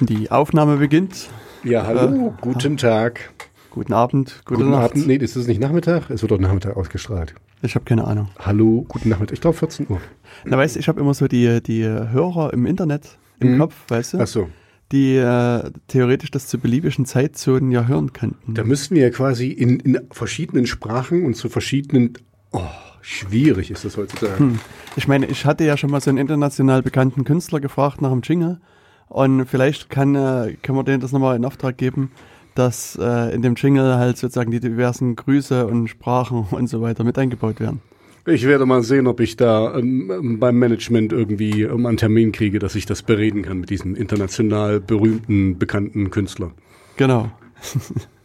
Die Aufnahme beginnt. Ja, hallo, äh, guten Tag. Guten Abend, gute guten Nacht. Abend. Nee, ist es nicht Nachmittag? Es wird doch Nachmittag ausgestrahlt. Ich habe keine Ahnung. Hallo, guten Nachmittag. Ich glaube 14 Uhr. Na, weißt du, ich habe immer so die, die Hörer im Internet im mhm. Kopf, weißt du? Ach so. Die äh, theoretisch das zu beliebigen Zeitzonen ja hören könnten. Da müssten wir ja quasi in, in verschiedenen Sprachen und zu verschiedenen. Oh, schwierig ist das heutzutage. Hm. Ich meine, ich hatte ja schon mal so einen international bekannten Künstler gefragt nach dem Jingle. Und vielleicht kann, äh, können wir denen das nochmal in Auftrag geben, dass äh, in dem Jingle halt sozusagen die diversen Grüße und Sprachen und so weiter mit eingebaut werden. Ich werde mal sehen, ob ich da ähm, beim Management irgendwie ähm, einen Termin kriege, dass ich das bereden kann mit diesem international berühmten, bekannten Künstler. Genau.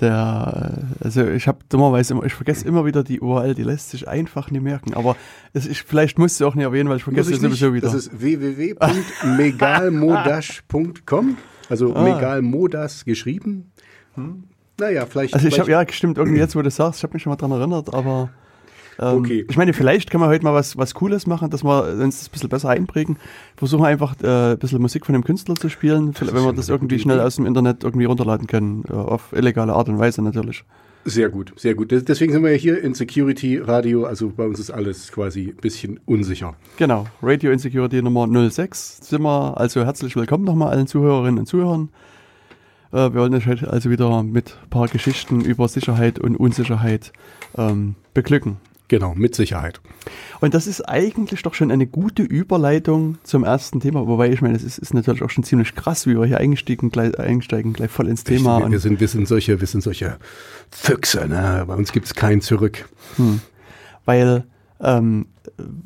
Der, äh, also ich habe dummerweise immer, ich vergesse immer wieder die URL, die lässt sich einfach nicht merken. Aber es ist, vielleicht musst du auch nicht erwähnen, weil ich vergesse es sowieso wieder. Das ist www.megalmodash.com. Also ah. Megalmodas geschrieben. Hm. Naja, vielleicht. Also ich habe ja gestimmt, irgendwie jetzt, wo du sagst, ich habe mich schon mal dran erinnert, aber ähm, okay. Ich meine, vielleicht können wir heute mal was, was Cooles machen, dass wir uns das ein bisschen besser einprägen. Versuchen einfach äh, ein bisschen Musik von dem Künstler zu spielen, wenn wir das irgendwie schnell aus dem Internet irgendwie runterladen können. Äh, auf illegale Art und Weise natürlich. Sehr gut, sehr gut. Deswegen sind wir ja hier in Security Radio, also bei uns ist alles quasi ein bisschen unsicher. Genau, Radio Insecurity Nummer 06 sind wir, also herzlich willkommen nochmal allen Zuhörerinnen und Zuhörern. Äh, wir wollen euch heute also wieder mit ein paar Geschichten über Sicherheit und Unsicherheit ähm, beglücken. Genau, mit Sicherheit. Und das ist eigentlich doch schon eine gute Überleitung zum ersten Thema, wobei ich meine, es ist, ist natürlich auch schon ziemlich krass, wie wir hier eingestiegen, gleich, einsteigen, gleich voll ins Thema. Wir, wir, sind, wir, sind solche, wir sind solche Füchse, ne? bei uns gibt es kein Zurück. Hm. Weil, ähm,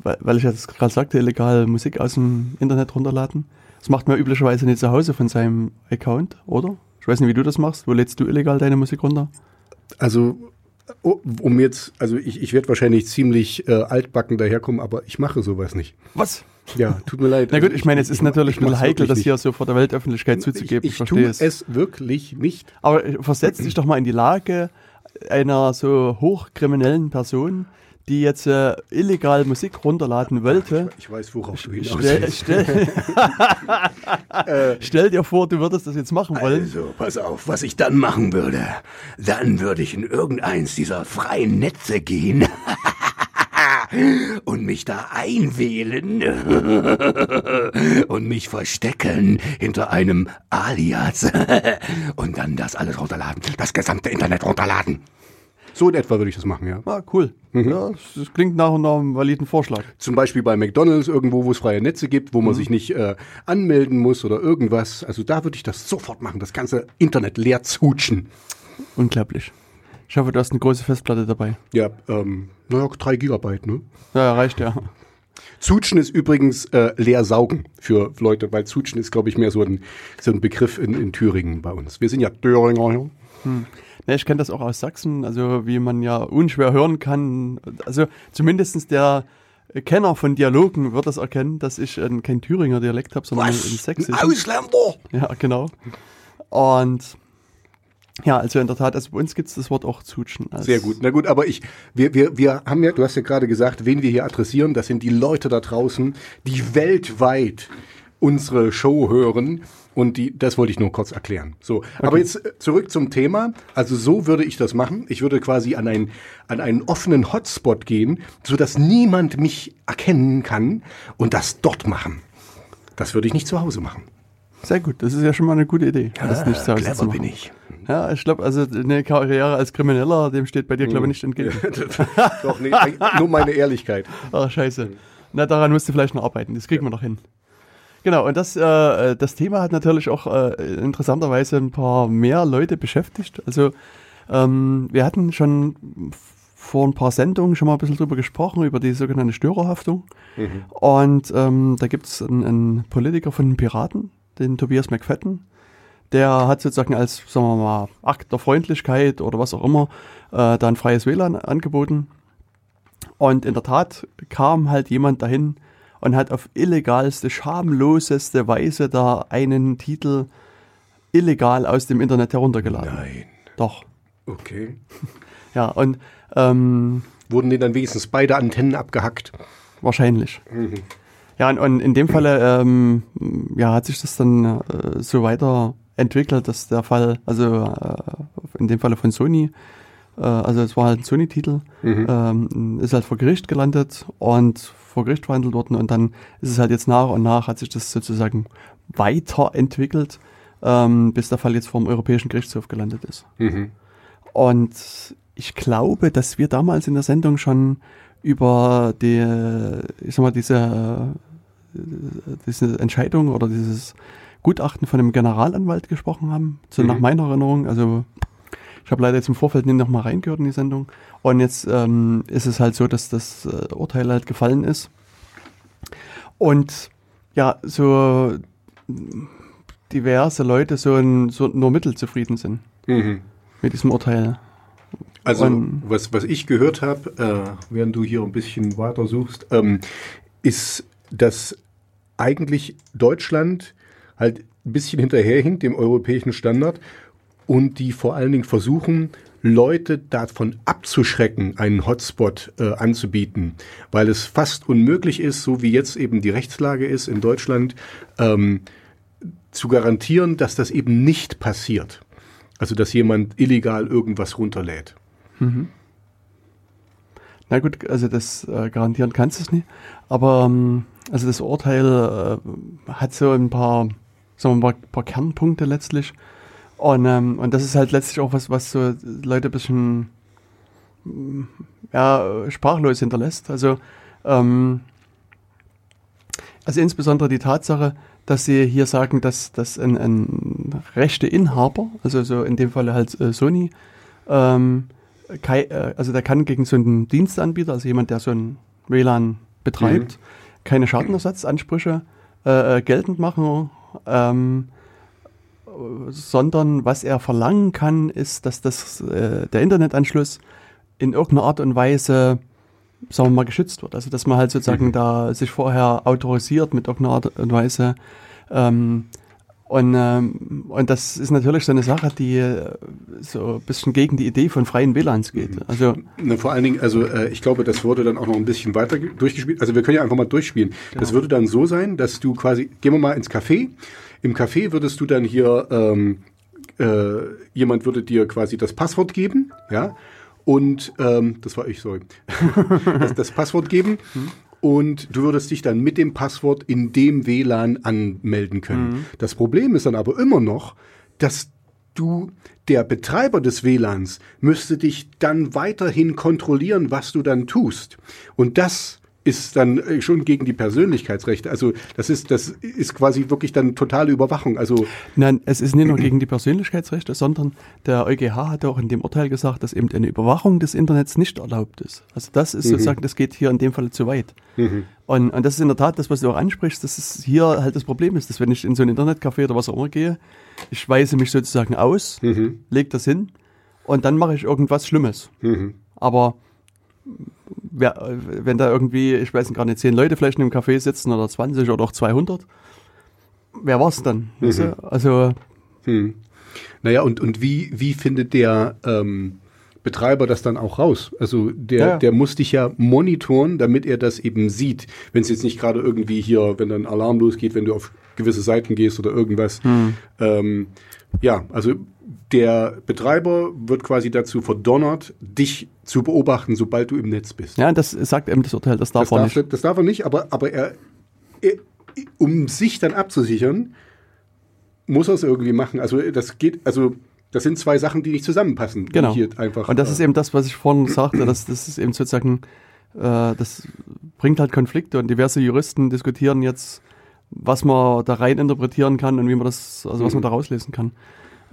weil, ich jetzt gerade sagte, illegal Musik aus dem Internet runterladen. Das macht man üblicherweise nicht zu Hause von seinem Account, oder? Ich weiß nicht, wie du das machst. Wo lädst du illegal deine Musik runter? Also Oh, um jetzt, also ich, ich werde wahrscheinlich ziemlich äh, altbacken daherkommen, aber ich mache sowas nicht. Was? Ja, tut mir leid. Na gut, ich meine, es ist natürlich ein heikel, das hier so vor der Weltöffentlichkeit zuzugeben. Ich, ich tue es. es wirklich nicht. Aber versetz dich doch mal in die Lage einer so hochkriminellen Person, die jetzt äh, illegal Musik runterladen wollte. Ich, ich weiß, worauf du hinaus stell, stell, äh, stell, dir vor, du würdest das jetzt machen wollen. Also, pass auf, was ich dann machen würde. Dann würde ich in irgendeins dieser freien Netze gehen. und mich da einwählen und mich verstecken hinter einem Alias und dann das alles runterladen, das gesamte Internet runterladen. So in etwa würde ich das machen, ja. Ah, cool. Mhm. Ja, das klingt nach einem validen Vorschlag. Zum Beispiel bei McDonalds irgendwo, wo es freie Netze gibt, wo man mhm. sich nicht äh, anmelden muss oder irgendwas. Also da würde ich das sofort machen, das ganze Internet leer zutschen. Unglaublich. Ich hoffe, du hast eine große Festplatte dabei. Ja, ähm, naja, drei Gigabyte, ne? Ja, reicht ja. Zutschen ist übrigens äh, leer saugen für Leute, weil Zutschen ist, glaube ich, mehr so ein, so ein Begriff in, in Thüringen bei uns. Wir sind ja Thüringer hier. Hm. Ja, ich kenne das auch aus Sachsen, also wie man ja unschwer hören kann. Also zumindest der Kenner von Dialogen wird das erkennen, dass ich äh, kein Thüringer Dialekt habe, sondern Was? ein Sächsisch. Ausländer! Ja, genau. Und ja, also in der Tat, also bei uns gibt es das Wort auch Zutschen. Sehr gut, na gut, aber ich, wir, wir, wir haben ja, du hast ja gerade gesagt, wen wir hier adressieren, das sind die Leute da draußen, die weltweit unsere Show hören und die, das wollte ich nur kurz erklären. So, okay. aber jetzt äh, zurück zum Thema. Also so würde ich das machen. Ich würde quasi an, ein, an einen offenen Hotspot gehen, so dass niemand mich erkennen kann und das dort machen. Das würde ich nicht zu Hause machen. Sehr gut, das ist ja schon mal eine gute Idee. Ja, das nicht zu Hause clever bin ich. Ja, ich glaube, also eine Karriere als Krimineller, dem steht bei dir, glaube ich, nicht entgegen. Doch, nee, nur meine Ehrlichkeit. Ach, scheiße. Na, daran musst du vielleicht noch arbeiten. Das kriegen wir noch hin. Genau, und das, äh, das Thema hat natürlich auch äh, interessanterweise ein paar mehr Leute beschäftigt. Also ähm, wir hatten schon vor ein paar Sendungen schon mal ein bisschen drüber gesprochen, über die sogenannte Störerhaftung. Mhm. Und ähm, da gibt es einen, einen, Politiker von den Piraten, den Tobias McFadden. Der hat sozusagen als, sagen wir mal, Akt der Freundlichkeit oder was auch immer, äh, da ein freies WLAN angeboten. Und in der Tat kam halt jemand dahin, und hat auf illegalste, schamloseste Weise da einen Titel illegal aus dem Internet heruntergeladen. Nein. Doch. Okay. Ja, und ähm, wurden denen dann wenigstens beide Antennen abgehackt? Wahrscheinlich. Mhm. Ja, und, und in dem Falle ähm, ja, hat sich das dann äh, so weiterentwickelt, dass der Fall, also äh, in dem Falle von Sony, äh, also es war halt ein Sony-Titel, Mhm. ähm, ist halt vor Gericht gelandet und vor Gericht verhandelt worden und dann ist es halt jetzt nach und nach hat sich das sozusagen weiterentwickelt, ähm, bis der Fall jetzt vor dem Europäischen Gerichtshof gelandet ist. Mhm. Und ich glaube, dass wir damals in der Sendung schon über die, ich sag mal, diese, diese Entscheidung oder dieses Gutachten von dem Generalanwalt gesprochen haben, so Mhm. nach meiner Erinnerung. Also ich habe leider jetzt im Vorfeld nicht noch mal reingehört in die Sendung. Und jetzt ähm, ist es halt so, dass das äh, Urteil halt gefallen ist. Und ja, so diverse Leute so, ein, so nur mittelzufrieden sind Mhm. mit diesem Urteil. Also Und- was, was ich gehört habe, äh, während du hier ein bisschen weiter suchst, ähm, ist, dass eigentlich Deutschland halt ein bisschen hinterherhinkt dem europäischen Standard und die vor allen Dingen versuchen, Leute davon abzuschrecken, einen Hotspot äh, anzubieten, weil es fast unmöglich ist, so wie jetzt eben die Rechtslage ist in Deutschland, ähm, zu garantieren, dass das eben nicht passiert. Also dass jemand illegal irgendwas runterlädt. Na gut, also das äh, garantieren kannst du es nicht. Aber ähm, also das Urteil äh, hat so ein paar, sagen wir mal, paar Kernpunkte letztlich. Und, ähm, und das ist halt letztlich auch was, was so Leute ein bisschen ja, sprachlos hinterlässt. Also, ähm, also insbesondere die Tatsache, dass sie hier sagen, dass, dass ein, ein rechte Inhaber, also so in dem Falle halt äh, Sony, ähm, kei, äh, also der kann gegen so einen Dienstanbieter, also jemand, der so ein WLAN betreibt, keine Schadenersatzansprüche äh, äh, geltend machen, ähm, sondern was er verlangen kann, ist, dass das, äh, der Internetanschluss in irgendeiner Art und Weise, sagen wir mal, geschützt wird. Also dass man halt sozusagen da sich vorher autorisiert mit irgendeiner Art und Weise. Ähm, und, ähm, und das ist natürlich so eine Sache, die äh, so ein bisschen gegen die Idee von freien WLANs geht. Also Ne, vor allen Dingen, also äh, ich glaube, das würde dann auch noch ein bisschen weiter ge- durchgespielt. Also wir können ja einfach mal durchspielen. Das würde dann so sein, dass du quasi, gehen wir mal ins Café. Im Café würdest du dann hier, ähm, äh, jemand würde dir quasi das Passwort geben, ja, und ähm, das war ich, sorry, das, das Passwort geben. Und du würdest dich dann mit dem Passwort in dem WLAN anmelden können. Das Problem ist dann aber immer noch, dass du, der Betreiber des WLANs, müsste dich dann weiterhin kontrollieren, was du dann tust. Und das ist dann äh, schon gegen die Persönlichkeitsrechte. Also das ist, das ist quasi wirklich dann totale Überwachung. Also Nein, es ist nicht nur gegen die Persönlichkeitsrechte, sondern der EuGH hat auch in dem Urteil gesagt, dass eben eine Überwachung des Internets nicht erlaubt ist. Also das ist sozusagen, das geht hier in dem Fall zu weit. Und, und das ist in der Tat das, was du auch ansprichst, dass es hier halt das Problem ist, dass wenn ich in so ein Internetcafé oder was auch immer gehe, ich weise mich sozusagen aus, leg das hin und dann mache ich irgendwas Schlimmes. Aber wer, wenn da irgendwie, ich weiß nicht, gar nicht, zehn Leute vielleicht in einem Café sitzen oder 20 oder auch 200, wer war's dann? Weißt du? Also Hm. Naja, und, und wie, wie findet der ähm, Betreiber das dann auch raus? Also der, Ja, der muss dich ja monitoren, damit er das eben sieht. Wenn es jetzt nicht gerade irgendwie hier, wenn dann Alarm losgeht, wenn du auf gewisse Seiten gehst oder irgendwas. Ähm, ja, also der Betreiber wird quasi dazu verdonnert, dich zu beobachten, sobald du im Netz bist. Ja, das sagt eben das Urteil, das darf das, er darf, nicht. das darf er nicht, aber, aber er, er, um sich dann abzusichern, muss er es irgendwie machen. Also das geht, also das sind zwei Sachen, die nicht zusammenpassen. Genau. Einfach, Und das äh, ist eben das, was ich vorhin sagte, dass das ist eben sozusagen, äh, das bringt halt Konflikte und diverse Juristen diskutieren jetzt, was man da rein interpretieren kann und wie man das, also was man da rauslesen kann.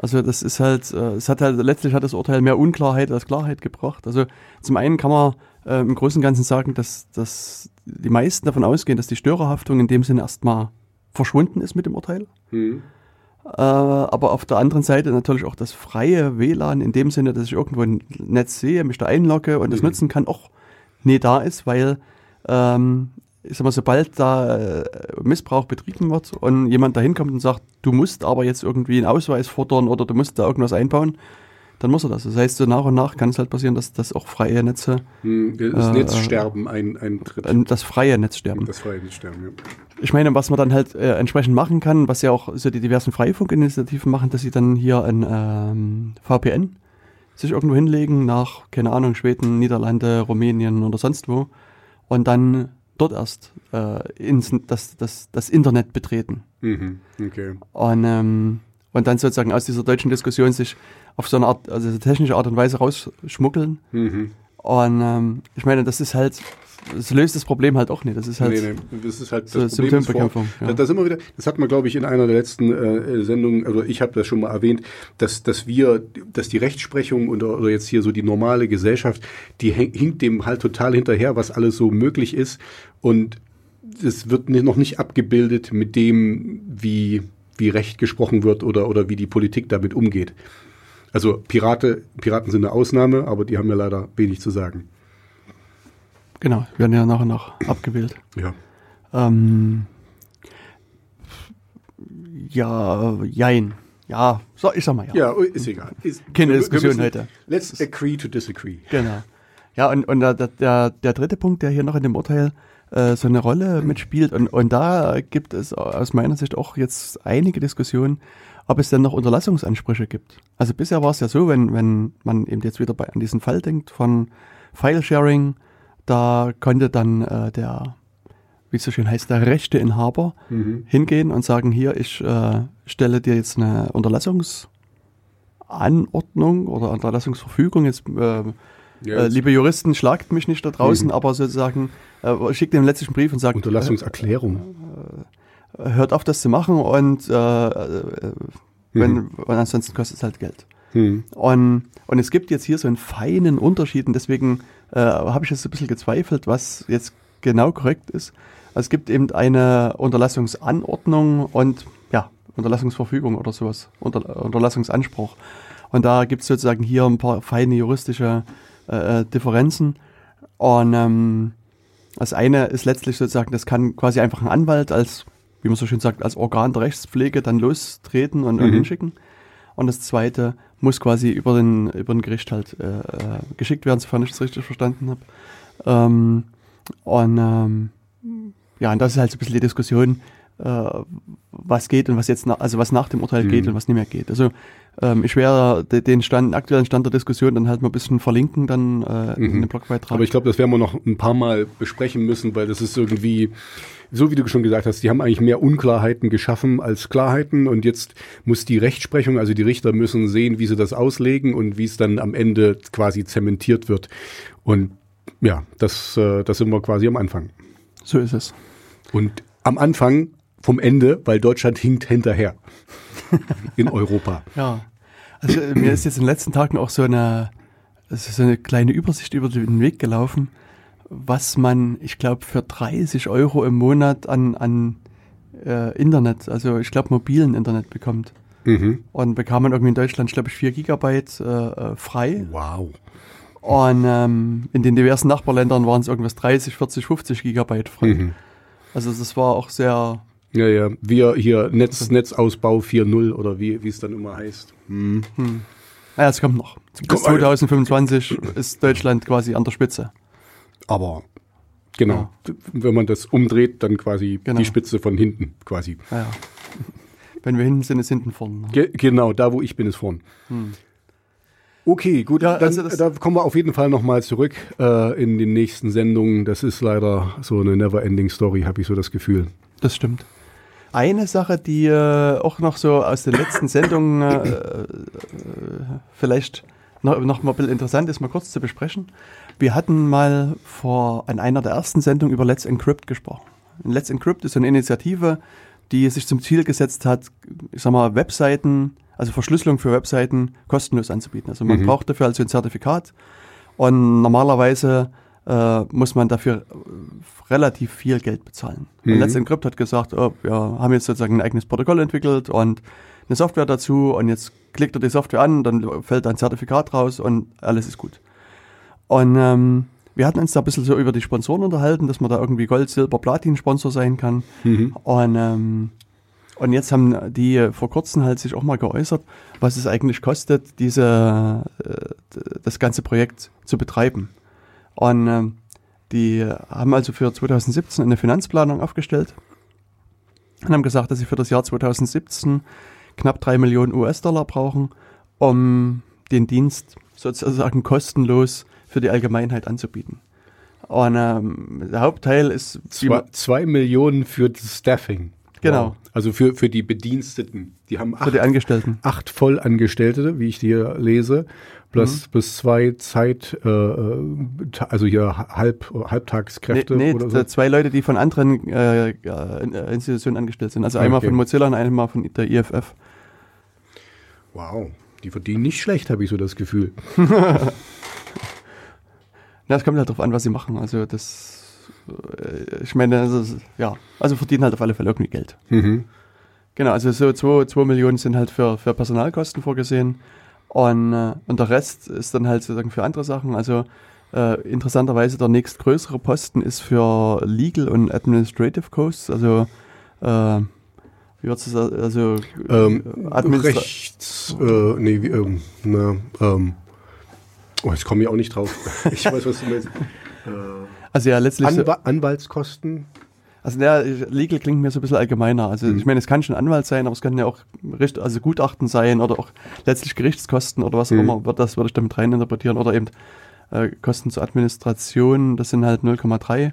Also das ist halt, äh, es hat halt, letztlich hat das Urteil mehr Unklarheit als Klarheit gebracht. Also zum einen kann man äh, im Großen und Ganzen sagen, dass, dass die meisten davon ausgehen, dass die Störerhaftung in dem Sinne erstmal verschwunden ist mit dem Urteil. hm. Äh, aber auf der anderen Seite natürlich auch das freie WLAN in dem Sinne, dass ich irgendwo ein Netz sehe, mich da einlogge und das nutzen kann, auch nie da ist, weil ähm, ich sag mal, sobald da äh, Missbrauch betrieben wird und jemand da hinkommt und sagt, du musst aber jetzt irgendwie einen Ausweis fordern oder du musst da irgendwas einbauen, dann muss er das. Das heißt, so nach und nach kann es halt passieren, dass, dass auch freie Netze, Hm, Das Äh, Netzsterben ein, eintritt. äh, das freie Netz sterben. Das freie Netzsterben, ja. Ich meine, was man dann halt äh, entsprechend machen kann, was ja auch so die diversen Freifunkinitiativen machen, dass sie dann hier ein ähm, VPN sich irgendwo hinlegen nach, keine Ahnung, Schweden, Niederlande, Rumänien oder sonst wo und dann dort erst äh, ins, das, das, das Internet betreten. Mhm. Okay. Und, ähm, und dann sozusagen aus dieser deutschen Diskussion sich auf so eine Art, also technische Art und Weise rausschmuggeln. Mhm. Und ähm, ich meine, das ist halt, das löst das Problem halt auch nicht. Das ist halt, nee, nee, das ist halt so das Problem. vor- Symptombekämpfung, ja. Da, da sind wir wieder, das hat man, glaube ich, in einer der letzten äh, Sendungen, also ich habe das schon mal erwähnt, dass, dass wir, dass die Rechtsprechung oder, oder jetzt hier so die normale Gesellschaft, die hinkt dem halt total hinterher, was alles so möglich ist. Und es wird noch nicht abgebildet mit dem, wie, wie Recht gesprochen wird oder, oder wie die Politik damit umgeht. Also Pirate, Piraten sind eine Ausnahme, aber die haben ja leider wenig zu sagen. Genau, werden ja nach und nach abgewählt. Ja. Ähm, ja, jein. Ja, so, ich sag mal ja. Ja, ist egal. Ist, Keine Diskussion heute. Let's agree to disagree. Genau. Ja, und, und der, der, der dritte Punkt, der hier noch in dem Urteil äh, so eine Rolle mitspielt, und, und da gibt es aus meiner Sicht auch jetzt einige Diskussionen, ob es denn noch Unterlassungsansprüche gibt. Also bisher war es ja so, wenn, wenn man eben jetzt wieder bei, an diesen Fall denkt von File-Sharing, da konnte dann äh, der, wie es so schön heißt, der rechte Inhaber Mhm. hingehen und sagen, hier, ich äh, stelle dir jetzt eine Unterlassungsanordnung oder Unterlassungsverfügung, jetzt äh, Ja, äh, liebe Juristen, schlagt mich nicht da draußen, Mhm. aber sozusagen äh, schickt den letzten Brief und sagt, Unterlassungserklärung. äh, hört auf, das zu machen und wenn, und ansonsten kostet es halt Geld. Hm. Und, und es gibt jetzt hier so einen feinen Unterschied und deswegen äh, habe ich jetzt ein bisschen gezweifelt, was jetzt genau korrekt ist. Also es gibt eben eine Unterlassungsanordnung und ja, Unterlassungsverfügung oder sowas, Unter, Unterlassungsanspruch. Und da gibt es sozusagen hier ein paar feine juristische äh, Differenzen. Und ähm, das eine ist letztlich sozusagen, das kann quasi einfach ein Anwalt als, wie man so schön sagt, als Organ der Rechtspflege dann lostreten und, und Mhm. hinschicken. Und das zweite muss quasi über den, über den Gericht halt äh, äh, geschickt werden, sofern ich das richtig verstanden habe. Ähm, und ähm, ja, und das ist halt so ein bisschen die Diskussion, was geht und was jetzt, nach, also was nach dem Urteil geht Mhm. und was nicht mehr geht. Also ähm, ich werde de- den Stand, den aktuellen Stand der Diskussion dann halt mal ein bisschen verlinken dann äh, in Mhm. dem Blogbeitrag. Aber ich glaube, das werden wir noch ein paar Mal besprechen müssen, weil das ist irgendwie, so wie du schon gesagt hast, die haben eigentlich mehr Unklarheiten geschaffen als Klarheiten und jetzt muss die Rechtsprechung, also die Richter müssen sehen, wie sie das auslegen und wie es dann am Ende quasi zementiert wird. Und ja, das, äh, das sind wir quasi am Anfang. so ist es. Und am Anfang vom Ende, weil Deutschland hinkt hinterher in Europa. Ja. Also äh, mir ist jetzt in den letzten Tagen auch so eine, so eine kleine Übersicht über den Weg gelaufen, was man, ich glaube, für 30 Euro im Monat an, an äh, Internet, also ich glaube mobilen Internet bekommt. Mhm. Und bekam man irgendwie in Deutschland, glaube ich, 4 Gigabyte äh, äh, frei. Wow. Und ähm, in den diversen Nachbarländern waren es irgendwas 30, 40, 50 Gigabyte frei. Mhm. Also das war auch sehr, Ja, ja. Wir hier Netz, Netzausbau 4.0 oder wie wie es dann immer heißt. Mhm. naja, es kommt noch. Bis Kommt- 2025 ist Deutschland quasi an der Spitze. Aber genau, wenn man das umdreht, dann quasi Genau. die Spitze von hinten quasi. Naja. Wenn wir hinten sind, ist hinten vorne. Ge genau, da wo ich bin, ist vorn. Okay, gut, Hm. Ja, dann, also da kommen wir auf jeden Fall nochmal zurück äh, in den nächsten Sendungen. Das ist leider so eine never-ending Story, habe ich so das Gefühl. Das stimmt. Eine Sache, die äh, auch noch so aus den letzten Sendungen äh, äh, vielleicht noch, noch mal ein bisschen interessant ist, mal kurz zu besprechen. Wir hatten mal vor an einer der ersten Sendungen über Let's Encrypt gesprochen. Let's Encrypt ist eine Initiative, die sich zum Ziel gesetzt hat, ich sag mal, Webseiten, also Verschlüsselung für Webseiten kostenlos anzubieten. Also man Mhm. braucht dafür also ein Zertifikat und normalerweise äh, muss man dafür äh, relativ viel Geld bezahlen. Und Mhm. Let's Encrypt hat gesagt, oh, wir haben jetzt sozusagen ein eigenes Protokoll entwickelt und eine Software dazu und jetzt klickt er die Software an, dann fällt ein Zertifikat raus und alles ist gut. Und ähm, wir hatten uns da ein bisschen so über die Sponsoren unterhalten, dass man da irgendwie Gold, Silber, Platin-Sponsor sein kann. Mhm. Und, ähm, Und jetzt haben die vor kurzem halt sich auch mal geäußert, was es eigentlich kostet, diese, äh, das ganze Projekt zu betreiben. Und äh, die haben also für 2017 eine Finanzplanung aufgestellt und haben gesagt, dass sie für das Jahr 2017 knapp drei Millionen US-Dollar brauchen, um den Dienst sozusagen kostenlos für die Allgemeinheit anzubieten. Und ähm, der Hauptteil ist zwei, zwei Millionen für das Staffing. Genau. Wow. Also für, für die Bediensteten. Die haben acht, für die Angestellten. acht Vollangestellte, wie ich hier lese, plus, Mhm. plus zwei Zeit, äh, äh, also hier halb, Halbtagskräfte nee, nee, oder so. zwei Leute, die von anderen äh, äh, Institutionen angestellt sind. Also einmal Okay. von Mozilla und einmal von der IFF. Wow, die verdienen nicht schlecht, habe ich so das Gefühl. Ja, es kommt halt drauf an, was sie machen. Also das, äh, ich meine, ist, ja, also verdienen halt auf alle Fälle irgendwie Geld. Mhm. Genau, also so 2 zwei Millionen sind halt für, für Personalkosten vorgesehen und, äh, und der Rest ist dann halt sozusagen für andere Sachen. Also äh, interessanterweise der nächstgrößere Posten ist für Legal und Administrative Costs, also äh, wie wird's das, also Ähm, Administra rechts, äh, nee, wie, ähm, na, ähm, oh, jetzt komme ich auch nicht drauf. Ich weiß, was du meinst. also ja letztlich Anwa Anwaltskosten? Also der Legal klingt mir so ein bisschen allgemeiner. Also Mhm. ich meine, es kann schon Anwalt sein, aber es kann ja auch Richt, also Gutachten sein oder auch letztlich Gerichtskosten oder was auch Mhm. immer, das würde ich damit rein interpretieren oder eben äh, Kosten zur Administration, das sind halt 0,3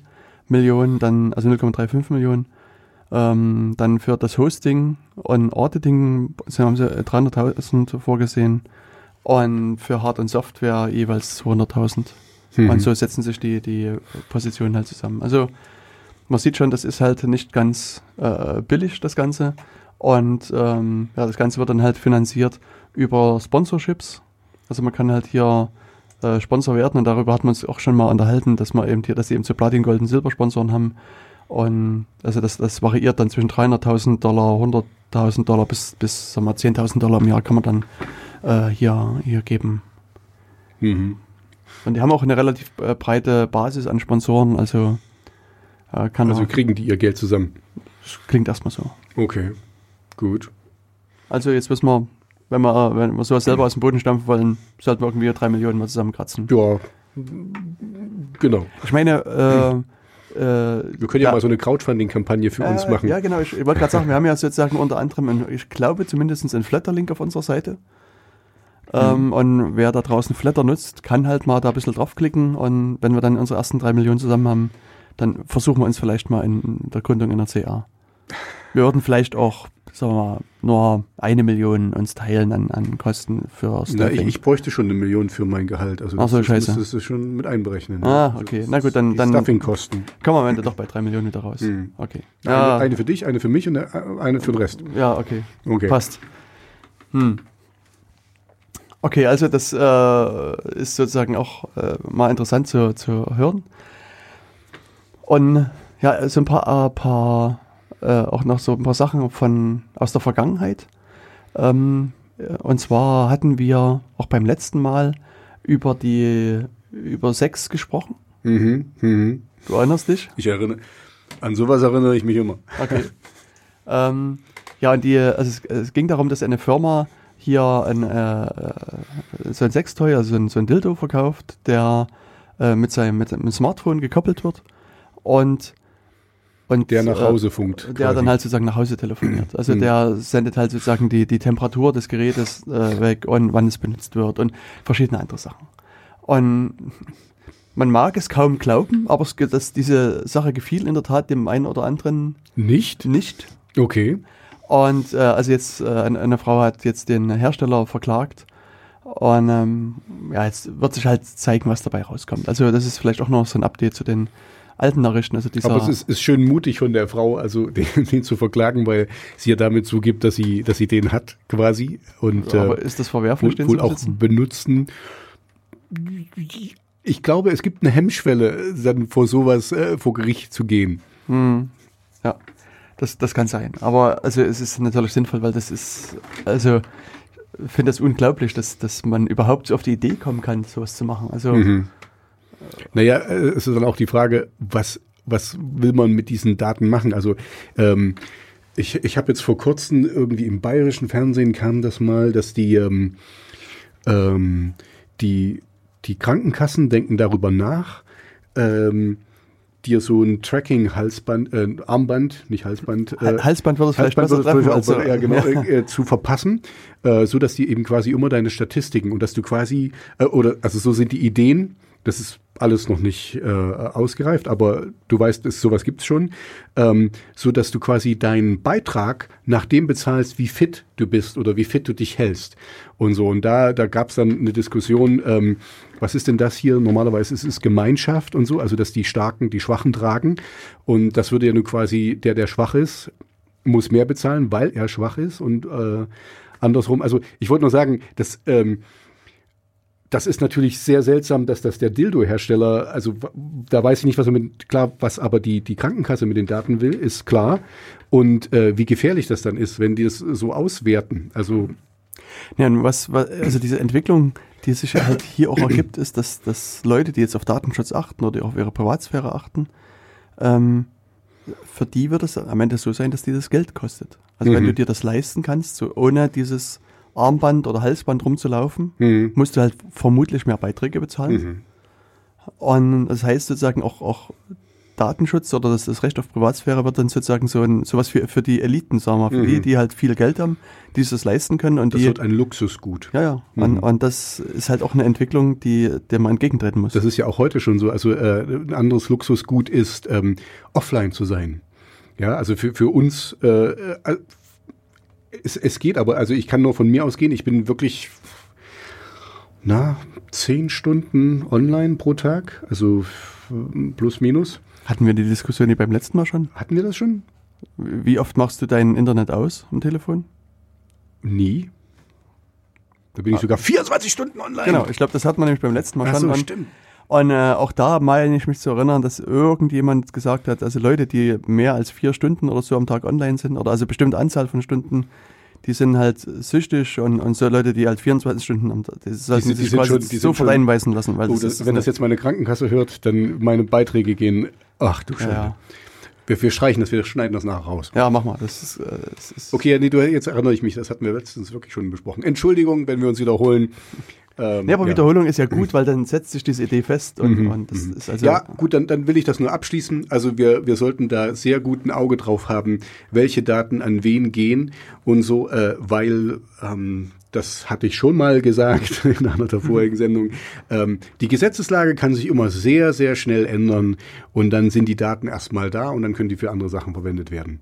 Millionen, dann also 0,35 Millionen. Ähm, dann für das Hosting und Auditing haben sie 300.000 vorgesehen und für Hard- und Software jeweils 200.000. Mhm. Und so setzen sich die, die Positionen halt zusammen. Also man sieht schon, das ist halt nicht ganz äh, billig, das Ganze. Und ähm, ja, das Ganze wird dann halt finanziert über Sponsorships. Also man kann halt hier äh, Sponsor werden und darüber hat man uns auch schon mal unterhalten, dass man eben hier, dass sie eben so Platin, Gold und Silber Sponsoren haben. Und also das, das variiert dann zwischen 300.000 Dollar, 100.000 Dollar bis, bis sagen wir, 10.000 Dollar im Jahr kann man dann äh, hier, hier geben. Mhm. Und die haben auch eine relativ äh, breite Basis an Sponsoren, also äh, kann Also auch, kriegen die ihr Geld zusammen. das klingt erstmal so. Okay, gut. Also jetzt wissen wir, wenn wir, wenn wir sowas selber aus dem Boden stampfen wollen, sollten wir irgendwie drei Millionen mal zusammenkratzen. Ja, genau. Ich meine, äh, äh, Wir können ja, mal so eine Crowdfunding-Kampagne für uns äh, machen. Ja, genau. Ich, ich wollte gerade sagen, wir haben ja sozusagen unter anderem, einen, ich glaube zumindest einen Flatter-Link auf unserer Seite. Ähm, und wer da draußen Flatter nutzt, kann halt mal da ein bisschen draufklicken und wenn wir dann unsere ersten drei Millionen zusammen haben, dann versuchen wir uns vielleicht mal in der Gründung in der CA. Wir würden vielleicht auch, sagen wir mal, nur eine Million uns teilen an, an Kosten für Na, ich, ich bräuchte schon eine Million für mein Gehalt. Also Ach so, das, scheiße. Das, ist schon mit einberechnen. Ah, Also okay. das Na gut, dann- dann- Stuffing-Kosten. Kommen wir am Ende doch bei drei Millionen wieder raus. Hm. Okay. Eine, Ja, eine für dich, eine für mich und eine, eine für den Rest. ja, okay. Okay. Passt. Hm. Okay, also das äh, ist sozusagen auch äh, mal interessant zu, zu hören. Und ja, so ein paar, äh, paar äh, auch noch so ein paar Sachen von aus der Vergangenheit. Ähm, äh, und zwar hatten wir auch beim letzten Mal über die über Sex gesprochen. Mhm, mhm. Du erinnerst dich? Ich erinnere, an sowas erinnere ich mich immer. Okay. ähm, ja, und die, also es, es ging darum, dass eine Firma hier ein, äh, äh, so ein Sextoy, also so ein, so ein Dildo verkauft, der äh, mit seinem mit, dem Smartphone gekoppelt wird und und Der nach äh, Hause funkt. der quasi. dann halt sozusagen nach Hause telefoniert. Also Hm. der sendet halt sozusagen die, die Temperatur des Gerätes äh, weg und wann es benutzt wird und verschiedene andere Sachen. Und man mag es kaum glauben, aber es, dass diese Sache gefiel in der Tat dem einen oder anderen Nicht? nicht. Okay. Und äh, also jetzt, äh, eine, eine Frau hat jetzt den Hersteller verklagt. Und ähm, ja, jetzt wird sich halt zeigen, was dabei rauskommt. Also das ist vielleicht auch noch so ein Update zu den alten Nachrichten. Also dieser, Aber es ist, ist schön mutig von der Frau, also den, den zu verklagen, weil sie ja damit zugibt, dass sie, dass sie den hat, quasi. Und aber äh, ist das verwerflich, wohl, den wohl zu auch benutzen. Ich glaube, es gibt eine Hemmschwelle, dann vor sowas äh, vor Gericht zu gehen. Hm. Ja, das, das kann sein. Aber also es ist natürlich sinnvoll, weil das ist, also ich finde das unglaublich, dass, dass man überhaupt so auf die Idee kommen kann, sowas zu machen. Also Mhm. Naja, äh, es ist dann auch die Frage, was, was will man mit diesen Daten machen? Also ähm, Ich, ich habe jetzt vor kurzem irgendwie im bayerischen Fernsehen kam das mal, dass die, ähm, ähm, die, die Krankenkassen denken darüber nach, ähm, dir so ein Tracking-Halsband, äh, Armband, nicht Halsband, äh, Halsband würde es vielleicht Halsband besser treffen. also, ja, genau, äh, zu verpassen, äh, so dass die eben quasi immer deine Statistiken und dass du quasi, äh, oder, also so sind die Ideen, das ist alles noch nicht äh, ausgereift, aber du weißt, es, sowas gibt's schon, ähm, so dass du quasi deinen Beitrag nach dem bezahlst, wie fit du bist oder wie fit du dich hältst und so. Und da, da gab's dann eine Diskussion, ähm, was ist denn das hier? Normalerweise ist es Gemeinschaft und so, also dass die Starken die Schwachen tragen. Und das würde ja nur quasi, der, der schwach ist, muss mehr bezahlen, weil er schwach ist und äh, andersrum. Also ich wollte nur sagen, dass ähm, das ist natürlich sehr seltsam, dass das der Dildo-Hersteller, also da weiß ich nicht, was er mit, klar, was aber die, die Krankenkasse mit den Daten will, ist klar. Und äh, wie gefährlich das dann ist, wenn die das so auswerten. Also Ja, was, was, also diese Entwicklung, die sich halt hier auch ergibt, ist, dass, dass Leute, die jetzt auf Datenschutz achten oder auf ihre Privatsphäre achten, ähm, für die wird es am Ende so sein, dass die das Geld kostet. Also wenn Mhm. du dir das leisten kannst, so ohne dieses Armband oder Halsband rumzulaufen, Mhm. musst du halt vermutlich mehr Beiträge bezahlen. Mhm. Und das heißt sozusagen auch, auch Datenschutz oder das, das Recht auf Privatsphäre wird dann sozusagen so ein, sowas für, für die Eliten, sagen wir, für Mhm. die, die halt viel Geld haben, die sich das leisten können und das die. wird ein Luxusgut. Ja, ja. Mhm. Und, und das ist halt auch eine Entwicklung, die, der man entgegentreten muss. Das ist ja auch heute schon so. Also äh, ein anderes Luxusgut ist, ähm, offline zu sein. Ja, also für, für uns, äh, äh, es, es geht aber, also ich kann nur von mir ausgehen, ich bin wirklich, na, zehn Stunden online pro Tag, also äh, plus minus. Hatten wir die Diskussion wie beim letzten Mal schon? Hatten wir das schon? Wie oft machst du dein Internet aus am Telefon? Nie. Da bin ich sogar 24 Stunden online. Genau, ich glaube, das hat man nämlich beim letzten Mal Ach schon. so, stimmt. Und äh, auch da meine ich mich zu erinnern, dass irgendjemand gesagt hat, also Leute, die mehr als vier Stunden oder so am Tag online sind, oder also bestimmte Anzahl von Stunden, die sind halt süchtig und, und so Leute, die halt 24 Stunden am Tag, die sollten sind- die sich quasi schon- die sofort schon- einweisen lassen. Weil Oh, das das, wenn das jetzt meine Krankenkasse hört, dann meine Beiträge gehen. Ach du Scheiße. ja. Wir, wir streichen das, wir schneiden das nachher raus. ja, mach mal. Das ist, äh, das ist Okay, nee, du, jetzt erinnere ich mich, das hatten wir letztens wirklich schon besprochen. Entschuldigung, wenn wir uns wiederholen. Ähm, Ja, aber Wiederholung ist ja gut, weil dann setzt sich diese Idee fest und, Mhm, und das mhm. ist also ja, gut, dann, dann will ich das nur abschließen. Also wir, wir sollten da sehr gut ein Auge drauf haben, welche Daten an wen gehen und so, äh, weil ähm, das hatte ich schon mal gesagt in einer der vorigen Sendungen. Ähm, die Gesetzeslage kann sich immer sehr, sehr schnell ändern und dann sind die Daten erstmal da und dann können die für andere Sachen verwendet werden.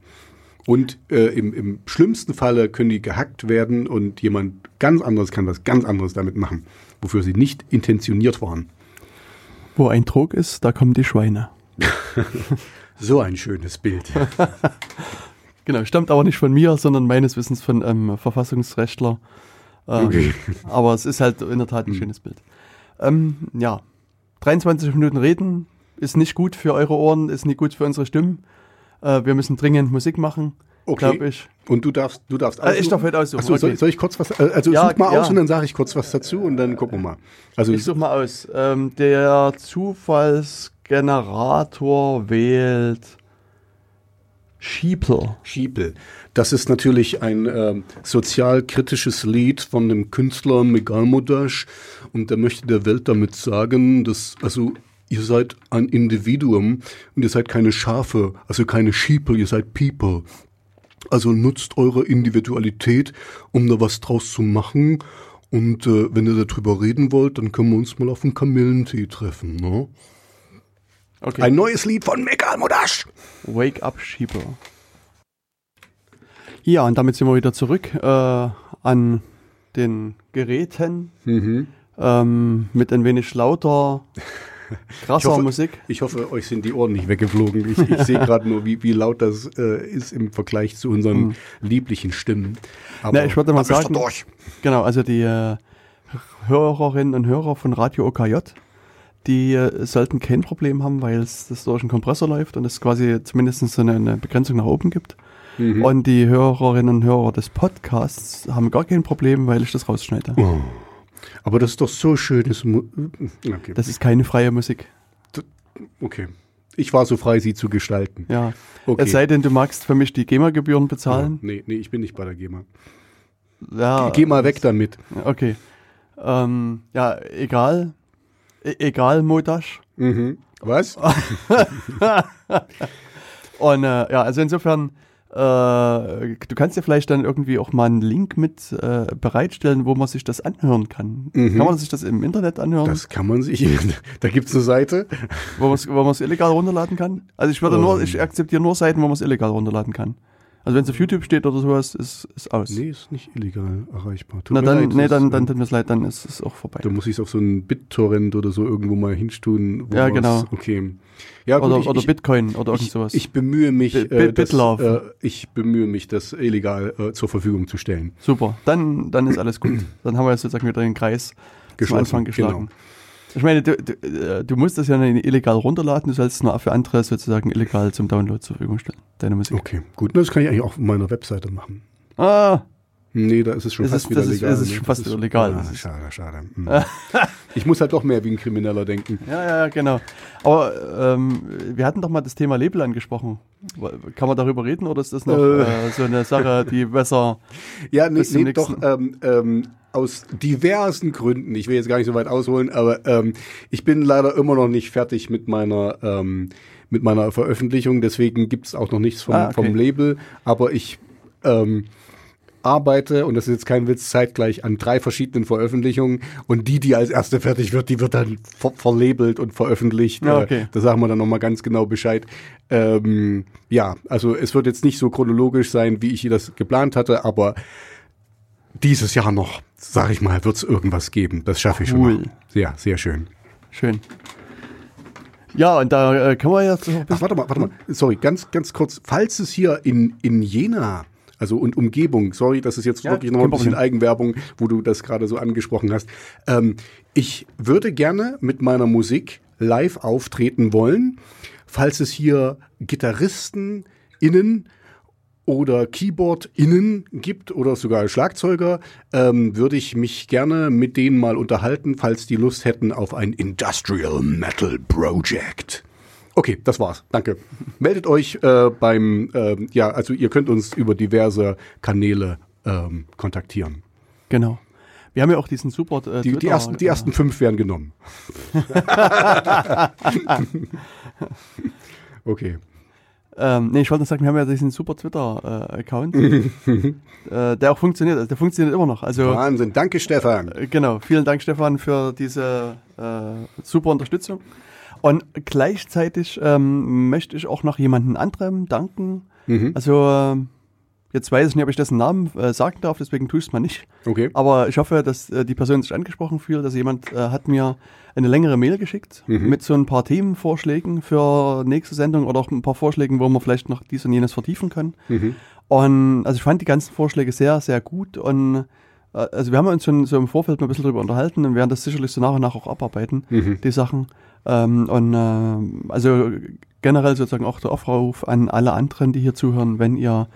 Und äh, im, im schlimmsten Falle können die gehackt werden und jemand ganz anderes kann was ganz anderes damit machen, wofür sie nicht intentioniert waren. wo ein Trog ist, da kommen die Schweine. So ein schönes Bild. Genau, stammt aber nicht von mir, sondern meines Wissens von einem Verfassungsrechtler. Ähm, Okay. Aber es ist halt in der Tat ein schönes Bild. Ähm, ja, 23 Minuten reden ist nicht gut für eure Ohren, ist nicht gut für unsere Stimmen. Äh, wir müssen dringend Musik machen, Okay. glaube ich. Und du darfst, du darfst Äh, ich darf heute aussuchen. Achso, soll, soll ich kurz was, äh, also Ja, such mal ja. aus und dann sage ich kurz was dazu und dann gucken wir mal. Also Ich suche mal aus. Ähm, der Zufallsgenerator wählt Sheeple. Schiepel. Das ist natürlich ein ähm, sozialkritisches Lied von dem Künstler Megalmodash und der möchte der Welt damit sagen, dass also ihr seid ein Individuum und ihr seid keine Schafe, also keine Sheeple, ihr seid People. Also nutzt eure Individualität, um da was draus zu machen. Und äh, wenn ihr darüber reden wollt, dann können wir uns mal auf einen Kamillentee treffen. Ne? Okay. Ein neues Lied von Megalmodash. Wake Up Sheeple. Ja, und damit sind wir wieder zurück äh, an den Geräten Mhm. ähm, mit ein wenig lauter, krasser Ich hoffe- Musik. Ich hoffe, euch sind die Ohren nicht weggeflogen. Ich, ich sehe gerade nur, wie, wie laut das äh, ist im Vergleich zu unseren lieblichen Stimmen. Aber Na, ich würde mal sagen- durch. Genau, also die äh, Hörerinnen und Hörer von Radio OKJ, die äh, sollten kein Problem haben, weil es das durch einen Kompressor läuft und es quasi zumindest so eine, eine Begrenzung nach oben gibt. Mhm. Und die Hörerinnen und Hörer des Podcasts haben gar kein Problem, weil ich das rausschneide. Oh. Aber das ist doch so schönes. Mu okay. Das ist keine freie Musik. okay. ich war so frei, sie zu gestalten. Ja. Okay. Es sei denn, du magst für mich die GEMA-Gebühren bezahlen. Nee, nee, ich bin nicht bei der GEMA. Ja. Geh mal weg damit. Okay. Ähm, ja, egal. E egal, Modash. Mhm. Was? Und äh, ja, also insofern, du kannst ja vielleicht dann irgendwie auch mal einen Link mit äh, bereitstellen, wo man sich das anhören kann. Mhm. Kann man sich das im Internet anhören, Das kann man sich. Da gibt's eine Seite. wo man es illegal runterladen kann? Also ich würde nur, ich akzeptiere nur Seiten, wo man es illegal runterladen kann. Also wenn es auf YouTube steht oder sowas, ist, ist aus. Nee, ist nicht illegal erreichbar. Tut Na mir dann, leid, nee, dann, äh, dann tut mir es leid, dann ist es auch vorbei. Da muss ich es auf so einen BitTorrent oder so irgendwo mal hinstun. wo Ja, genau. Okay. Ja, gut, oder ich, oder ich, Bitcoin oder irgend ich, sowas. ich bemühe mich, Bit- äh, das, äh, ich bemühe mich, das illegal äh, zur Verfügung zu stellen. Super, dann, dann ist alles gut. Dann haben wir sozusagen wieder den Kreis zum Geschlossen, Anfang geschlagen. genau. Ich meine, du, du, äh, du musst das ja nicht illegal runterladen, du sollst es nur für andere sozusagen illegal zum Download zur Verfügung stellen, deine Musik. Okay, gut. Das kann ich eigentlich auch auf meiner Webseite machen. Ah, Nee, da ist es schon Es fast ist- wieder ist- legal. es ist ne? schon fast wieder legal. Ah, Das ist- schade, schade. Hm. ich muss halt doch mehr wie ein Krimineller denken. ja, ja, genau. Aber ähm, wir hatten doch mal das Thema Label angesprochen. Kann man darüber reden oder ist das noch Äh. äh, so eine Sache, die besser... Ja, nee, nee doch, ähm, ähm, aus diversen Gründen, ich will jetzt gar nicht so weit ausholen, aber ähm, ich bin leider immer noch nicht fertig mit meiner, ähm, mit meiner Veröffentlichung, deswegen gibt es auch noch nichts vom, Ah, okay. vom Label, aber ich ähm, arbeite, und das ist jetzt kein Witz, zeitgleich an drei verschiedenen Veröffentlichungen und die, die als erste fertig wird, die wird dann ver verlabelt und veröffentlicht. Ja, Äh, okay. Da sagen wir dann nochmal ganz genau Bescheid. Ähm, ja, also es wird jetzt nicht so chronologisch sein, wie ich das geplant hatte, aber dieses Jahr noch, sag ich mal, wird es irgendwas geben. Das schaffe ich Cool. schon. Noch. Ja, sehr schön. Schön. Ja, und da äh, kann man jetzt noch ein Ach, warte mal, warte mal. Sorry, ganz, ganz kurz. Falls es hier in, in Jena, also und Umgebung, sorry, das ist jetzt Ja, wirklich noch ein bisschen. Eigenwerbung, wo du das gerade so angesprochen hast. Ähm, ich würde gerne mit meiner Musik live auftreten wollen. Falls es hier Gitarristen innen oder KeyboardInnen gibt oder sogar Schlagzeuger, ähm, würde ich mich gerne mit denen mal unterhalten, falls die Lust hätten auf ein Industrial Metal Project. Okay, das war's. Danke. Meldet euch äh, beim, ähm, ja, also ihr könnt uns über diverse Kanäle ähm, kontaktieren. Genau. Wir haben ja auch diesen Support. Äh, Die, die, ersten, die äh, ersten fünf werden genommen. okay. Ähm, nee, ich wollte nur sagen, wir haben ja diesen super Twitter-Account, äh, der auch funktioniert. Also der funktioniert immer noch. Also Wahnsinn. Danke, Stefan. äh, genau, vielen Dank, Stefan, für diese äh, super Unterstützung. Und gleichzeitig ähm, möchte ich auch noch jemanden anderem danken. Mhm. Also äh, jetzt weiß ich nicht, ob ich dessen Namen äh, sagen darf, deswegen tue ich es mal nicht. Okay. Aber ich hoffe, dass äh, die Person sich angesprochen fühlt. Also jemand äh, hat mir eine längere Mail geschickt Mhm. mit so ein paar Themenvorschlägen für nächste Sendung oder auch ein paar Vorschlägen, wo wir vielleicht noch dies und jenes vertiefen können. Mhm. Und also ich fand die ganzen Vorschläge sehr, sehr gut und also wir haben uns schon so im Vorfeld mal ein bisschen drüber unterhalten und werden das sicherlich so nach und nach auch abarbeiten, Mhm. die Sachen. Ähm, und äh, also generell sozusagen auch der Aufruf an alle anderen, die hier zuhören, wenn ihr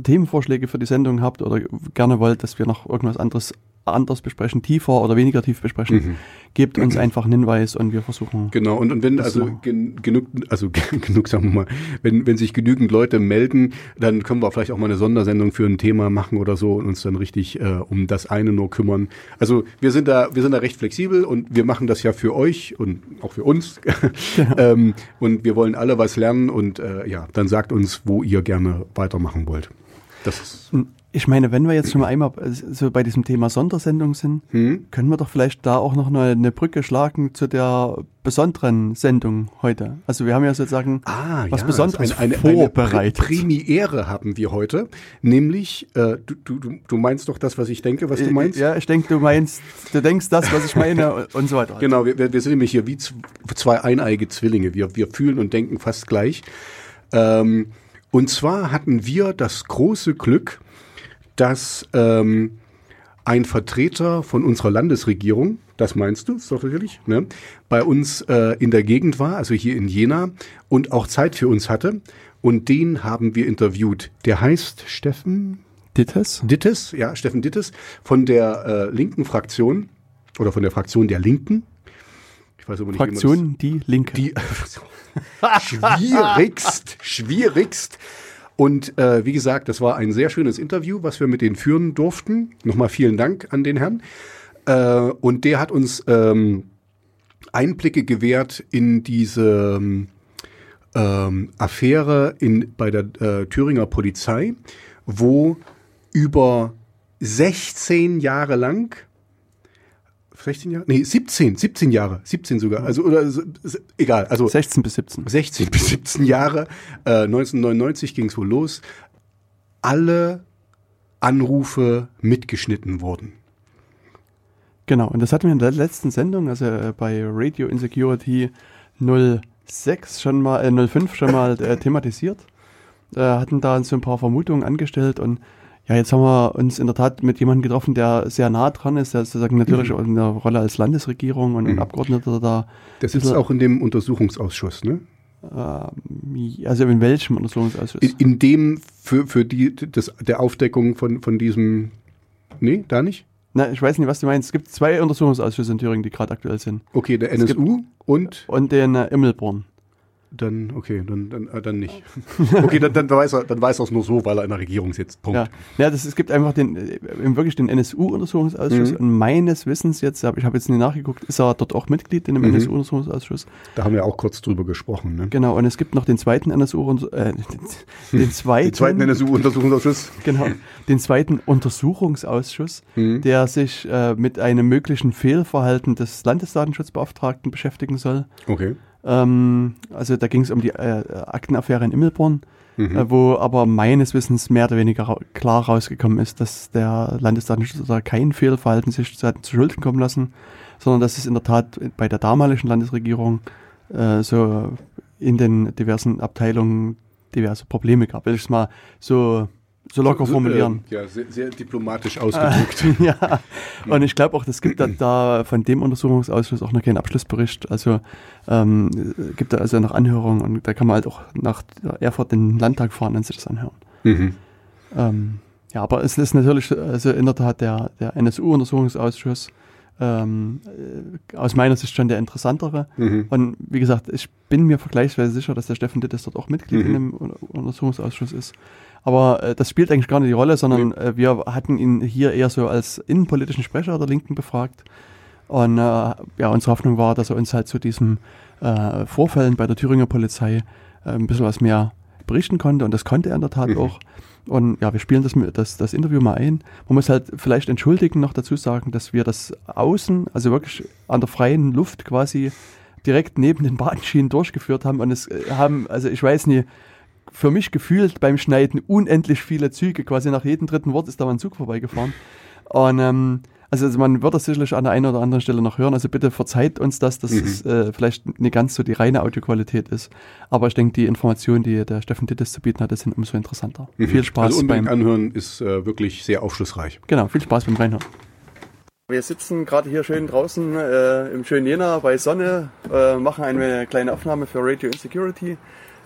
Themenvorschläge für die Sendung habt oder gerne wollt, dass wir noch irgendwas anderes anders besprechen, tiefer oder weniger tief besprechen, Mhm. gebt uns einfach einen Hinweis und wir versuchen. Genau, und, und wenn also gen, genug, also genug, sagen wir mal, wenn, wenn sich genügend Leute melden, dann können wir vielleicht auch mal eine Sondersendung für ein Thema machen oder so und uns dann richtig äh, um das eine nur kümmern. Also wir sind da, wir sind da recht flexibel und wir machen das ja für euch und auch für uns. ähm, und wir wollen alle was lernen und äh, ja, dann sagt uns, wo ihr gerne weitermachen wollt. Das ist, Ich meine, wenn wir jetzt schon mal einmal äh, so bei diesem Thema Sondersendung sind, hm? können wir doch vielleicht da auch noch eine, eine Brücke schlagen zu der besonderen Sendung heute. Also wir haben ja sozusagen Ah, was ja, Besonderes eine, eine, vorbereitet. Eine Premiere haben wir heute, nämlich, äh, du, du, du- meinst doch das, was ich denke, was du meinst? Äh, Ja, ich denke, du meinst, du denkst das, was ich meine und- so weiter. Genau, wir, wir sind nämlich hier wie zwei eineige Zwillinge. Wir, wir fühlen und denken fast gleich. Ähm, und zwar hatten wir das große Glück, dass ähm, ein Vertreter von unserer Landesregierung, das meinst du, ist doch richtig, ne, bei uns äh, in der Gegend war, also hier in Jena, und auch Zeit für uns hatte. Und den haben wir interviewt. Der heißt Steffen Dittes? Dittes, ja, Steffen Dittes von der äh, linken Fraktion oder von der Fraktion der Linken. Ich weiß aber nicht, Fraktion Die Linke. Die schwierigst, schwierigst. Und äh, wie gesagt, das war ein sehr schönes Interview, was wir mit denen führen durften. Nochmal vielen Dank an den Herrn. Äh, und der hat uns ähm, Einblicke gewährt in diese ähm, Affäre in, bei der äh, Thüringer Polizei, wo über 16 Jahre lang 16 Jahre? Nee, 17, 17 Jahre, 17 sogar. Also, oder, egal. Also 16 bis 17. 16 bis 17 Jahre. Äh, 1999 ging es wohl los. Alle Anrufe mitgeschnitten wurden. Genau, und das hatten wir in der letzten Sendung, also äh, bei Radio Insecurity 06 schon mal, äh, 05 schon mal äh, thematisiert. Äh, hatten da so ein paar Vermutungen angestellt und ja, jetzt haben wir uns in der Tat mit jemandem getroffen, der sehr nah dran ist, der sozusagen natürlich mhm. in der Rolle als Landesregierung und mhm. Abgeordneter da. Der sitzt auch in dem Untersuchungsausschuss, ne? Ähm, also in welchem Untersuchungsausschuss? In, in dem für, für die, das, der Aufdeckung von, von diesem, nee, da nicht? Na, ich weiß nicht, was du meinst. Es gibt zwei Untersuchungsausschüsse in Thüringen, die gerade aktuell sind. Okay, der NSU und? Und den äh, Immelborn. Dann, okay, dann, dann, äh, dann nicht. okay, dann, dann, weiß er, dann weiß er es nur so, weil er in der Regierung sitzt. Punkt. Ja, ja das, es gibt einfach den, äh, wirklich den NSU-Untersuchungsausschuss mhm. und meines Wissens jetzt, ich habe jetzt nicht nachgeguckt, ist er dort auch Mitglied in dem mhm. NSU-Untersuchungsausschuss. Da haben wir auch kurz drüber gesprochen. Ne? Genau, und es gibt noch den zweiten NSU, äh, den, den zweiten, den zweiten NSU-Untersuchungsausschuss. Genau, den zweiten Untersuchungsausschuss, mhm. der sich äh, mit einem möglichen Fehlverhalten des Landesdatenschutzbeauftragten beschäftigen soll. Okay. Ähm, also da ging es um die äh, Aktenaffäre in Immelborn, mhm. äh, wo aber meines Wissens mehr oder weniger ra klar rausgekommen ist, dass der Landesdatenschützer kein Fehlverhalten sich zu, zu Schulden kommen lassen, sondern dass es in der Tat bei der damaligen Landesregierung äh, so in den diversen Abteilungen diverse Probleme gab. Will ich es mal so so locker formulieren. Äh, ja, sehr, sehr, diplomatisch ausgedrückt. ja, und ich glaube auch, es gibt da, da, von dem Untersuchungsausschuss auch noch keinen Abschlussbericht. Also ähm, gibt da also noch Anhörungen und da kann man halt auch nach Erfurt in den Landtag fahren und sich das anhören. Mhm. Ähm, ja, aber es ist natürlich also in der Tat der, der NSU-Untersuchungsausschuss ähm, äh, aus meiner Sicht schon der interessantere. Mhm. Und wie gesagt, ich bin mir vergleichsweise sicher, dass der Steffen Dittes dort auch Mitglied mhm. in dem Untersuchungsausschuss ist. Aber äh, das spielt eigentlich gar nicht die Rolle, sondern äh, wir hatten ihn hier eher so als innenpolitischen Sprecher der Linken befragt. Und äh, ja, unsere Hoffnung war, dass er uns halt zu diesen äh, Vorfällen bei der Thüringer Polizei äh, ein bisschen was mehr berichten konnte. Und das konnte er in der Tat mhm. auch. Und ja, wir spielen das, das, das Interview mal ein. Man muss halt vielleicht entschuldigen, noch dazu sagen, dass wir das außen, also wirklich an der freien Luft quasi direkt neben den Bahnschienen durchgeführt haben. Und es äh, haben, also ich weiß nie, für mich gefühlt beim Schneiden unendlich viele Züge. Quasi nach jedem dritten Wort ist da mal ein Zug vorbeigefahren. Und ähm, also, also man wird das sicherlich an der einen oder anderen Stelle noch hören. Also bitte verzeiht uns das, dass mhm. es äh, vielleicht nicht ganz so die reine Audioqualität ist. Aber ich denke, die Informationen, die der Steffen Dittis zu bieten hat, sind umso interessanter. Mhm. Viel Spaß also beim Anhören ist äh, wirklich sehr aufschlussreich. Genau, viel Spaß beim Reinhören. Wir sitzen gerade hier schön draußen äh, im schönen Jena bei Sonne, äh, machen eine kleine Aufnahme für Radio Insecurity.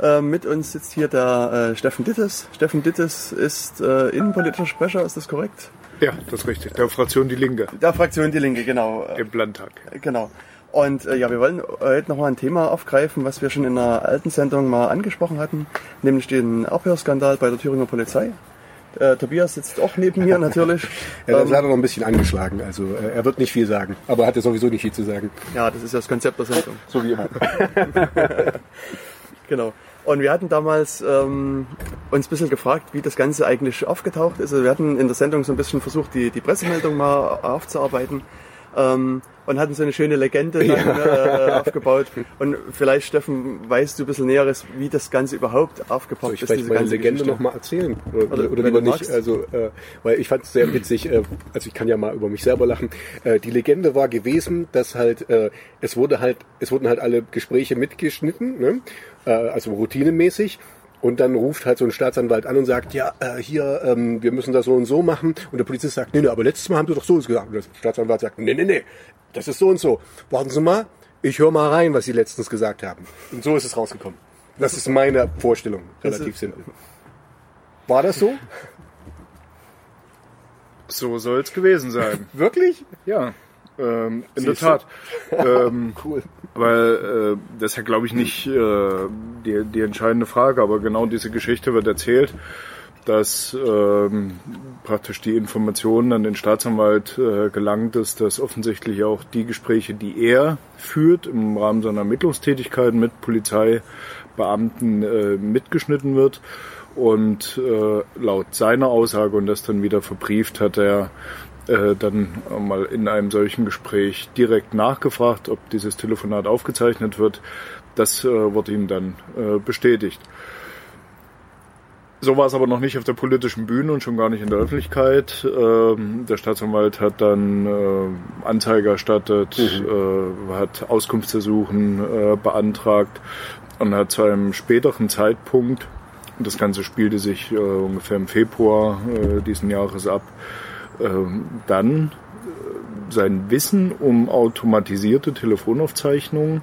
Äh, mit uns sitzt hier der äh, Steffen Dittes. Steffen Dittes ist äh, innenpolitischer Sprecher, ist das korrekt? Ja, das ist richtig. Der Fraktion Die Linke. Der Fraktion Die Linke, genau. Im Landtag. Genau. Und äh, ja, wir wollen heute nochmal ein Thema aufgreifen, was wir schon in einer alten Sendung mal angesprochen hatten, nämlich den Abhörskandal bei der Thüringer Polizei. Äh, Tobias sitzt auch neben mir natürlich. er ist ähm, leider noch ein bisschen angeschlagen, also äh, er wird nicht viel sagen, aber er hat ja sowieso nicht viel zu sagen. Ja, das ist ja das Konzept der Sendung. So wie immer. genau. Und wir hatten damals ähm, uns ein bisschen gefragt, wie das Ganze eigentlich aufgetaucht ist. Also wir hatten in der Sendung so ein bisschen versucht, die, die Pressemeldung mal aufzuarbeiten. Ähm, und hatten so eine schöne Legende dann, ja. äh, aufgebaut. Und vielleicht, Steffen, weißt du ein bisschen Näheres, wie das Ganze überhaupt aufgebaut so, ich ist. Ich meine Legende nochmal erzählen. Oder, oder, oder lieber nicht. Magst. Also, äh, weil ich fand es sehr witzig, äh, also ich kann ja mal über mich selber lachen. Äh, die Legende war gewesen, dass halt, äh, es wurde halt, es wurden halt alle Gespräche mitgeschnitten, ne? äh, also routinemäßig. Und dann ruft halt so ein Staatsanwalt an und sagt, ja, äh, hier, ähm, wir müssen das so und so machen. Und der Polizist sagt, nee, nee, aber letztes Mal haben sie doch so gesagt. Und der Staatsanwalt sagt, nee, nee, nee, das ist so und so. Warten Sie mal, ich höre mal rein, was Sie letztens gesagt haben. Und so ist es rausgekommen. Das ist meine Vorstellung, relativ simpel. War das so? So soll es gewesen sein. Wirklich? Ja. Ähm, in der Tat. ähm, Cool. Weil äh, das ist ja, glaube ich, nicht äh, die, die entscheidende Frage, aber genau diese Geschichte wird erzählt, dass ähm, praktisch die Informationen an den Staatsanwalt äh, gelangt ist, dass offensichtlich auch die Gespräche, die er führt im Rahmen seiner Ermittlungstätigkeit mit Polizeibeamten äh, mitgeschnitten wird. Und äh, laut seiner Aussage und das dann wieder verbrieft hat er äh, dann mal in einem solchen Gespräch direkt nachgefragt, ob dieses Telefonat aufgezeichnet wird. Das äh, wurde ihm dann äh, bestätigt. So war es aber noch nicht auf der politischen Bühne und schon gar nicht in der Öffentlichkeit. Ähm, der Staatsanwalt hat dann äh, Anzeige erstattet, äh, hat Auskunftsersuchen äh, beantragt und hat zu einem späteren Zeitpunkt, das Ganze spielte sich äh, ungefähr im Februar äh, diesen Jahres ab, dann äh, sein Wissen um automatisierte Telefonaufzeichnungen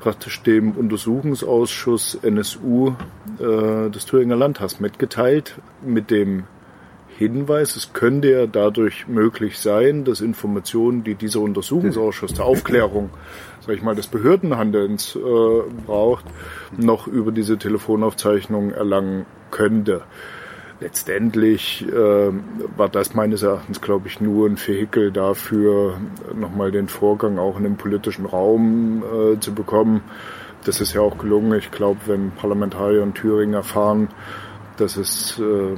praktisch dem Untersuchungsausschuss NSU äh, des Thüringer Landtags mitgeteilt, mit dem Hinweis, es könnte ja dadurch möglich sein, dass Informationen, die dieser Untersuchungsausschuss der Aufklärung, sag ich mal, des Behördenhandelns äh, braucht, noch über diese Telefonaufzeichnung erlangen könnte. Letztendlich äh, war das meines Erachtens, glaube ich, nur ein Vehikel dafür, nochmal den Vorgang auch in den politischen Raum äh, zu bekommen. Das ist ja auch gelungen. Ich glaube, wenn Parlamentarier in Thüringen erfahren, dass es, äh,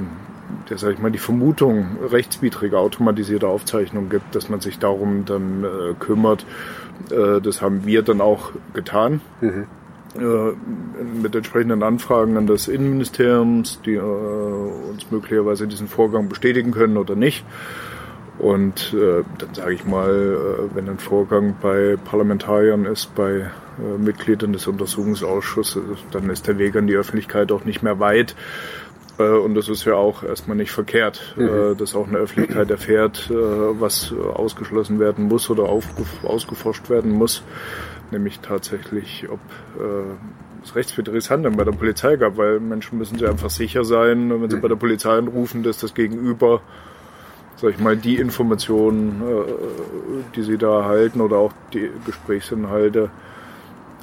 ja, sag ich mal, die Vermutung rechtswidrige automatisierte Aufzeichnung gibt, dass man sich darum dann äh, kümmert, äh, das haben wir dann auch getan. Äh, mit entsprechenden Anfragen an das Innenministeriums, die äh, uns möglicherweise diesen Vorgang bestätigen können oder nicht. Und äh, dann sage ich mal, äh, wenn ein Vorgang bei Parlamentariern ist, bei äh, Mitgliedern des Untersuchungsausschusses, dann ist der Weg an die Öffentlichkeit auch nicht mehr weit. Äh, Und das ist ja auch erstmal nicht verkehrt, äh, dass auch eine Öffentlichkeit erfährt, äh, was äh, ausgeschlossen werden muss oder aufge ausgeforscht werden muss. Nämlich tatsächlich, ob äh, es rechtswidriges Handeln bei der Polizei gab, weil Menschen müssen sich einfach sicher sein, wenn sie bei der Polizei anrufen, dass das Gegenüber, sag ich mal, die Informationen, äh, die sie da erhalten oder auch die Gesprächsinhalte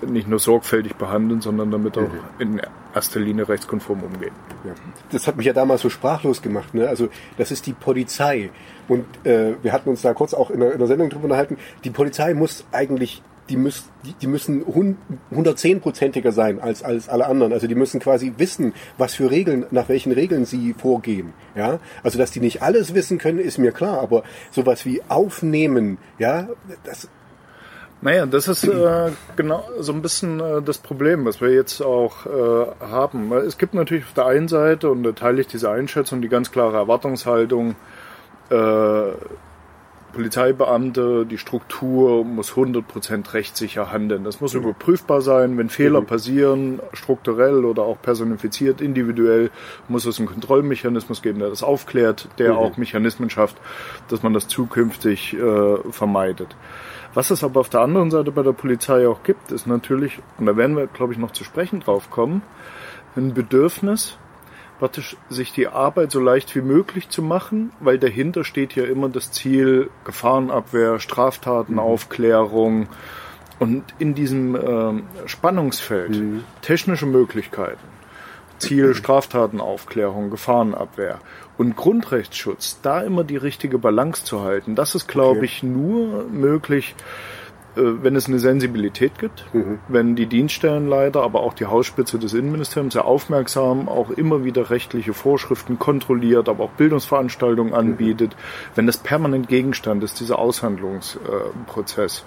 nicht nur sorgfältig behandeln, sondern damit auch in erster Linie rechtskonform umgehen. Ja. Das hat mich ja damals so sprachlos gemacht. Ne? Also das ist die Polizei. Und äh, wir hatten uns da kurz auch in der, in der Sendung drüber unterhalten. Die Polizei muss eigentlich, die, müß, die, die müssen 110-prozentiger sein als, als alle anderen. Also die müssen quasi wissen, was für Regeln, nach welchen Regeln sie vorgehen. Ja, also dass die nicht alles wissen können, ist mir klar. Aber sowas wie aufnehmen, ja, das Naja, das ist äh, genau so ein bisschen äh, das Problem, was wir jetzt auch äh, haben. Es gibt natürlich auf der einen Seite, und da teile ich diese Einschätzung, die ganz klare Erwartungshaltung, äh, Polizeibeamte, die Struktur muss 100% rechtssicher handeln. Das muss überprüfbar sein. Wenn Fehler passieren, strukturell oder auch personifiziert, individuell, muss es einen Kontrollmechanismus geben, der das aufklärt, der auch Mechanismen schafft, dass man das zukünftig äh, vermeidet. Was es aber auf der anderen Seite bei der Polizei auch gibt, ist natürlich, und da werden wir, glaube ich, noch zu sprechen drauf kommen, ein Bedürfnis, praktisch sich die Arbeit so leicht wie möglich zu machen, weil dahinter steht ja immer das Ziel Gefahrenabwehr, Straftatenaufklärung und in diesem ähm, Spannungsfeld technische Möglichkeiten, Ziel Straftatenaufklärung, Gefahrenabwehr und Grundrechtsschutz, da immer die richtige Balance zu halten. Das ist, glaube Okay. ich, nur möglich, wenn es eine Sensibilität gibt, wenn die Dienststellenleiter, aber auch die Hausspitze des Innenministeriums sehr aufmerksam auch immer wieder rechtliche Vorschriften kontrolliert, aber auch Bildungsveranstaltungen anbietet, wenn das permanent Gegenstand ist, dieser Aushandlungsprozess.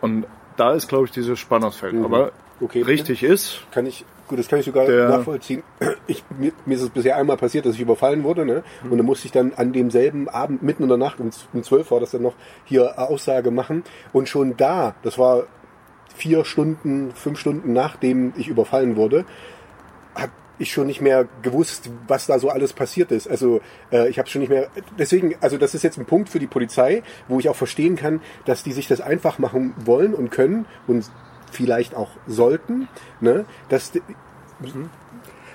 Und da ist, glaube ich, dieses Spannungsfeld. Aber Okay. richtig ist, kann ich, gut, das kann ich sogar Der- nachvollziehen. Ich, mir, mir ist es bisher einmal passiert, dass ich überfallen wurde, ne? Und dann musste ich dann an demselben Abend, mitten in der Nacht, um, um 12 war das dann noch, hier Aussage machen. Und schon da, das war vier Stunden, fünf Stunden nachdem ich überfallen wurde, habe ich schon nicht mehr gewusst, was da so alles passiert ist. Also äh, ich habe schon nicht mehr. Deswegen, also das ist jetzt ein Punkt für die Polizei, wo ich auch verstehen kann, dass die sich das einfach machen wollen und können und vielleicht auch sollten. Ne? Dass, die-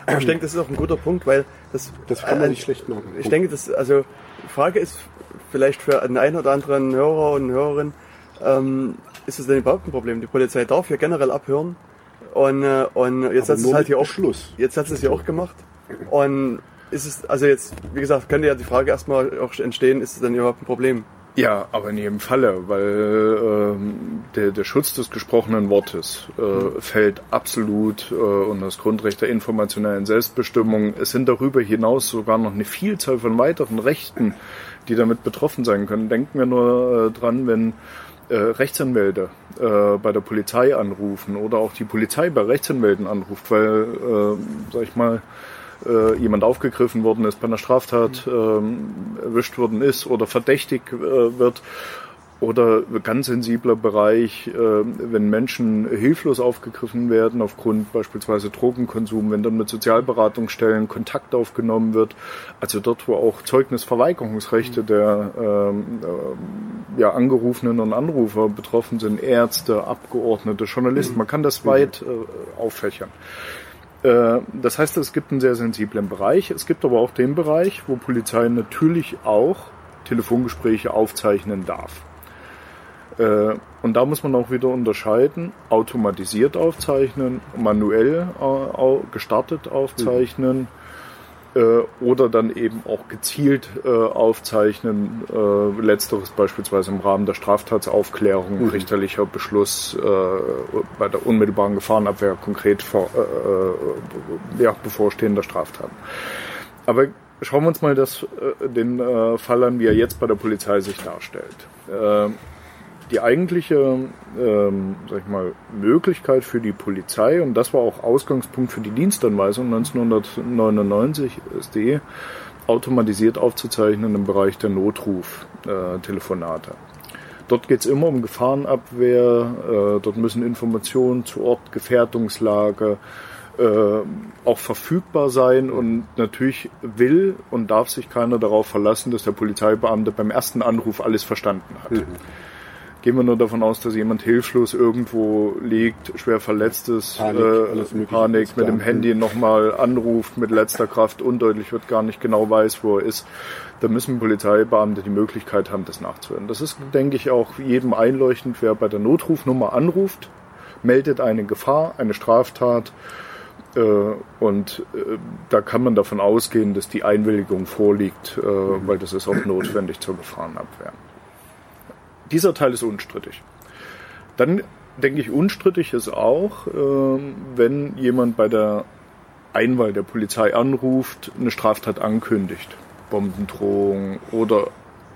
Aber ich denke, das ist auch ein guter Punkt, weil das, das kann man äh, nicht schlecht machen. Ich denke, das, also, Die Frage ist vielleicht für den einen oder anderen Hörer und Hörerin, ähm, ist es denn überhaupt ein Problem? Die Polizei darf hier generell abhören. Und, äh, und jetzt hat es halt hier auch Schluss. Jetzt hat es hier auch gemacht. Und ist es, also jetzt, wie gesagt, könnte ja die Frage erstmal auch entstehen, ist es denn überhaupt ein Problem? Ja, aber in jedem Falle, weil ähm, der, der Schutz des gesprochenen Wortes äh, fällt absolut äh, unter das Grundrecht der informationellen Selbstbestimmung. Es sind darüber hinaus sogar noch eine Vielzahl von weiteren Rechten, die damit betroffen sein können. Denken wir nur äh, dran, wenn äh, Rechtsanwälte äh, bei der Polizei anrufen oder auch die Polizei bei Rechtsanwälten anruft, weil, äh, sag ich mal, äh, jemand aufgegriffen worden ist, bei einer Straftat ähm, erwischt worden ist oder verdächtig äh, wird. Oder ganz sensibler Bereich, äh, wenn Menschen hilflos aufgegriffen werden aufgrund beispielsweise Drogenkonsum, wenn dann mit Sozialberatungsstellen Kontakt aufgenommen wird, also dort, wo auch Zeugnisverweigerungsrechte der ähm, äh, ja, Angerufenen und Anrufer betroffen sind, Ärzte, Abgeordnete, Journalisten, man kann das weit äh, auffächern. Äh, das heißt, es gibt einen sehr sensiblen Bereich. Es gibt aber auch den Bereich, wo Polizei natürlich auch Telefongespräche aufzeichnen darf. Äh, und da muss man auch wieder unterscheiden, automatisiert aufzeichnen, manuell äh, gestartet aufzeichnen oder dann eben auch gezielt äh, aufzeichnen. Äh, letzteres beispielsweise im Rahmen der Straftatsaufklärung, mhm. richterlicher Beschluss äh, bei der unmittelbaren Gefahrenabwehr konkret vor, äh, äh, ja, bevorstehender Straftaten. Aber schauen wir uns mal das, den Fall an, wie er jetzt bei der Polizei sich darstellt die eigentliche ähm, sag ich mal, Möglichkeit für die Polizei, und das war auch Ausgangspunkt für die Dienstanweisung 1999, ist die automatisiert aufzuzeichnen im Bereich der Notruf-Telefonate. Dort geht es immer um Gefahrenabwehr, äh, dort müssen Informationen zu Ort, Gefährdungslage, äh, auch verfügbar sein und natürlich will und darf sich keiner darauf verlassen, dass der Polizeibeamte beim ersten Anruf alles verstanden hat. Mhm. Gehen wir nur davon aus, dass jemand hilflos irgendwo liegt, schwer verletzt ist, Panik, äh, Panik mit dem Handy nochmal anruft, mit letzter Kraft undeutlich wird, gar nicht genau weiß, wo er ist. Da müssen Polizeibeamte die Möglichkeit haben, das nachzuhören. Das ist, denke ich, auch jedem einleuchtend, wer bei der Notrufnummer anruft, meldet eine Gefahr, eine Straftat, äh, und äh, da kann man davon ausgehen, dass die Einwilligung vorliegt, äh, weil das ist auch notwendig zur Gefahrenabwehr dieser Teil ist unstrittig. Dann denke ich, unstrittig ist auch, ähm, wenn jemand bei der Einwahl der Polizei anruft, eine Straftat ankündigt. Bombendrohung oder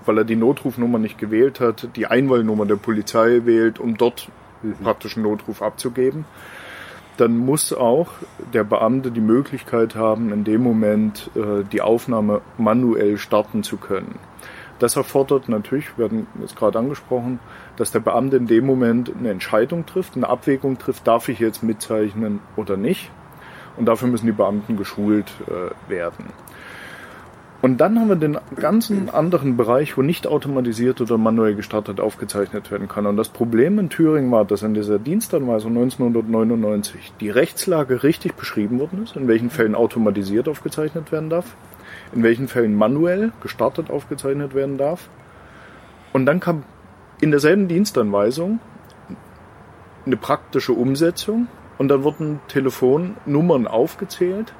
weil er die Notrufnummer nicht gewählt hat, die Einwahlnummer der Polizei wählt, um dort mhm. praktisch einen Notruf abzugeben, dann muss auch der Beamte die Möglichkeit haben, in dem Moment äh, die Aufnahme manuell starten zu können. Das erfordert natürlich, wir hatten es gerade angesprochen, dass der Beamte in dem Moment eine Entscheidung trifft, eine Abwägung trifft, darf ich jetzt mitzeichnen oder nicht. Und dafür müssen die Beamten geschult äh, werden. Und dann haben wir den ganzen anderen Bereich, wo nicht automatisiert oder manuell gestartet aufgezeichnet werden kann. Und das Problem in Thüringen war, dass in dieser Dienstanweisung 1999 die Rechtslage richtig beschrieben worden ist, in welchen Fällen automatisiert aufgezeichnet werden darf in welchen Fällen manuell gestartet aufgezeichnet werden darf. Und dann kam in derselben Dienstanweisung eine praktische Umsetzung und dann wurden Telefonnummern aufgezählt,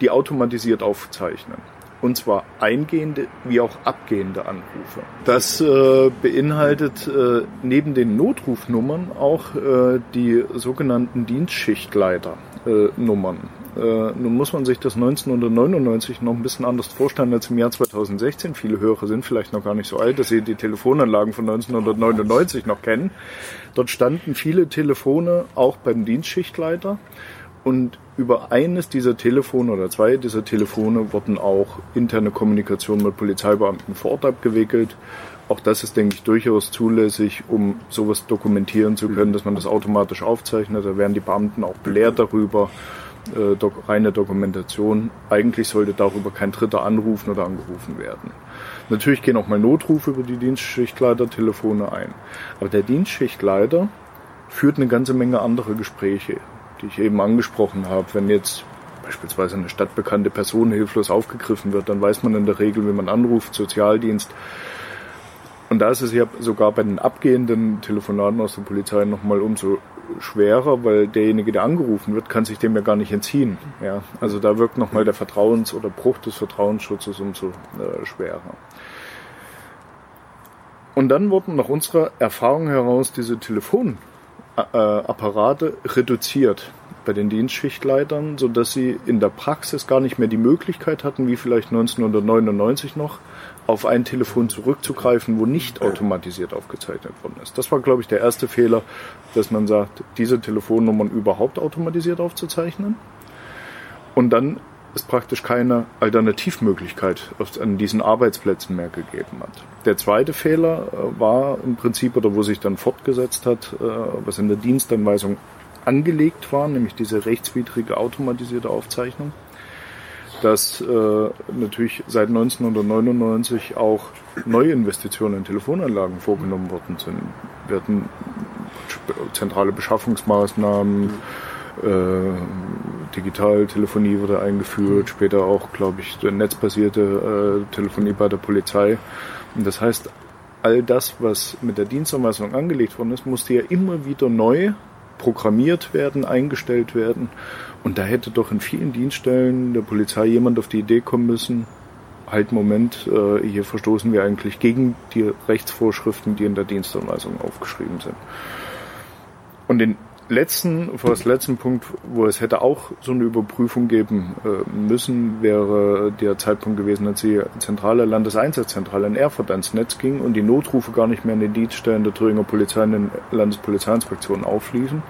die automatisiert aufzeichnen. Und zwar eingehende wie auch abgehende Anrufe. Das äh, beinhaltet äh, neben den Notrufnummern auch äh, die sogenannten Dienstschichtleiternummern. Äh, nun muss man sich das 1999 noch ein bisschen anders vorstellen als im Jahr 2016. Viele Hörer sind vielleicht noch gar nicht so alt, dass sie die Telefonanlagen von 1999 noch kennen. Dort standen viele Telefone auch beim Dienstschichtleiter und über eines dieser Telefone oder zwei dieser Telefone wurden auch interne Kommunikation mit Polizeibeamten vor Ort abgewickelt. Auch das ist, denke ich, durchaus zulässig, um sowas dokumentieren zu können, dass man das automatisch aufzeichnet. Da werden die Beamten auch belehrt darüber äh, dok reine Dokumentation. Eigentlich sollte darüber kein Dritter anrufen oder angerufen werden. Natürlich gehen auch mal Notrufe über die Dienstschichtleiter-Telefone ein. Aber der Dienstschichtleiter führt eine ganze Menge andere Gespräche, die ich eben angesprochen habe. Wenn jetzt beispielsweise eine stadtbekannte Person hilflos aufgegriffen wird, dann weiß man in der Regel, wie man anruft, Sozialdienst. Und da ist es ja sogar bei den abgehenden Telefonaten aus der Polizei nochmal umso schwerer, weil derjenige, der angerufen wird, kann sich dem ja gar nicht entziehen. Ja, also da wirkt nochmal der Vertrauens- oder Bruch des Vertrauensschutzes umso äh, schwerer. Und dann wurden nach unserer Erfahrung heraus diese Telefonapparate reduziert bei den Dienstschichtleitern, sodass sie in der Praxis gar nicht mehr die Möglichkeit hatten, wie vielleicht 1999 noch, auf ein Telefon zurückzugreifen, wo nicht automatisiert aufgezeichnet worden ist. Das war, glaube ich, der erste Fehler, dass man sagt, diese Telefonnummern überhaupt automatisiert aufzuzeichnen. Und dann es praktisch keine Alternativmöglichkeit an diesen Arbeitsplätzen mehr gegeben hat. Der zweite Fehler äh, war im Prinzip, oder wo sich dann fortgesetzt hat, äh, was in der Dienstanweisung angelegt war, nämlich diese rechtswidrige automatisierte Aufzeichnung, dass äh, natürlich seit 1999 auch neue Investitionen in Telefonanlagen vorgenommen worden sind. Wir hatten zentrale Beschaffungsmaßnahmen, äh, Digitaltelefonie wurde eingeführt, später auch, glaube ich, netzbasierte äh, Telefonie bei der Polizei. Und das heißt, all das, was mit der Dienstanweisung angelegt worden ist, musste ja immer wieder neu programmiert werden, eingestellt werden. Und da hätte doch in vielen Dienststellen der Polizei jemand auf die Idee kommen müssen, halt Moment, äh, hier verstoßen wir eigentlich gegen die Rechtsvorschriften, die in der Dienstanweisung aufgeschrieben sind. Und in letzten, vor das letzten Punkt, wo es hätte auch so eine Überprüfung geben äh, müssen, wäre der Zeitpunkt gewesen, als die zentrale Landeseinsatzzentrale in Erfurt ans Netz ging und die Notrufe gar nicht mehr in den Dienststellen der Thüringer Polizei und den Landespolizeiinspektionen aufliefen.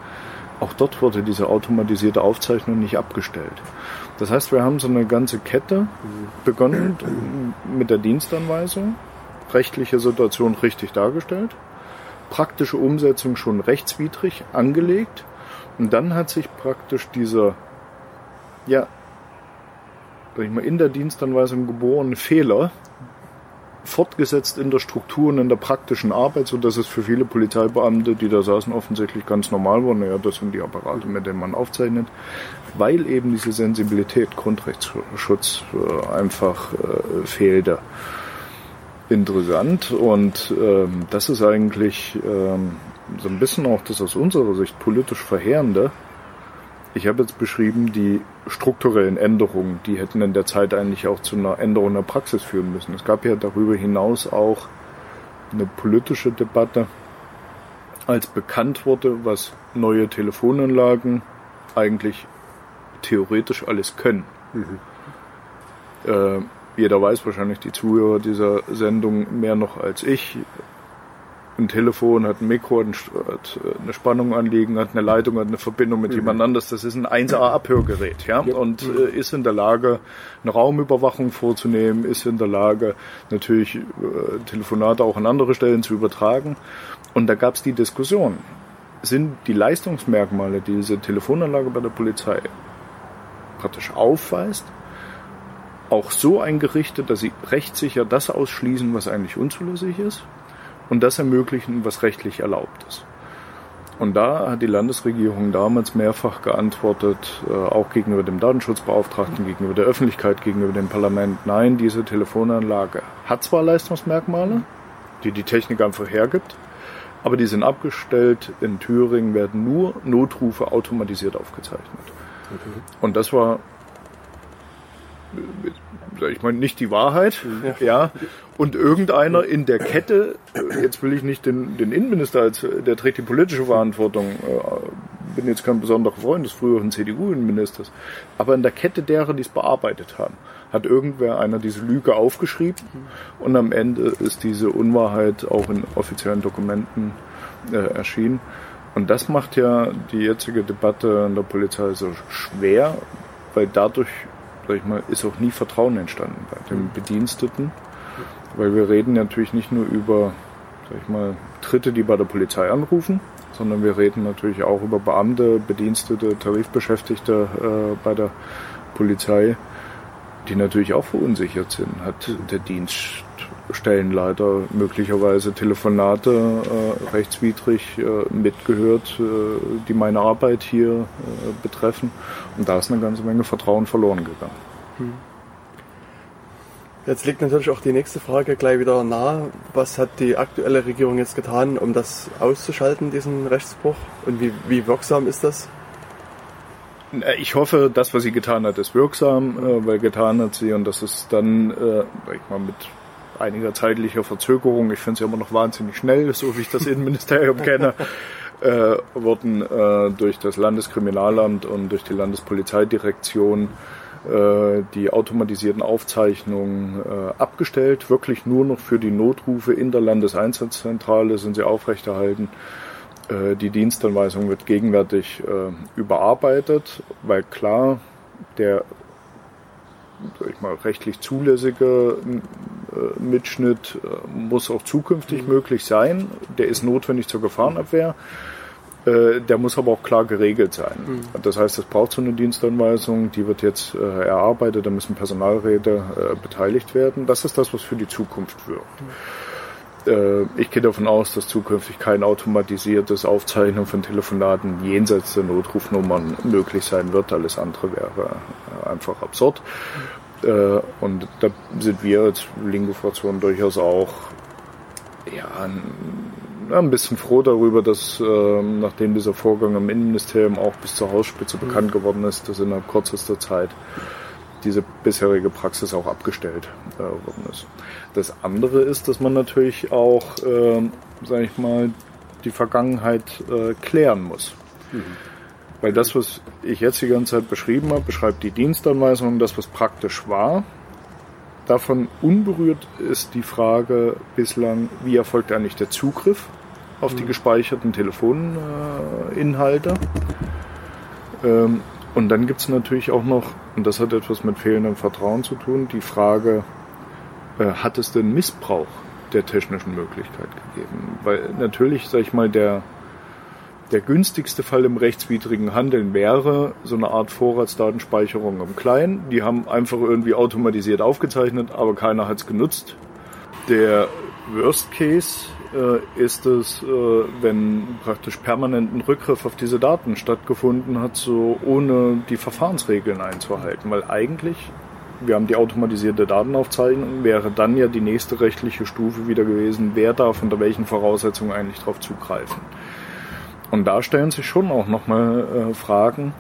Auch dort wurde diese automatisierte Aufzeichnung nicht abgestellt. Das heißt, wir haben so eine ganze Kette begonnen mit der Dienstanweisung, rechtliche Situation richtig dargestellt, praktische Umsetzung schon rechtswidrig angelegt. Und dann hat sich praktisch dieser, ja, sag ich mal, in der Dienstanweisung geborene Fehler fortgesetzt in der Struktur und in der praktischen Arbeit, so dass es für viele Polizeibeamte, die da saßen, offensichtlich ganz normal war. Naja, das sind die Apparate, mit denen man aufzeichnet, weil eben diese Sensibilität, Grundrechtsschutz äh, einfach äh, fehlte interessant und ähm, das ist eigentlich ähm, so ein bisschen auch das aus unserer Sicht politisch Verheerende. Ich habe jetzt beschrieben, die strukturellen Änderungen, die hätten in der Zeit eigentlich auch zu einer Änderung der Praxis führen müssen. Es gab ja darüber hinaus auch eine politische Debatte, als bekannt wurde, was neue Telefonanlagen eigentlich theoretisch alles können. Mhm. Äh, jeder weiß wahrscheinlich, die Zuhörer dieser Sendung mehr noch als ich. Ein Telefon hat ein Mikro, hat eine Spannung anliegen, hat eine Leitung, hat eine Verbindung mit mhm. jemand anders. Das ist ein 1A-Abhörgerät, ja, und äh, ist in der Lage, eine Raumüberwachung vorzunehmen, ist in der Lage, natürlich äh, Telefonate auch an andere Stellen zu übertragen. Und da gab es die Diskussion, sind die Leistungsmerkmale, die diese Telefonanlage bei der Polizei praktisch aufweist, auch so eingerichtet, dass sie rechtssicher das ausschließen, was eigentlich unzulässig ist und das ermöglichen, was rechtlich erlaubt ist. Und da hat die Landesregierung damals mehrfach geantwortet, äh, auch gegenüber dem Datenschutzbeauftragten, gegenüber der Öffentlichkeit, gegenüber dem Parlament, nein, diese Telefonanlage hat zwar Leistungsmerkmale, die die Technik einfach hergibt, aber die sind abgestellt. In Thüringen werden nur Notrufe automatisiert aufgezeichnet. Und das war ich meine, nicht die Wahrheit, ja. ja. Und irgendeiner in der Kette, jetzt will ich nicht den, den Innenminister als, der trägt die politische Verantwortung, äh, bin jetzt kein besonderer Freund des früheren CDU-Innenministers, aber in der Kette derer, die es bearbeitet haben, hat irgendwer einer diese Lüge aufgeschrieben und am Ende ist diese Unwahrheit auch in offiziellen Dokumenten äh, erschienen. Und das macht ja die jetzige Debatte in der Polizei so schwer, weil dadurch sag ich mal, ist auch nie Vertrauen entstanden bei den Bediensteten, weil wir reden natürlich nicht nur über, sag ich mal, Dritte, die bei der Polizei anrufen, sondern wir reden natürlich auch über Beamte, Bedienstete, Tarifbeschäftigte äh, bei der Polizei, die natürlich auch verunsichert sind. Hat der Dienst Stellenleiter möglicherweise Telefonate äh, rechtswidrig äh, mitgehört, äh, die meine Arbeit hier äh, betreffen. Und da ist eine ganze Menge Vertrauen verloren gegangen. Hm. Jetzt liegt natürlich auch die nächste Frage gleich wieder nahe. Was hat die aktuelle Regierung jetzt getan, um das auszuschalten, diesen Rechtsbruch? Und wie, wie wirksam ist das? Ich hoffe, das, was sie getan hat, ist wirksam, äh, weil getan hat sie und das ist dann, äh, ich mal, mit einiger zeitlicher Verzögerung, ich finde es immer noch wahnsinnig schnell, so wie ich das Innenministerium kenne, äh, wurden äh, durch das Landeskriminalamt und durch die Landespolizeidirektion äh, die automatisierten Aufzeichnungen äh, abgestellt. Wirklich nur noch für die Notrufe in der Landeseinsatzzentrale sind sie aufrechterhalten. Äh, die Dienstanweisung wird gegenwärtig überarbeitet, weil klar, der ich mal, rechtlich zulässige äh, Mitschnitt äh, muss auch zukünftig mhm. möglich sein. Der ist notwendig zur Gefahrenabwehr. Äh, der muss aber auch klar geregelt sein. Mhm. Das heißt, es braucht so eine Dienstanweisung, die wird jetzt erarbeitet, da müssen Personalräte beteiligt werden. Das ist das, was für die Zukunft wirkt. Mhm. Ich gehe davon aus, dass zukünftig kein automatisiertes Aufzeichnen von Telefonaten jenseits der Notrufnummern möglich sein wird. Alles andere wäre einfach absurd. Mhm. Und da sind wir als Lingo-Fraktion durchaus auch ja, ein bisschen froh darüber, dass ähm, nachdem dieser Vorgang im Innenministerium auch bis zur Hausspitze mhm. bekannt geworden ist, dass innerhalb kürzester Zeit diese bisherige Praxis auch abgestellt äh, worden ist. Das andere ist, dass man natürlich auch, äh, sage ich mal, die Vergangenheit äh, klären muss. Mhm. Weil das, was ich jetzt die ganze Zeit beschrieben habe, beschreibt die Dienstanweisung, das, was praktisch war. Davon unberührt ist die Frage bislang, wie erfolgt eigentlich der Zugriff auf die mhm. gespeicherten Telefoninhalte. Ähm, und dann gibt es natürlich auch noch, und das hat etwas mit fehlendem Vertrauen zu tun, die Frage, hat es denn Missbrauch der technischen Möglichkeit gegeben? Weil natürlich, sag ich mal, der, der günstigste Fall im rechtswidrigen Handeln wäre so eine Art Vorratsdatenspeicherung im Kleinen. Die haben einfach irgendwie automatisiert aufgezeichnet, aber keiner hat es genutzt. Der Worst Case äh, ist es, äh, wenn praktisch permanenten Rückgriff auf diese Daten stattgefunden hat, so ohne die Verfahrensregeln einzuhalten. Weil eigentlich, wir haben die automatisierte Datenaufzeichnung, wäre dann ja die nächste rechtliche Stufe wieder gewesen, wer darf unter welchen Voraussetzungen eigentlich darauf zugreifen. Und da stellen sich schon auch nochmal äh, Fragen,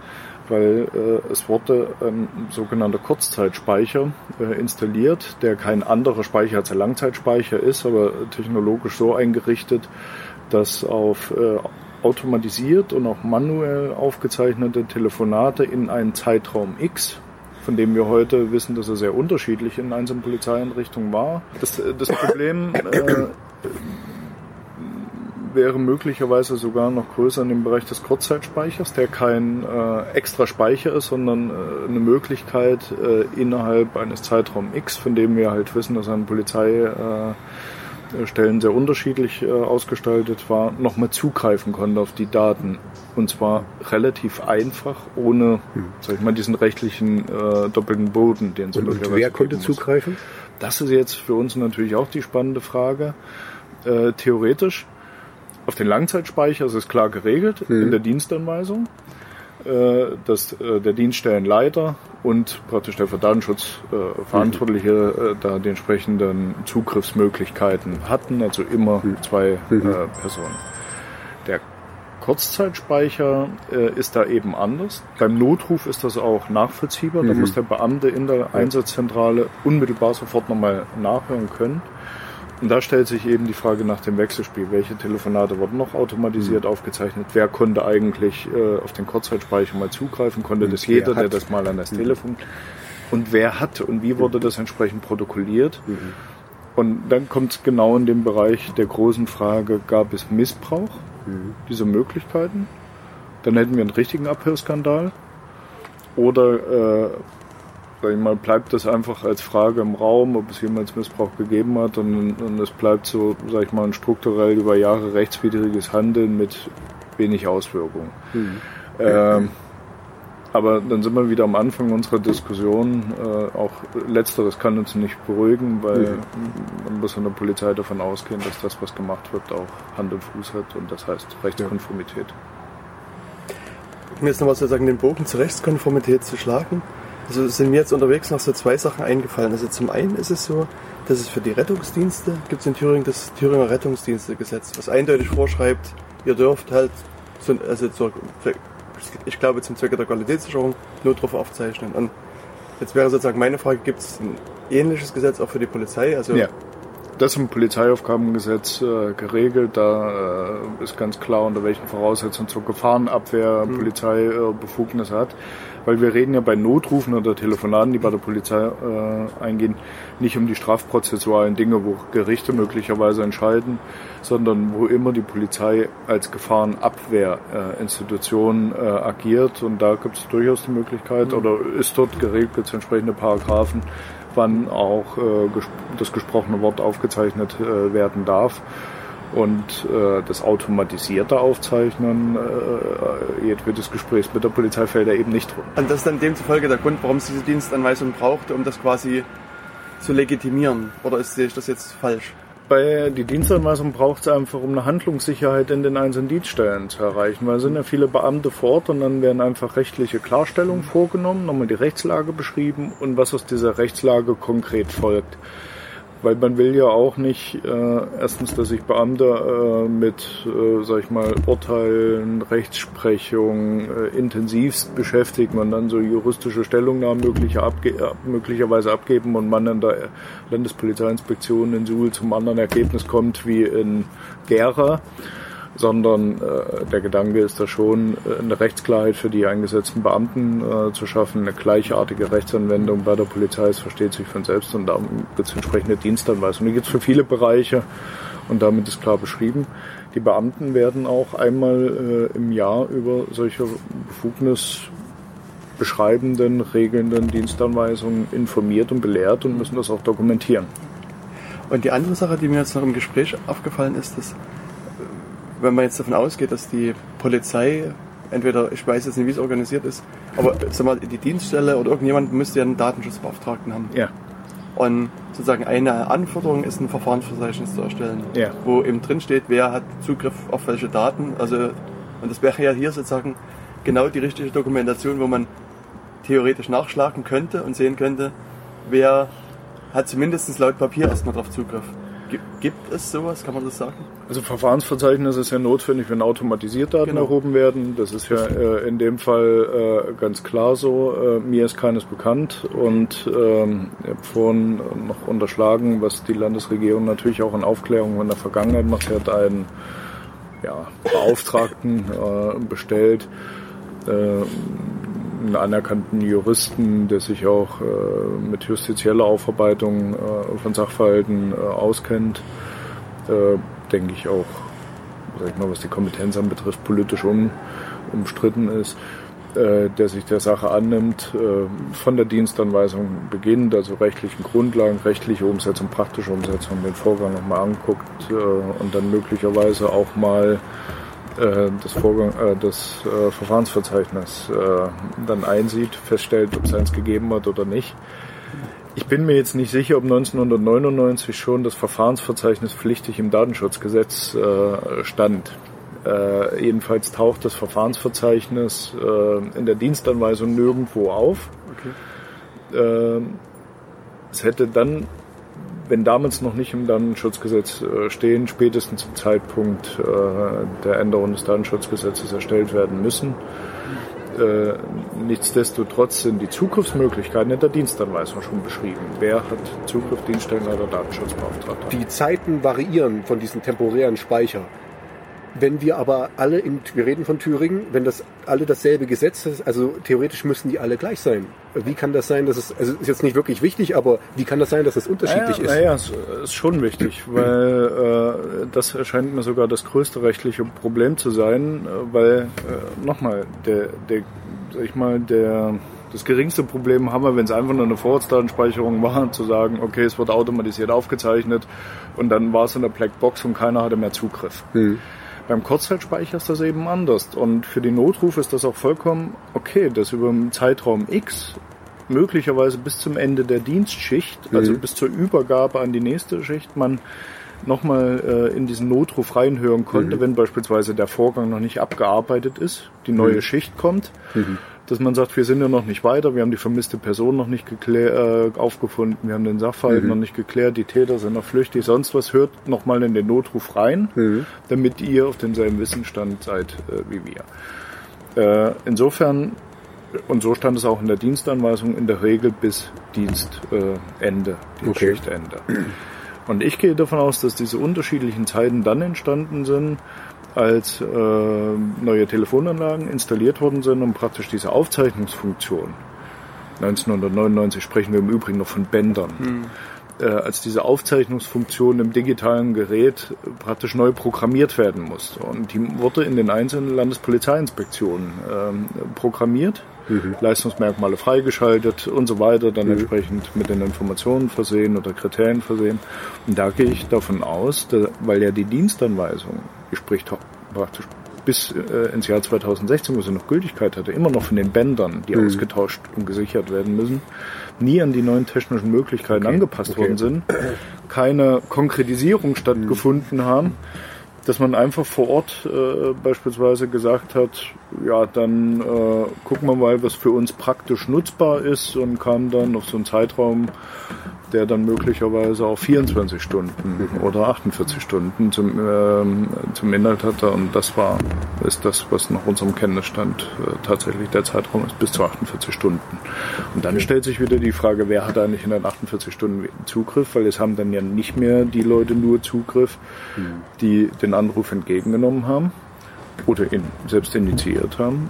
weil äh, es wurde ein sogenannter Kurzzeitspeicher äh, installiert, der kein anderer Speicher als der Langzeitspeicher ist, aber technologisch so eingerichtet, dass auf äh, automatisiert und auch manuell aufgezeichnete Telefonate in einen Zeitraum X von dem wir heute wissen, dass er sehr unterschiedlich in einzelnen Polizeieinrichtungen war. Das, das Problem äh, wäre möglicherweise sogar noch größer in dem Bereich des Kurzzeitspeichers, der kein äh, extra Speicher ist, sondern äh, eine Möglichkeit äh, innerhalb eines Zeitraum X, von dem wir halt wissen, dass an Polizeistellen äh, sehr unterschiedlich äh, ausgestaltet war, nochmal zugreifen konnte auf die Daten. Und zwar relativ einfach, ohne, hm. sag ich mal, diesen rechtlichen äh, doppelten Boden, den es Und, und wer konnte zugreifen? Das ist jetzt für uns natürlich auch die spannende Frage. Äh, theoretisch auf den Langzeitspeicher ist es klar geregelt mhm. in der Dienstanweisung, dass äh, der Dienststellenleiter und praktisch der für Datenschutz äh, Verantwortliche mhm. da die entsprechenden Zugriffsmöglichkeiten hatten, also immer mhm. zwei mhm. Personen. Der Kurzzeitspeicher äh, ist da eben anders. Beim Notruf ist das auch nachvollziehbar. Mhm. Da muss der Beamte in der Einsatzzentrale unmittelbar sofort nochmal nachhören können. Und da stellt sich eben die Frage nach dem Wechselspiel. Welche Telefonate wurden noch automatisiert mhm. aufgezeichnet? Wer konnte eigentlich äh, auf den Kurzzeitspeicher mal zugreifen? Konnte und das jeder, der das mal an das mhm. Telefon? Und wer hat und wie wurde das entsprechend protokolliert? Mhm. Und dann kommt es genau in den Bereich der großen Frage, gab es Missbrauch mhm. dieser Möglichkeiten? Dann hätten wir einen richtigen Abhörskandal. Oder äh, sag ich mal, bleibt das einfach als Frage im Raum, ob es jemals Missbrauch gegeben hat und, und es bleibt so, sag ich mal, ein strukturell über Jahre rechtswidriges Handeln mit wenig Auswirkungen. Mhm. Ähm, Aber dann sind wir wieder am Anfang unserer Diskussion. Äh, auch letzteres kann uns nicht beruhigen, weil mhm. man muss in der Polizei davon ausgehen, dass das, was gemacht wird, auch Hand und Fuß hat und das heißt Rechtskonformität. Mir ist nochmal sozusagen den Bogen zur Rechtskonformität zu schlagen. Also sind mir jetzt unterwegs noch so zwei Sachen eingefallen. Also zum einen ist es so, dass es für die Rettungsdienste gibt es in Thüringen das Thüringer Rettungsdienstegesetz, was eindeutig vorschreibt, ihr dürft halt, zu, also zur, ich glaube zum Zwecke der Qualitätssicherung Notrufe aufzeichnen. Und jetzt wäre sozusagen meine Frage, gibt es ein ähnliches Gesetz auch für die Polizei? Also ja. Das im Polizeiaufgabengesetz äh, geregelt. Da äh, ist ganz klar, unter welchen Voraussetzungen zur Gefahrenabwehr hm. Polizei äh, Befugnis hat weil wir reden ja bei Notrufen oder Telefonaten, die bei der Polizei äh, eingehen, nicht um die strafprozessualen Dinge, wo Gerichte möglicherweise entscheiden, sondern wo immer die Polizei als Gefahrenabwehrinstitution äh, agiert. Und da gibt es durchaus die Möglichkeit, mhm. oder ist dort geregelt, gibt es entsprechende Paragraphen, wann auch äh, das gesprochene Wort aufgezeichnet äh, werden darf. Und äh, das automatisierte Aufzeichnen äh, jedwedes Gesprächs mit der Polizei fällt da eben nicht drin. Und das ist dann demzufolge der Grund, warum es diese Dienstanweisung braucht, um das quasi zu legitimieren. Oder ist, sehe ich das jetzt falsch? Bei die Dienstanweisung braucht es einfach, um eine Handlungssicherheit in den einzelnen Dienststellen zu erreichen. Weil es sind ja viele Beamte vor Ort und dann werden einfach rechtliche Klarstellungen vorgenommen, nochmal die Rechtslage beschrieben und was aus dieser Rechtslage konkret folgt weil man will ja auch nicht äh, erstens, dass sich Beamte äh, mit, äh, sag ich mal, Urteilen, Rechtsprechung äh, intensivst beschäftigen und dann so juristische Stellungnahmen mögliche abge möglicherweise abgeben und man in der Landespolizeiinspektion in Suhl zum anderen Ergebnis kommt wie in Gera sondern äh, der Gedanke ist da schon, äh, eine Rechtsklarheit für die eingesetzten Beamten äh, zu schaffen, eine gleichartige Rechtsanwendung bei der Polizei, es versteht sich von selbst und da gibt es entsprechende Dienstanweisungen. Die gibt es für viele Bereiche und damit ist klar beschrieben. Die Beamten werden auch einmal äh, im Jahr über solche Befugnis beschreibenden, regelnden Dienstanweisungen informiert und belehrt und müssen das auch dokumentieren. Und die andere Sache, die mir jetzt noch im Gespräch aufgefallen ist, dass wenn man jetzt davon ausgeht, dass die Polizei, entweder, ich weiß jetzt nicht, wie es organisiert ist, aber sag mal, die Dienststelle oder irgendjemand müsste ja einen Datenschutzbeauftragten haben. Ja. Und sozusagen eine Anforderung ist, ein Verfahrensverzeichnis zu erstellen, ja. wo eben drin steht, wer hat Zugriff auf welche Daten. Also, und das wäre ja hier sozusagen genau die richtige Dokumentation, wo man theoretisch nachschlagen könnte und sehen könnte, wer hat zumindest laut Papier erstmal darauf Zugriff. Gibt es sowas, kann man das sagen? Also Verfahrensverzeichnis ist ja notwendig, wenn automatisiert Daten genau. erhoben werden. Das ist ja äh, in dem Fall äh, ganz klar so. Äh, mir ist keines bekannt und ähm, ich habe vorhin noch unterschlagen, was die Landesregierung natürlich auch in Aufklärung in der Vergangenheit macht. Sie hat einen ja, Beauftragten äh, bestellt, äh, einen anerkannten Juristen, der sich auch äh, mit justizieller Aufarbeitung äh, von Sachverhalten äh, auskennt. Denke ich auch, sag ich mal, was die Kompetenz anbetrifft, politisch um, umstritten ist, der sich der Sache annimmt, von der Dienstanweisung beginnt, also rechtlichen Grundlagen, rechtliche Umsetzung, praktische Umsetzung, den Vorgang nochmal anguckt und dann möglicherweise auch mal das, Vorgang, äh, das äh, Verfahrensverzeichnis dann einsieht, feststellt, ob es eins gegeben hat oder nicht. Ich bin mir jetzt nicht sicher, ob 1999 schon das Verfahrensverzeichnis pflichtig im Datenschutzgesetz äh, stand. Äh, jedenfalls taucht das Verfahrensverzeichnis äh, in der Dienstanweisung nirgendwo auf. Okay. Äh, es hätte dann, wenn damals noch nicht im Datenschutzgesetz äh, stehen, spätestens zum Zeitpunkt äh, der Änderung des Datenschutzgesetzes erstellt werden müssen. Äh, nichtsdestotrotz sind die Zugriffsmöglichkeiten in der Dienstanweisung schon beschrieben. Wer hat Zugriff, Dienststellenleiter, Datenschutzbeauftragter? Die Zeiten variieren von diesem temporären Speicher. Wenn wir aber alle in, wir reden von Thüringen, wenn das alle dasselbe Gesetz ist, also theoretisch müssen die alle gleich sein. Wie kann das sein, dass es, also ist jetzt nicht wirklich wichtig, aber wie kann das sein, dass es unterschiedlich naja, ist? Naja, es ist schon wichtig, weil äh, das erscheint mir sogar das größte rechtliche Problem zu sein, äh, weil äh, nochmal, der, der, sag ich mal, der das geringste Problem haben wir, wenn es einfach nur eine Vorratsdatenspeicherung war, zu sagen, okay, es wird automatisiert aufgezeichnet und dann war es in der Blackbox und keiner hatte mehr Zugriff. Hm. Beim Kurzzeitspeicher ist das eben anders. Und für den Notruf ist das auch vollkommen okay, dass über einen Zeitraum X möglicherweise bis zum Ende der Dienstschicht, also Mhm. bis zur Übergabe an die nächste Schicht, man nochmal äh, in diesen Notruf reinhören konnte, wenn beispielsweise der Vorgang noch nicht abgearbeitet ist, die neue Schicht kommt, dass man sagt, wir sind ja noch nicht weiter, wir haben die vermisste Person noch nicht geklär, äh, aufgefunden, wir haben den Sachverhalt noch nicht geklärt, die Täter sind noch flüchtig, sonst was, hört nochmal in den Notruf rein, damit ihr auf denselben Wissensstand seid äh, wie wir. Äh, insofern, und so stand es auch in der Dienstanweisung, in der Regel bis Dienstende, äh, Okay. Und ich gehe davon aus, dass diese unterschiedlichen Zeiten dann entstanden sind, als äh, neue Telefonanlagen installiert worden sind und praktisch diese Aufzeichnungsfunktion, 1999 sprechen wir im Übrigen noch von Bändern, äh, als diese Aufzeichnungsfunktion im digitalen Gerät praktisch neu programmiert werden musste. Und die wurde in den einzelnen Landespolizeiinspektionen ähm, programmiert, Leistungsmerkmale freigeschaltet und so weiter, dann entsprechend mit den Informationen versehen oder Kriterien versehen. Und da gehe ich davon aus, da, weil ja die Dienstanweisung, die spricht praktisch bis äh, ins Jahr 2016, wo sie noch Gültigkeit hatte, immer noch von den Bändern, die ausgetauscht und gesichert werden müssen, nie an die neuen technischen Möglichkeiten angepasst okay. worden sind, keine Konkretisierung stattgefunden haben, dass man einfach vor Ort äh, beispielsweise gesagt hat, ja, dann äh, gucken wir mal, was für uns praktisch nutzbar ist und kam dann auf so einen Zeitraum, der dann möglicherweise auch 24 Stunden oder 48 Stunden zum, ähm, zum Inhalt hatte. Und das war, ist das, was nach unserem Kenntnisstand äh, tatsächlich der Zeitraum ist, bis zu 48 Stunden. Und dann stellt sich wieder die Frage, wer hat eigentlich in den 48 Stunden Zugriff, weil es haben dann ja nicht mehr die Leute nur Zugriff, die den Anruf entgegengenommen haben oder ihn selbst initiiert haben,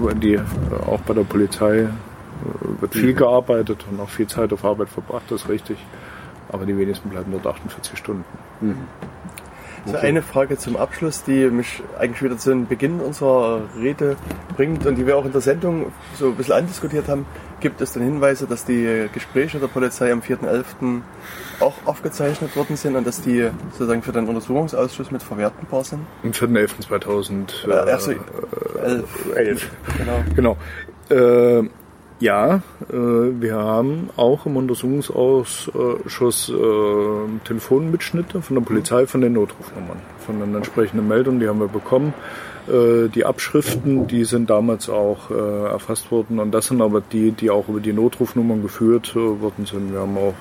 weil die äh, auch bei der Polizei äh, wird viel gearbeitet und auch viel Zeit auf Arbeit verbracht, das ist richtig. Aber die wenigsten bleiben dort 48 Stunden. So eine Frage zum Abschluss, die mich eigentlich wieder zu den Beginn unserer Rede bringt und die wir auch in der Sendung so ein bisschen andiskutiert haben. Gibt es denn Hinweise, dass die Gespräche der Polizei am 4.11. auch aufgezeichnet worden sind und dass die sozusagen für den Untersuchungsausschuss mit verwertbar sind? Am 4.11.2011. Äh, also, äh, 11. Genau. Genau. Äh, ja, äh, wir haben auch im Untersuchungsausschuss äh, Telefonmitschnitte von der Polizei von den Notrufnummern, von den entsprechenden Meldungen, die haben wir bekommen. Äh, die Abschriften, die sind damals auch äh, erfasst worden und das sind aber die, die auch über die Notrufnummern geführt äh, worden sind. Wir haben auch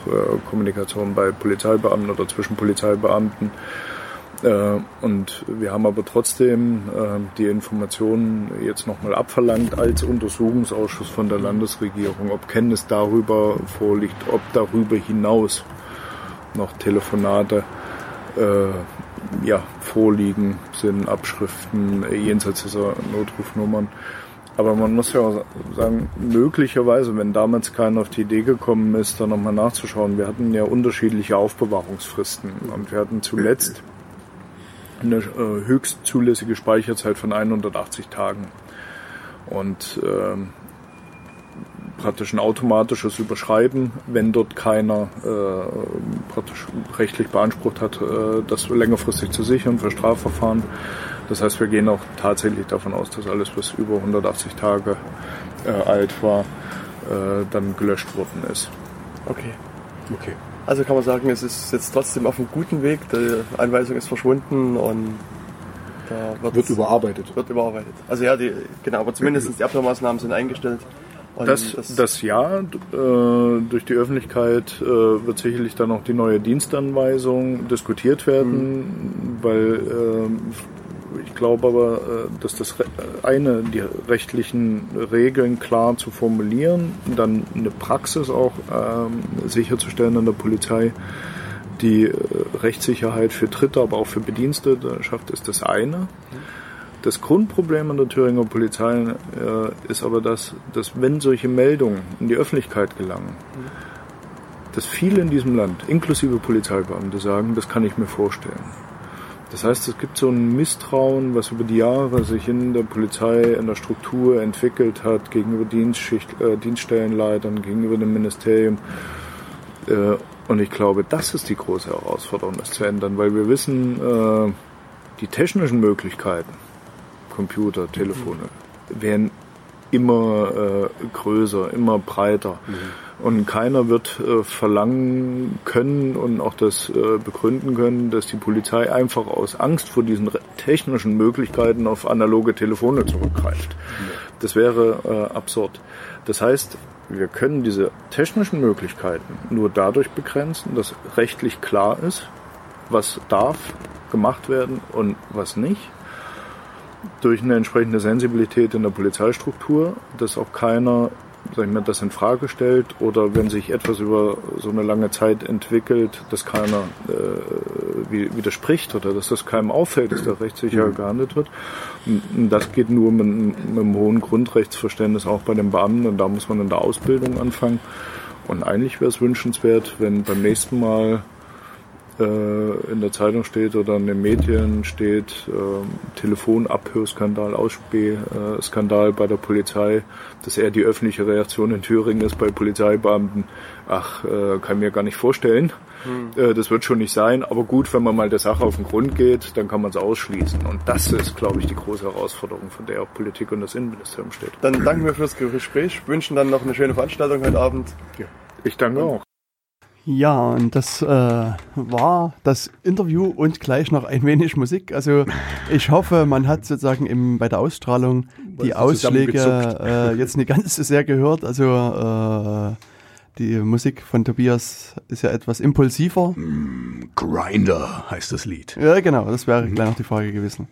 Kommunikation bei Polizeibeamten oder zwischen Polizeibeamten. Und wir haben aber trotzdem die Informationen jetzt nochmal abverlangt als Untersuchungsausschuss von der Landesregierung, ob Kenntnis darüber vorliegt, ob darüber hinaus noch Telefonate ja, vorliegen, sind Abschriften äh, jenseits dieser Notrufnummern. Aber man muss ja auch sagen, möglicherweise, wenn damals keiner auf die Idee gekommen ist, da nochmal nachzuschauen, wir hatten ja unterschiedliche Aufbewahrungsfristen und wir hatten zuletzt eine äh, höchst zulässige Speicherzeit von 180 Tagen. Und ähm, praktisch ein automatisches Überschreiben, wenn dort keiner äh, praktisch rechtlich beansprucht hat, äh, das längerfristig zu sichern für Strafverfahren. Das heißt, wir gehen auch tatsächlich davon aus, dass alles, was über 180 Tage äh, alt war, äh, dann gelöscht worden ist. Okay. Okay. Also kann man sagen, es ist jetzt trotzdem auf einem guten Weg. Die Anweisung ist verschwunden und da wird, Wird überarbeitet. wird überarbeitet. Also ja, die, genau, aber zumindest die Abwehrmaßnahmen sind eingestellt. Und Das, das ja, äh, durch die Öffentlichkeit äh, wird sicherlich dann auch die neue Dienstanweisung diskutiert werden, weil äh, ich glaube aber, äh, dass das Re eine, die rechtlichen Regeln klar zu formulieren, dann eine Praxis auch ähm, sicherzustellen an der Polizei, die äh, Rechtssicherheit für Dritte, aber auch für Bedienstete schafft, ist das eine. Das Grundproblem an der Thüringer Polizei äh, ist aber das, dass wenn solche Meldungen in die Öffentlichkeit gelangen, dass viele in diesem Land, inklusive Polizeibeamte, sagen, das kann ich mir vorstellen. Das heißt, es gibt so ein Misstrauen, was über die Jahre sich in der Polizei, in der Struktur entwickelt hat, gegenüber äh, Dienststellenleitern, gegenüber dem Ministerium. Äh, und ich glaube, das ist die große Herausforderung, das zu ändern, weil wir wissen, äh, Die technischen Möglichkeiten, Computer, Telefone, werden immer äh, größer, immer breiter. Mhm. Und keiner wird äh, verlangen können und auch das äh, begründen können, dass die Polizei einfach aus Angst vor diesen technischen Möglichkeiten auf analoge Telefone zurückgreift. Das wäre äh, absurd. Das heißt, wir können diese technischen Möglichkeiten nur dadurch begrenzen, dass rechtlich klar ist, was darf gemacht werden und was nicht. Durch eine entsprechende Sensibilität in der Polizeistruktur, dass auch keiner sag ich mal, das in Frage stellt oder wenn sich etwas über so eine lange Zeit entwickelt, dass keiner äh, widerspricht oder dass das keinem auffällt, dass da rechtssicher mhm. gehandelt wird. Und das geht nur mit, mit einem hohen Grundrechtsverständnis auch bei den Beamten und da muss man in der Ausbildung anfangen. Und eigentlich wäre es wünschenswert, wenn beim nächsten Mal äh, in der Zeitung steht oder in den Medien steht, äh, Telefonabhörskandal, Ausspähskandal bei der Polizei, dass eher die öffentliche Reaktion in Thüringen ist bei Polizeibeamten, ach, äh, kann mir gar nicht vorstellen. Hm. Äh, das wird schon nicht sein, aber gut, wenn man mal der Sache auf den Grund geht, dann kann man es ausschließen. Und das ist, glaube ich, die große Herausforderung, von der auch Politik und das Innenministerium steht. Dann danken wir fürs Gespräch, wünschen dann noch eine schöne Veranstaltung heute Abend. Ja. Ich danke auch. Ja, und das äh, war das Interview und gleich noch ein wenig Musik. Also ich hoffe, man hat sozusagen im, bei der Ausstrahlung die Ausschläge äh, jetzt nicht ganz so sehr gehört. Also äh, die Musik von Tobias ist ja etwas impulsiver. Mm, Grinder heißt das Lied. Ja, genau, das wäre mhm. gleich noch die Frage gewesen.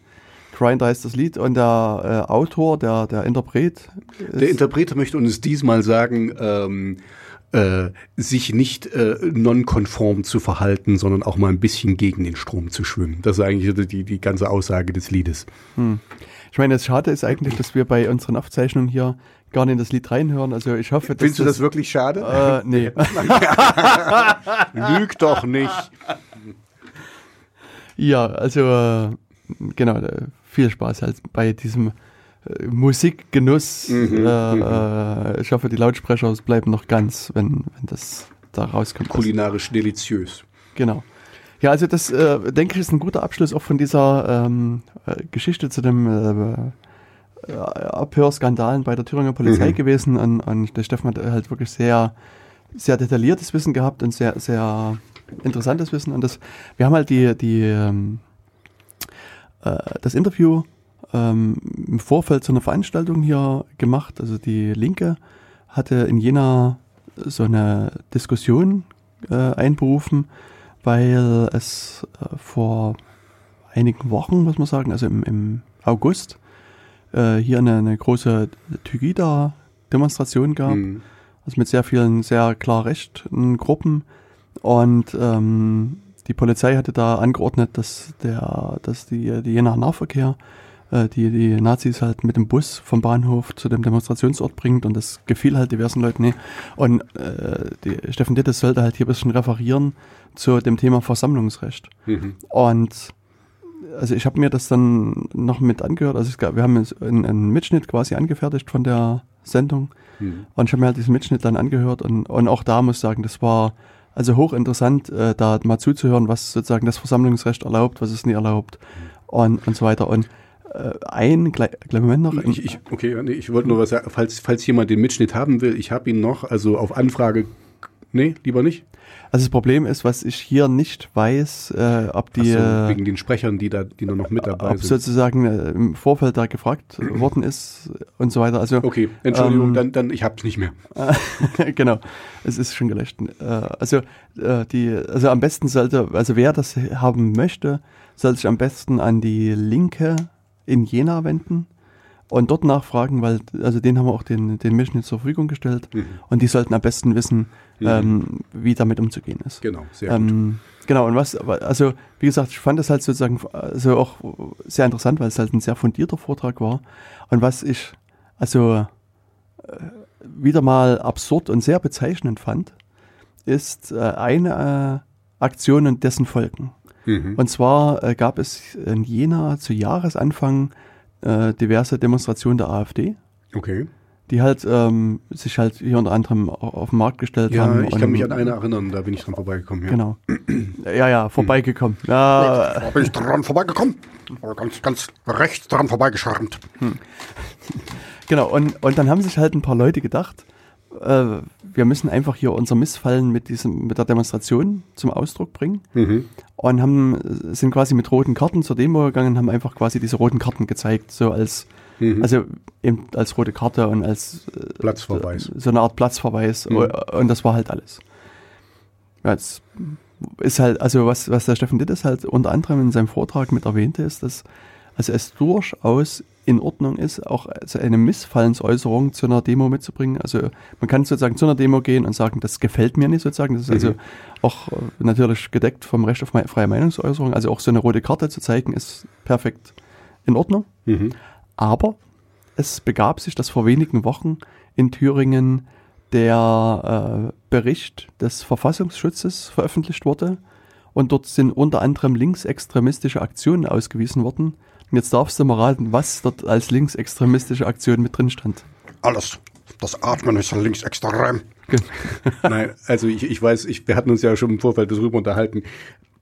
Grinder heißt das Lied und der äh, Autor, der, der Interpret. Der Interpret möchte uns diesmal sagen, ähm, äh, sich nicht äh, nonkonform zu verhalten, sondern auch mal ein bisschen gegen den Strom zu schwimmen. Das ist eigentlich die, die ganze Aussage des Liedes. Hm. Ich meine, das Schade ist eigentlich, dass wir bei unseren Aufzeichnungen hier gar nicht in das Lied reinhören. Also ich hoffe, dass Findest du das wirklich schade? Äh, nee. Lüg doch nicht. Ja, also äh, genau, viel Spaß halt bei diesem äh, Musikgenuss. Mhm, äh, mhm. äh, ich hoffe, die Lautsprecher bleiben noch ganz, wenn, wenn das da rauskommt. Kulinarisch deliziös. Genau. Ja, also das, äh, denke ich, ist ein guter Abschluss auch von dieser ähm, äh, Geschichte zu dem äh, Abhörskandalen bei der Thüringer Polizei mhm. gewesen. Und, und der Steffen hat halt wirklich sehr, sehr detailliertes Wissen gehabt und sehr, sehr interessantes Wissen. Und das, wir haben halt die, die ähm, das Interview ähm, im Vorfeld zu einer Veranstaltung hier gemacht. Also die Linke hatte in Jena so eine Diskussion äh, einberufen, weil es äh, vor einigen Wochen, muss man sagen, also im, im August, äh, hier eine, eine große Tygida-Demonstration gab. Mhm. Also mit sehr vielen sehr klar rechten Gruppen. Und ähm, die Polizei hatte da angeordnet, dass der, dass die, die Jenaer Nahverkehr die die Nazis halt mit dem Bus vom Bahnhof zu dem Demonstrationsort bringt und das gefiel halt diversen Leuten nicht. Und äh, die, Steffen Dittes sollte halt hier ein bisschen referieren zu dem Thema Versammlungsrecht. Mhm. Und also ich habe mir das dann noch mit angehört. Also gab, wir haben einen, einen, Mitschnitt quasi angefertigt von der Sendung. Mhm. Und ich habe mir halt diesen Mitschnitt dann angehört und, und auch da muss ich sagen, das war also hochinteressant, äh, da mal zuzuhören, was sozusagen das Versammlungsrecht erlaubt, was es nie erlaubt mhm. und, und so weiter. Und äh, ein, kleinen Moment noch. Ich, ich, okay, ich wollte nur was sagen, falls, falls jemand den Mitschnitt haben will, ich habe ihn noch, also auf Anfrage, nee, lieber nicht. Also das Problem ist, was ich hier nicht weiß, äh, ob die... So, wegen den Sprechern, die da, die nur noch mit dabei ob sind. sozusagen äh, im Vorfeld da gefragt worden ist und so weiter. Also, okay, Entschuldigung, ähm, dann, dann ich hab's nicht mehr. genau, es ist schon gelöscht. Äh, also, äh, die, also am besten sollte, also wer das haben möchte, soll sich am besten an die Linke in Jena wenden und dort nachfragen, weil, also denen haben wir auch den, den Mission zur Verfügung gestellt mhm. und die sollten am besten wissen, mhm. ähm, wie damit umzugehen ist. Genau, sehr ähm, gut. Genau, und was, also wie gesagt, ich fand das halt sozusagen also auch sehr interessant, weil es halt ein sehr fundierter Vortrag war. Und was ich also äh, wieder mal absurd und sehr bezeichnend fand, ist äh, eine äh, Aktion und dessen Folgen. Mhm. Und zwar äh, gab es in Jena zu Jahresanfang äh, diverse Demonstrationen der AfD. Okay. die halt ähm, sich halt hier unter anderem au- auf den Markt gestellt Ja, haben. ich kann mich an eine erinnern, da bin ich dran vorbeigekommen. Ja. Genau. ja, ja, vorbeigekommen. Ja, Da bin ich dran vorbeigekommen. Ganz, ganz rechts dran vorbeigeschrammt. genau. Und, und dann haben sich halt ein paar Leute gedacht, äh, wir müssen einfach hier unser Missfallen mit diesem, mit der Demonstration zum Ausdruck bringen. Mhm. Und haben, sind quasi mit roten Karten zur Demo gegangen und haben einfach quasi diese roten Karten gezeigt, so als, Mhm. also eben als rote Karte und als äh, Platzverweis. so eine Art Platzverweis. Mhm. Und das war halt alles. Ja, es ist halt, also was, was der Steffen Dittes halt unter anderem in seinem Vortrag mit erwähnte, ist, dass also es durchaus in Ordnung ist, auch eine Missfallensäußerung zu einer Demo mitzubringen. Also man kann sozusagen zu einer Demo gehen und sagen, das gefällt mir nicht sozusagen. Das ist also auch äh, natürlich gedeckt vom Recht auf freie Meinungsäußerung. Also auch so eine rote Karte zu zeigen, ist perfekt in Ordnung. Mhm. Aber es begab sich, dass vor wenigen Wochen in Thüringen der äh, Bericht des Verfassungsschutzes veröffentlicht wurde. Und dort sind unter anderem linksextremistische Aktionen ausgewiesen worden. Und jetzt darfst du mal raten, was dort als linksextremistische Aktion mit drin stand. Alles. Das Atmen ist linksextrem. Nein, also ich, ich weiß, ich, wir hatten uns ja schon im Vorfeld darüber unterhalten.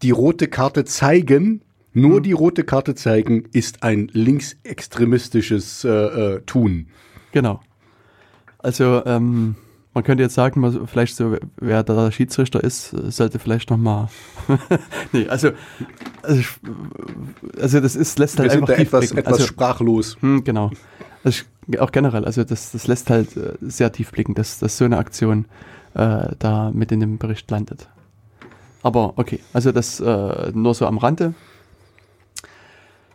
Die rote Karte zeigen, nur die rote Karte zeigen, ist ein linksextremistisches äh, äh, Tun. Genau. Also ähm, man könnte jetzt sagen, vielleicht so, wer der Schiedsrichter ist, sollte vielleicht noch mal. nee, also, also, ich- also das ist lässt Wir halt sind einfach da etwas, blicken. etwas also, sprachlos. hm, genau. Also ich, auch generell, also das, das lässt halt äh, sehr tief blicken, dass, dass so eine Aktion äh, da mit in dem Bericht landet. Aber okay, also das äh, nur so am Rande.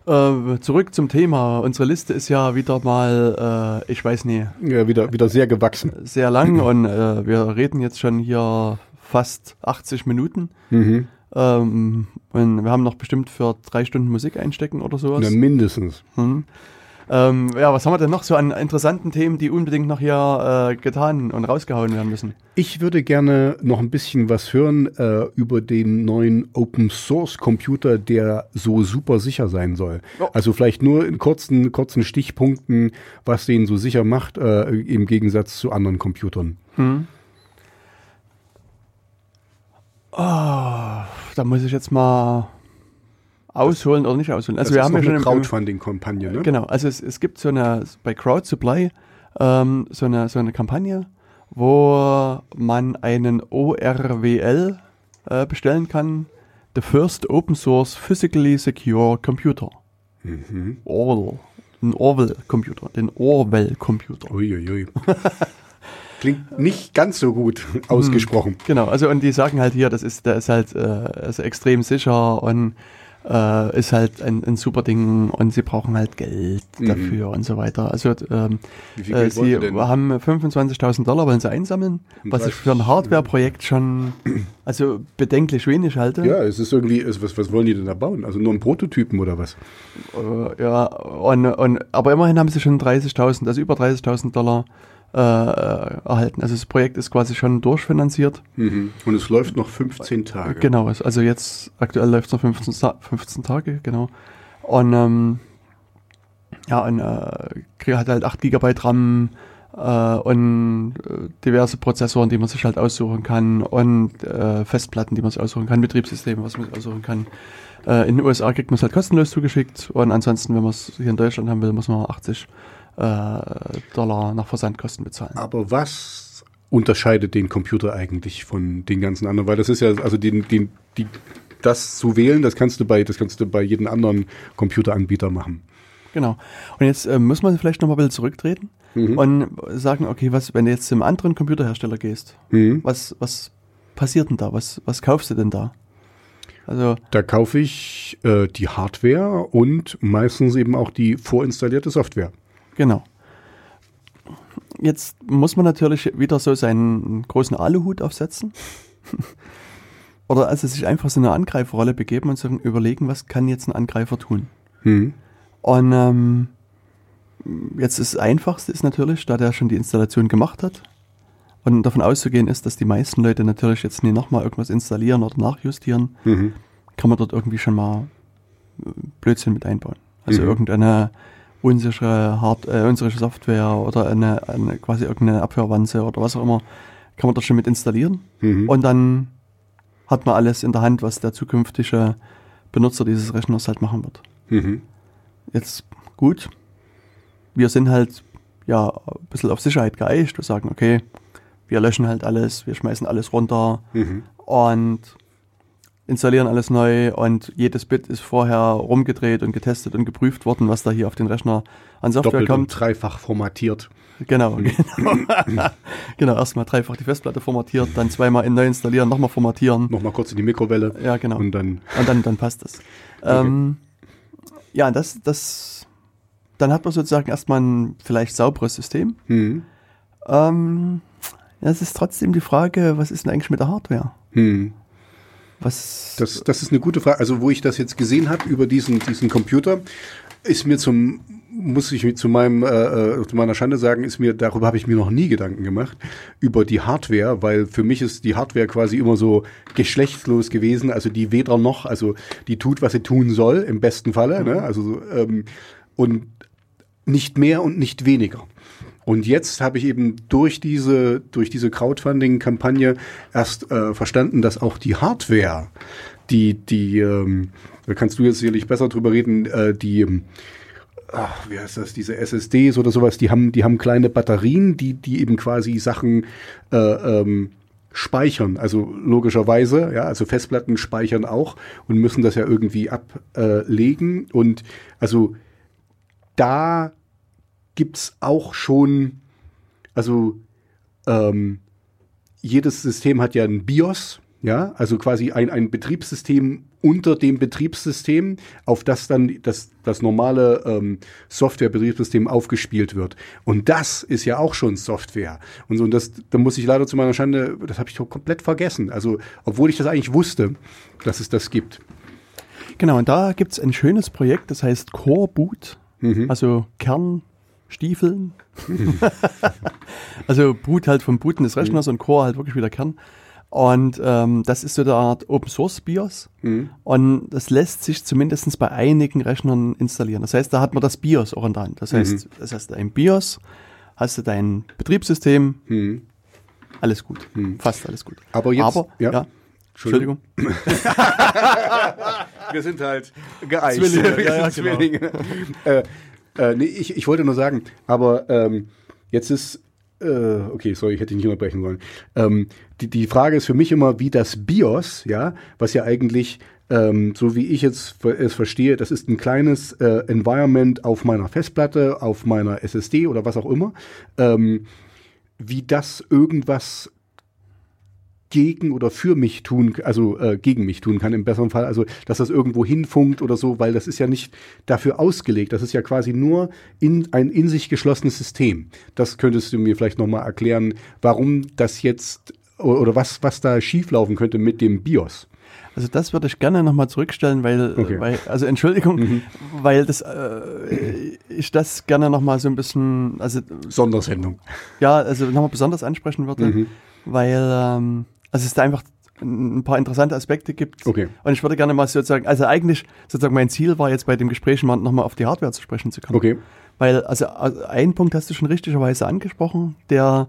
Äh, zurück zum Thema. Unsere Liste ist ja wieder mal, äh, ich weiß nicht, Ja, wieder, wieder sehr gewachsen. sehr lang und äh, wir reden jetzt schon hier fast 80 Minuten. Mhm. Ähm, und wir haben noch bestimmt für drei Stunden Musik einstecken oder sowas. Na, mindestens. Mhm. Ähm, ja, was haben wir denn noch so an interessanten Themen, die unbedingt noch hier äh, getan und rausgehauen werden müssen? Ich würde gerne noch ein bisschen was hören äh, über den neuen Open Source Computer, der so super sicher sein soll. Oh. Also vielleicht nur in kurzen, kurzen Stichpunkten, was den so sicher macht, äh, im Gegensatz zu anderen Computern. Ah, da muss ich jetzt mal ausholen oder nicht ausholen. Also das wir ist haben ja schon eine Crowdfunding-Kampagne, ne? Genau, also es, es gibt so eine, bei Crowd Supply ähm, so, eine, so eine Kampagne, wo man einen ORWL äh, bestellen kann. The First Open Source Physically Secure Computer. Mhm. Orwell. Ein Orwell-Computer. Den Orwell-Computer. Uiuiui. Klingt nicht ganz so gut ausgesprochen. Genau, also und die sagen halt hier, das ist, der ist halt äh, ist extrem sicher und äh, ist halt ein, ein super Ding und sie brauchen halt Geld dafür und so weiter. Also ähm, äh, sie haben 25.000 Dollar wollen sie einsammeln, was ich für ein Hardware-Projekt schon also bedenklich wenig halte. Ja, es ist irgendwie, es, was, was wollen die denn da bauen? Also nur einen Prototypen oder was? Äh, ja und, und, aber immerhin haben sie schon 30.000, also über 30.000 Dollar äh, erhalten. Also das Projekt ist quasi schon durchfinanziert. Mhm. Und es läuft noch 15 Tage. Genau, also jetzt aktuell läuft es noch 15, Sa- 15 Tage, genau. Und ähm, ja, und äh, hat halt 8 GB RAM äh, und äh, diverse Prozessoren, die man sich halt aussuchen kann und äh, Festplatten, die man sich aussuchen kann, Betriebssysteme, was man sich aussuchen kann. Äh, in den USA kriegt man es halt kostenlos zugeschickt und ansonsten, wenn man es hier in Deutschland haben will, muss man 80 äh, Dollar nach Versandkosten bezahlen. Aber was unterscheidet den Computer eigentlich von den ganzen anderen? Weil das ist ja, also den, den, die, das zu wählen, das kannst du bei, das kannst du bei jedem anderen Computeranbieter machen. Genau. Und jetzt äh, muss man vielleicht noch mal ein bisschen zurücktreten und sagen, okay, was, wenn du jetzt zum anderen Computerhersteller gehst, Mhm. was, was passiert denn da? Was, was kaufst du denn da? Also, Da kaufe ich äh, die Hardware und meistens eben auch die vorinstallierte Software. Genau. Jetzt muss man natürlich wieder so seinen großen Aluhut aufsetzen. Oder also sich einfach so eine Angreiferrolle begeben und sagen, überlegen, was kann jetzt ein Angreifer tun? Mhm. Und ähm, jetzt das Einfachste ist natürlich, da der schon die Installation gemacht hat und davon auszugehen ist, dass die meisten Leute natürlich jetzt nie nochmal irgendwas installieren oder nachjustieren, Mhm. kann man dort irgendwie schon mal äh, Blödsinn mit einbauen. Also Mhm. irgendeine unsichere, Hard äh, unsichere Software oder eine, eine quasi irgendeine Abhörwanze oder was auch immer, kann man dort schon mit installieren. Mhm. Und dann hat man alles in der Hand, was der zukünftige Benutzer dieses Rechners halt machen wird. Mhm. Jetzt gut, wir sind halt ja ein bisschen auf Sicherheit geeicht. Wir sagen, okay, wir löschen halt alles, wir schmeißen alles runter Mhm. und installieren alles neu und jedes Bit ist vorher rumgedreht und getestet und geprüft worden, was da hier auf den Rechner an Software Doppelt und kommt. dreifach formatiert. Genau, genau. genau, erstmal dreifach die Festplatte formatiert, dann zweimal neu installieren, nochmal formatieren. Nochmal kurz in die Mikrowelle. Ja, genau. Und dann. Und dann, dann passt es. Ähm, ja, das, das, dann hat man sozusagen erstmal ein vielleicht sauberes System. Mhm. Ähm, ja, es ist trotzdem die Frage, was ist denn eigentlich mit der Hardware? Mhm. Was, Das, das ist eine gute Frage. Also, wo ich das jetzt gesehen habe über diesen, diesen Computer, ist mir zum, muss ich zu meinem, äh, äh, zu meiner Schande sagen, ist mir, darüber habe ich mir noch nie Gedanken gemacht, über die Hardware, weil für mich ist die Hardware quasi immer so geschlechtslos gewesen, also die weder noch, also die tut, was sie tun soll, im besten Falle, ne? Also, ähm, und nicht mehr und nicht weniger. Und jetzt habe ich eben durch diese, durch diese Crowdfunding-Kampagne erst äh, verstanden, dass auch die Hardware, die, die, ähm, da kannst du jetzt sicherlich besser drüber reden, äh, die, ähm, ach, wie heißt das, diese SSDs oder sowas, die haben, die haben kleine Batterien, die, die eben quasi Sachen äh, ähm, speichern. Also logischerweise, ja, also Festplatten speichern auch und müssen das ja irgendwie ablegen. Und also da gibt's auch schon, also ähm, jedes System hat ja ein BIOS, ja, also quasi ein, ein Betriebssystem unter dem Betriebssystem, auf das dann das, das normale ähm, Software-Betriebssystem aufgespielt wird. Und das ist ja auch schon Software. Und so, und das, da muss ich leider zu meiner Schande, das habe ich doch komplett vergessen. Also, obwohl ich das eigentlich wusste, dass es das gibt. genau, und da gibt es ein schönes Projekt, das heißt Core Boot, Mhm. also Kernstiefeln. also Boot halt vom Booten des Rechners und Core halt wirklich wieder Kern. Und ähm, das ist so eine Art Open Source BIOS. Und das lässt sich zumindest bei einigen Rechnern installieren. Das heißt, da hat man das BIOS auch in der Hand. Das heißt, das heißt, ein BIOS, hast du dein Betriebssystem, Mhm. alles gut. Fast alles gut. Aber jetzt- Aber, ja. ja. Entschuldigung. Wir sind halt geeicht. Zwillinge, ja, ja, genau. Zwillinge. äh, äh, nee, ich, ich wollte nur sagen, aber ähm, jetzt ist, äh, okay, sorry, ich hätte nicht unterbrechen sollen. Ähm, die, die Frage ist für mich immer, wie das BIOS, ja, was ja eigentlich, ähm, so wie ich jetzt es verstehe, das ist ein kleines äh, Environment auf meiner Festplatte, auf meiner SSD oder was auch immer, ähm, wie das irgendwas gegen oder für mich tun, also äh, gegen mich tun kann im besseren Fall, also dass das irgendwo hinfunkt oder so, weil das ist ja nicht dafür ausgelegt, das ist ja quasi nur in, ein in sich geschlossenes System. Das könntest du mir vielleicht nochmal erklären, warum das jetzt oder was, was da schieflaufen könnte mit dem BIOS. Also das würde ich gerne nochmal zurückstellen, weil, Okay. weil also Entschuldigung, weil das äh, ich das gerne nochmal so ein bisschen, also Sondersendung. ja, also nochmal besonders ansprechen würde, weil ähm, also es da einfach ein paar interessante Aspekte gibt. Okay. Und ich würde gerne mal sozusagen, also eigentlich sozusagen mein Ziel war jetzt bei dem Gespräch mal nochmal auf die Hardware zu sprechen zu kommen. Okay. Weil, also also einen Punkt hast du schon richtigerweise angesprochen, der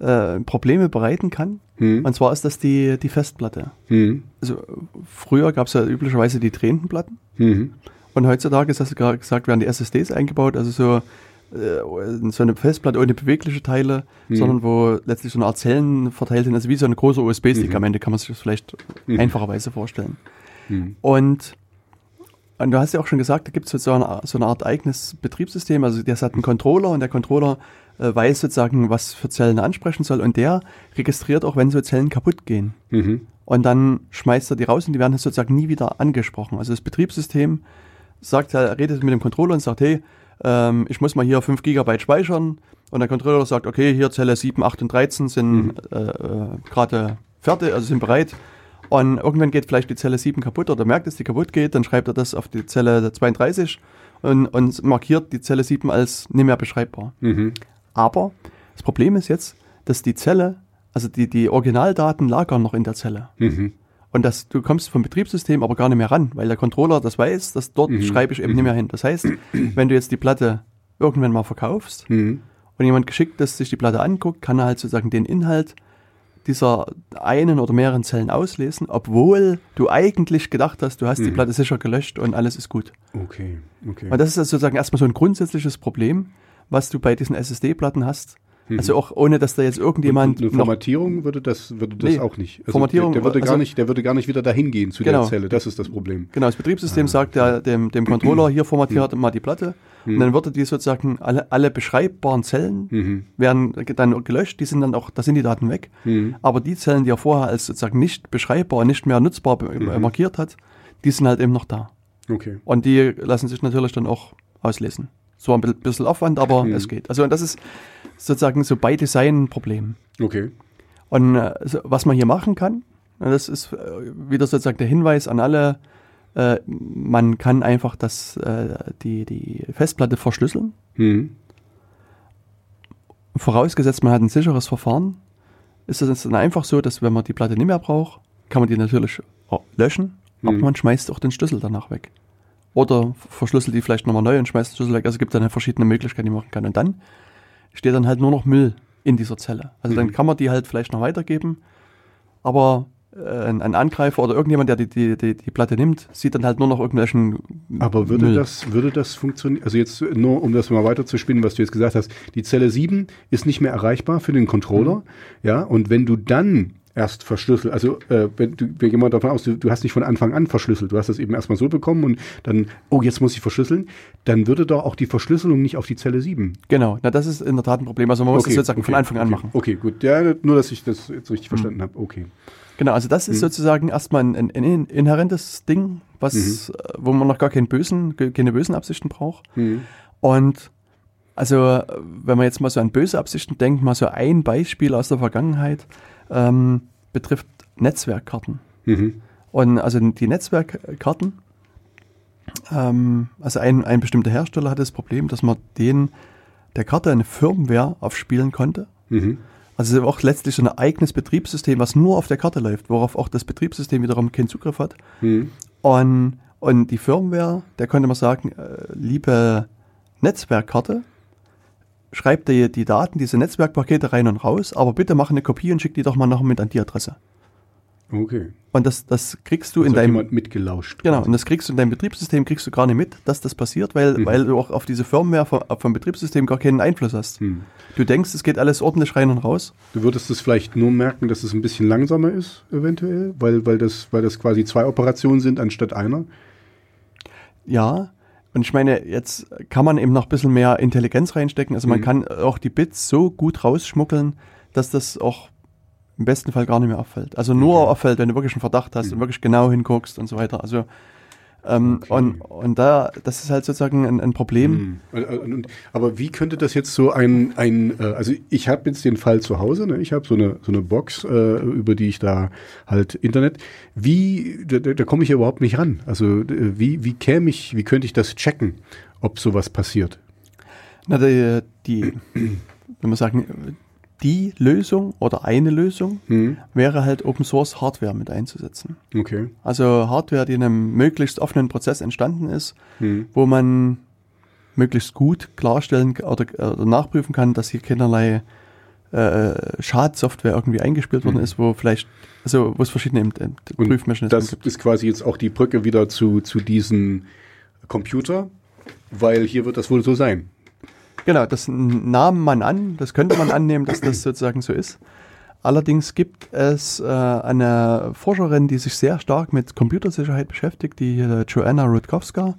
äh, Probleme bereiten kann. Hm. Und zwar ist das die, die Festplatte. Mhm. Also früher gab es ja üblicherweise die drehenden Platten. Mhm. Und heutzutage ist, du gerade gesagt, werden die SSDs eingebaut, also so, so eine Festplatte ohne bewegliche Teile, sondern wo letztlich so eine Art Zellen verteilt sind, also wie so ein großer USB-Stick am Ende, kann man sich das vielleicht einfacherweise vorstellen. Und, und du hast ja auch schon gesagt, da gibt es so, eine, so eine Art eigenes Betriebssystem, also der hat einen Controller und der Controller äh, weiß sozusagen, was für Zellen er ansprechen soll und der registriert auch, wenn so Zellen kaputt gehen. Mhm. Und dann schmeißt er die raus und die werden sozusagen nie wieder angesprochen. Also das Betriebssystem sagt, er redet mit dem Controller und sagt, hey, ähm, ich muss mal hier 5 Gigabyte speichern. Und der Controller sagt, okay, hier Zelle 7, 8 und 13 sind äh, äh, gerade fertig, also sind bereit. Und irgendwann geht vielleicht die Zelle 7 kaputt oder merkt, dass die kaputt geht, dann schreibt er das auf die Zelle 32 und, und markiert die Zelle 7 als nicht mehr beschreibbar. Mhm. Aber das Problem ist jetzt, dass die Zelle, also die, die Originaldaten lagern noch in der Zelle. Mhm. Und das, du kommst vom Betriebssystem aber gar nicht mehr ran, weil der Controller das weiß, dass dort schreibe ich eben nicht mehr hin. Das heißt, wenn du jetzt die Platte irgendwann mal verkaufst Mhm. und jemand geschickt ist, sich die Platte anguckt, kann er halt sozusagen den Inhalt dieser einen oder mehreren Zellen auslesen, obwohl du eigentlich gedacht hast, du hast die Mhm. Platte sicher gelöscht und alles ist gut. Okay, okay. Und das ist also sozusagen erstmal so ein grundsätzliches Problem, was du bei diesen SSD-Platten hast. Also auch ohne, dass da jetzt irgendjemand Mhm. Und eine Formatierung würde das, würde das Nee, auch nicht. Also Formatierung, der, der, würde gar also- nicht, der würde gar nicht wieder dahin gehen zu Genau. der Zelle. Das ist das Problem. Genau, das Betriebssystem sagt ja dem, dem Controller, hier formatiert mal die Platte. Und dann würde die sozusagen alle, alle beschreibbaren Zellen Mhm. werden dann gelöscht, die sind dann auch, da sind die Daten weg. Mhm. Aber die Zellen, die er vorher als sozusagen nicht beschreibbar nicht mehr nutzbar Mhm. markiert hat, die sind halt eben noch da. Okay. Und die lassen sich natürlich dann auch auslesen. Zwar ein bi- bisschen Aufwand, aber Mhm. es geht. Also und das ist sozusagen so bei Design ein Problem. Okay. Und äh, so, was man hier machen kann, das ist äh, wieder sozusagen der Hinweis an alle, äh, man kann einfach das, äh, die, die Festplatte verschlüsseln. Mhm. Vorausgesetzt, man hat ein sicheres Verfahren, ist es dann einfach so, dass wenn man die Platte nicht mehr braucht, kann man die natürlich auch löschen, aber Mhm. man schmeißt auch den Schlüssel danach weg. Oder verschlüsselt die vielleicht nochmal neu und schmeißt den Schlüssel weg. Also es gibt dann verschiedene Möglichkeiten, die man machen kann. Und dann steht dann halt nur noch Müll in dieser Zelle. Also dann Mhm. kann man die halt vielleicht noch weitergeben, aber äh, ein, ein Angreifer oder irgendjemand, der die, die, die, die Platte nimmt, sieht dann halt nur noch irgendwelchen Aber würde Müll. das, würde das funktionieren? Also jetzt nur, um das mal weiter zu spinnen, was du jetzt gesagt hast. Die Zelle 7 ist nicht mehr erreichbar für den Controller. Mhm. Ja, und wenn du dann erst verschlüsselt, also äh, wenn du, wir gehen mal davon aus, du, du hast nicht von Anfang an verschlüsselt, du hast das eben erstmal so bekommen und dann, oh, jetzt muss ich verschlüsseln, dann würde doch auch die Verschlüsselung nicht auf die Zelle 7. Genau, na das ist in der Tat ein Problem. Also man muss Okay, das sozusagen okay, von Anfang an okay. machen. Okay, gut. Ja, nur, dass ich das jetzt richtig verstanden habe. Okay. Genau, also das ist sozusagen erstmal ein, ein, ein inhärentes Ding, was, äh, wo man noch gar keinen bösen, keine bösen Absichten braucht. Mhm. Und also, wenn man jetzt mal so an böse Absichten denkt, mal so ein Beispiel aus der Vergangenheit, ähm, betrifft Netzwerkkarten. Mhm. Und also die Netzwerkkarten, ähm, also ein, ein bestimmter Hersteller hatte das Problem, dass man den der Karte eine Firmware aufspielen konnte. Mhm. Also auch letztlich so ein eigenes Betriebssystem, was nur auf der Karte läuft, worauf auch das Betriebssystem wiederum keinen Zugriff hat. Mhm. Und, und die Firmware, der konnte man sagen, äh, liebe Netzwerkkarte, schreib dir die Daten, diese Netzwerkpakete rein und raus, aber bitte mach eine Kopie und schick die doch mal noch mit an die Adresse. Okay. Und das, das kriegst du Das in hat deinem jemand mitgelauscht. Genau, quasi. und das kriegst du in deinem Betriebssystem, kriegst du gar nicht mit, dass das passiert, weil, Mhm. weil du auch auf diese Firmware vom, vom Betriebssystem gar keinen Einfluss hast. Hm. Du denkst, es geht alles ordentlich rein und raus. Du würdest es vielleicht nur merken, dass es ein bisschen langsamer ist, eventuell, weil, weil, das, weil das quasi zwei Operationen sind anstatt einer. Ja, und ich meine, jetzt kann man eben noch ein bisschen mehr Intelligenz reinstecken. Also man Mhm. kann auch die Bits so gut rausschmuggeln, dass das auch im besten Fall gar nicht mehr auffällt. Also nur Okay. auffällt, wenn du wirklich einen Verdacht hast Mhm. und wirklich genau hinguckst und so weiter. Also ähm, Okay. und, und da, das ist halt sozusagen ein, ein Problem. Hm. Und- Aber wie könnte das jetzt so ein, ein äh, also ich habe jetzt den Fall zu Hause, ne? ich habe so eine, so eine Box, äh, über die ich da halt Internet, wie, da, da komme ich ja überhaupt nicht ran. Also wie, wie käme ich, wie könnte ich das checken, ob sowas passiert? Na, die, die, wenn wir sagen, die Lösung oder eine Lösung Hm. wäre halt Open Source Hardware mit einzusetzen. Okay. Also Hardware, die in einem möglichst offenen Prozess entstanden ist, Hm. wo man möglichst gut klarstellen oder, oder nachprüfen kann, dass hier keinerlei äh, Schadsoftware irgendwie eingespielt worden Mhm. ist, wo vielleicht, also wo es verschiedene ähm, Und Prüfmechanismen das gibt. ist quasi jetzt auch die Brücke wieder zu, zu diesem Computer, weil hier wird das wohl so sein. Genau, das nahm man an, das könnte man annehmen, dass das sozusagen so ist. Allerdings gibt es äh, eine Forscherin, die sich sehr stark mit Computersicherheit beschäftigt, die äh, Joanna Rutkowska.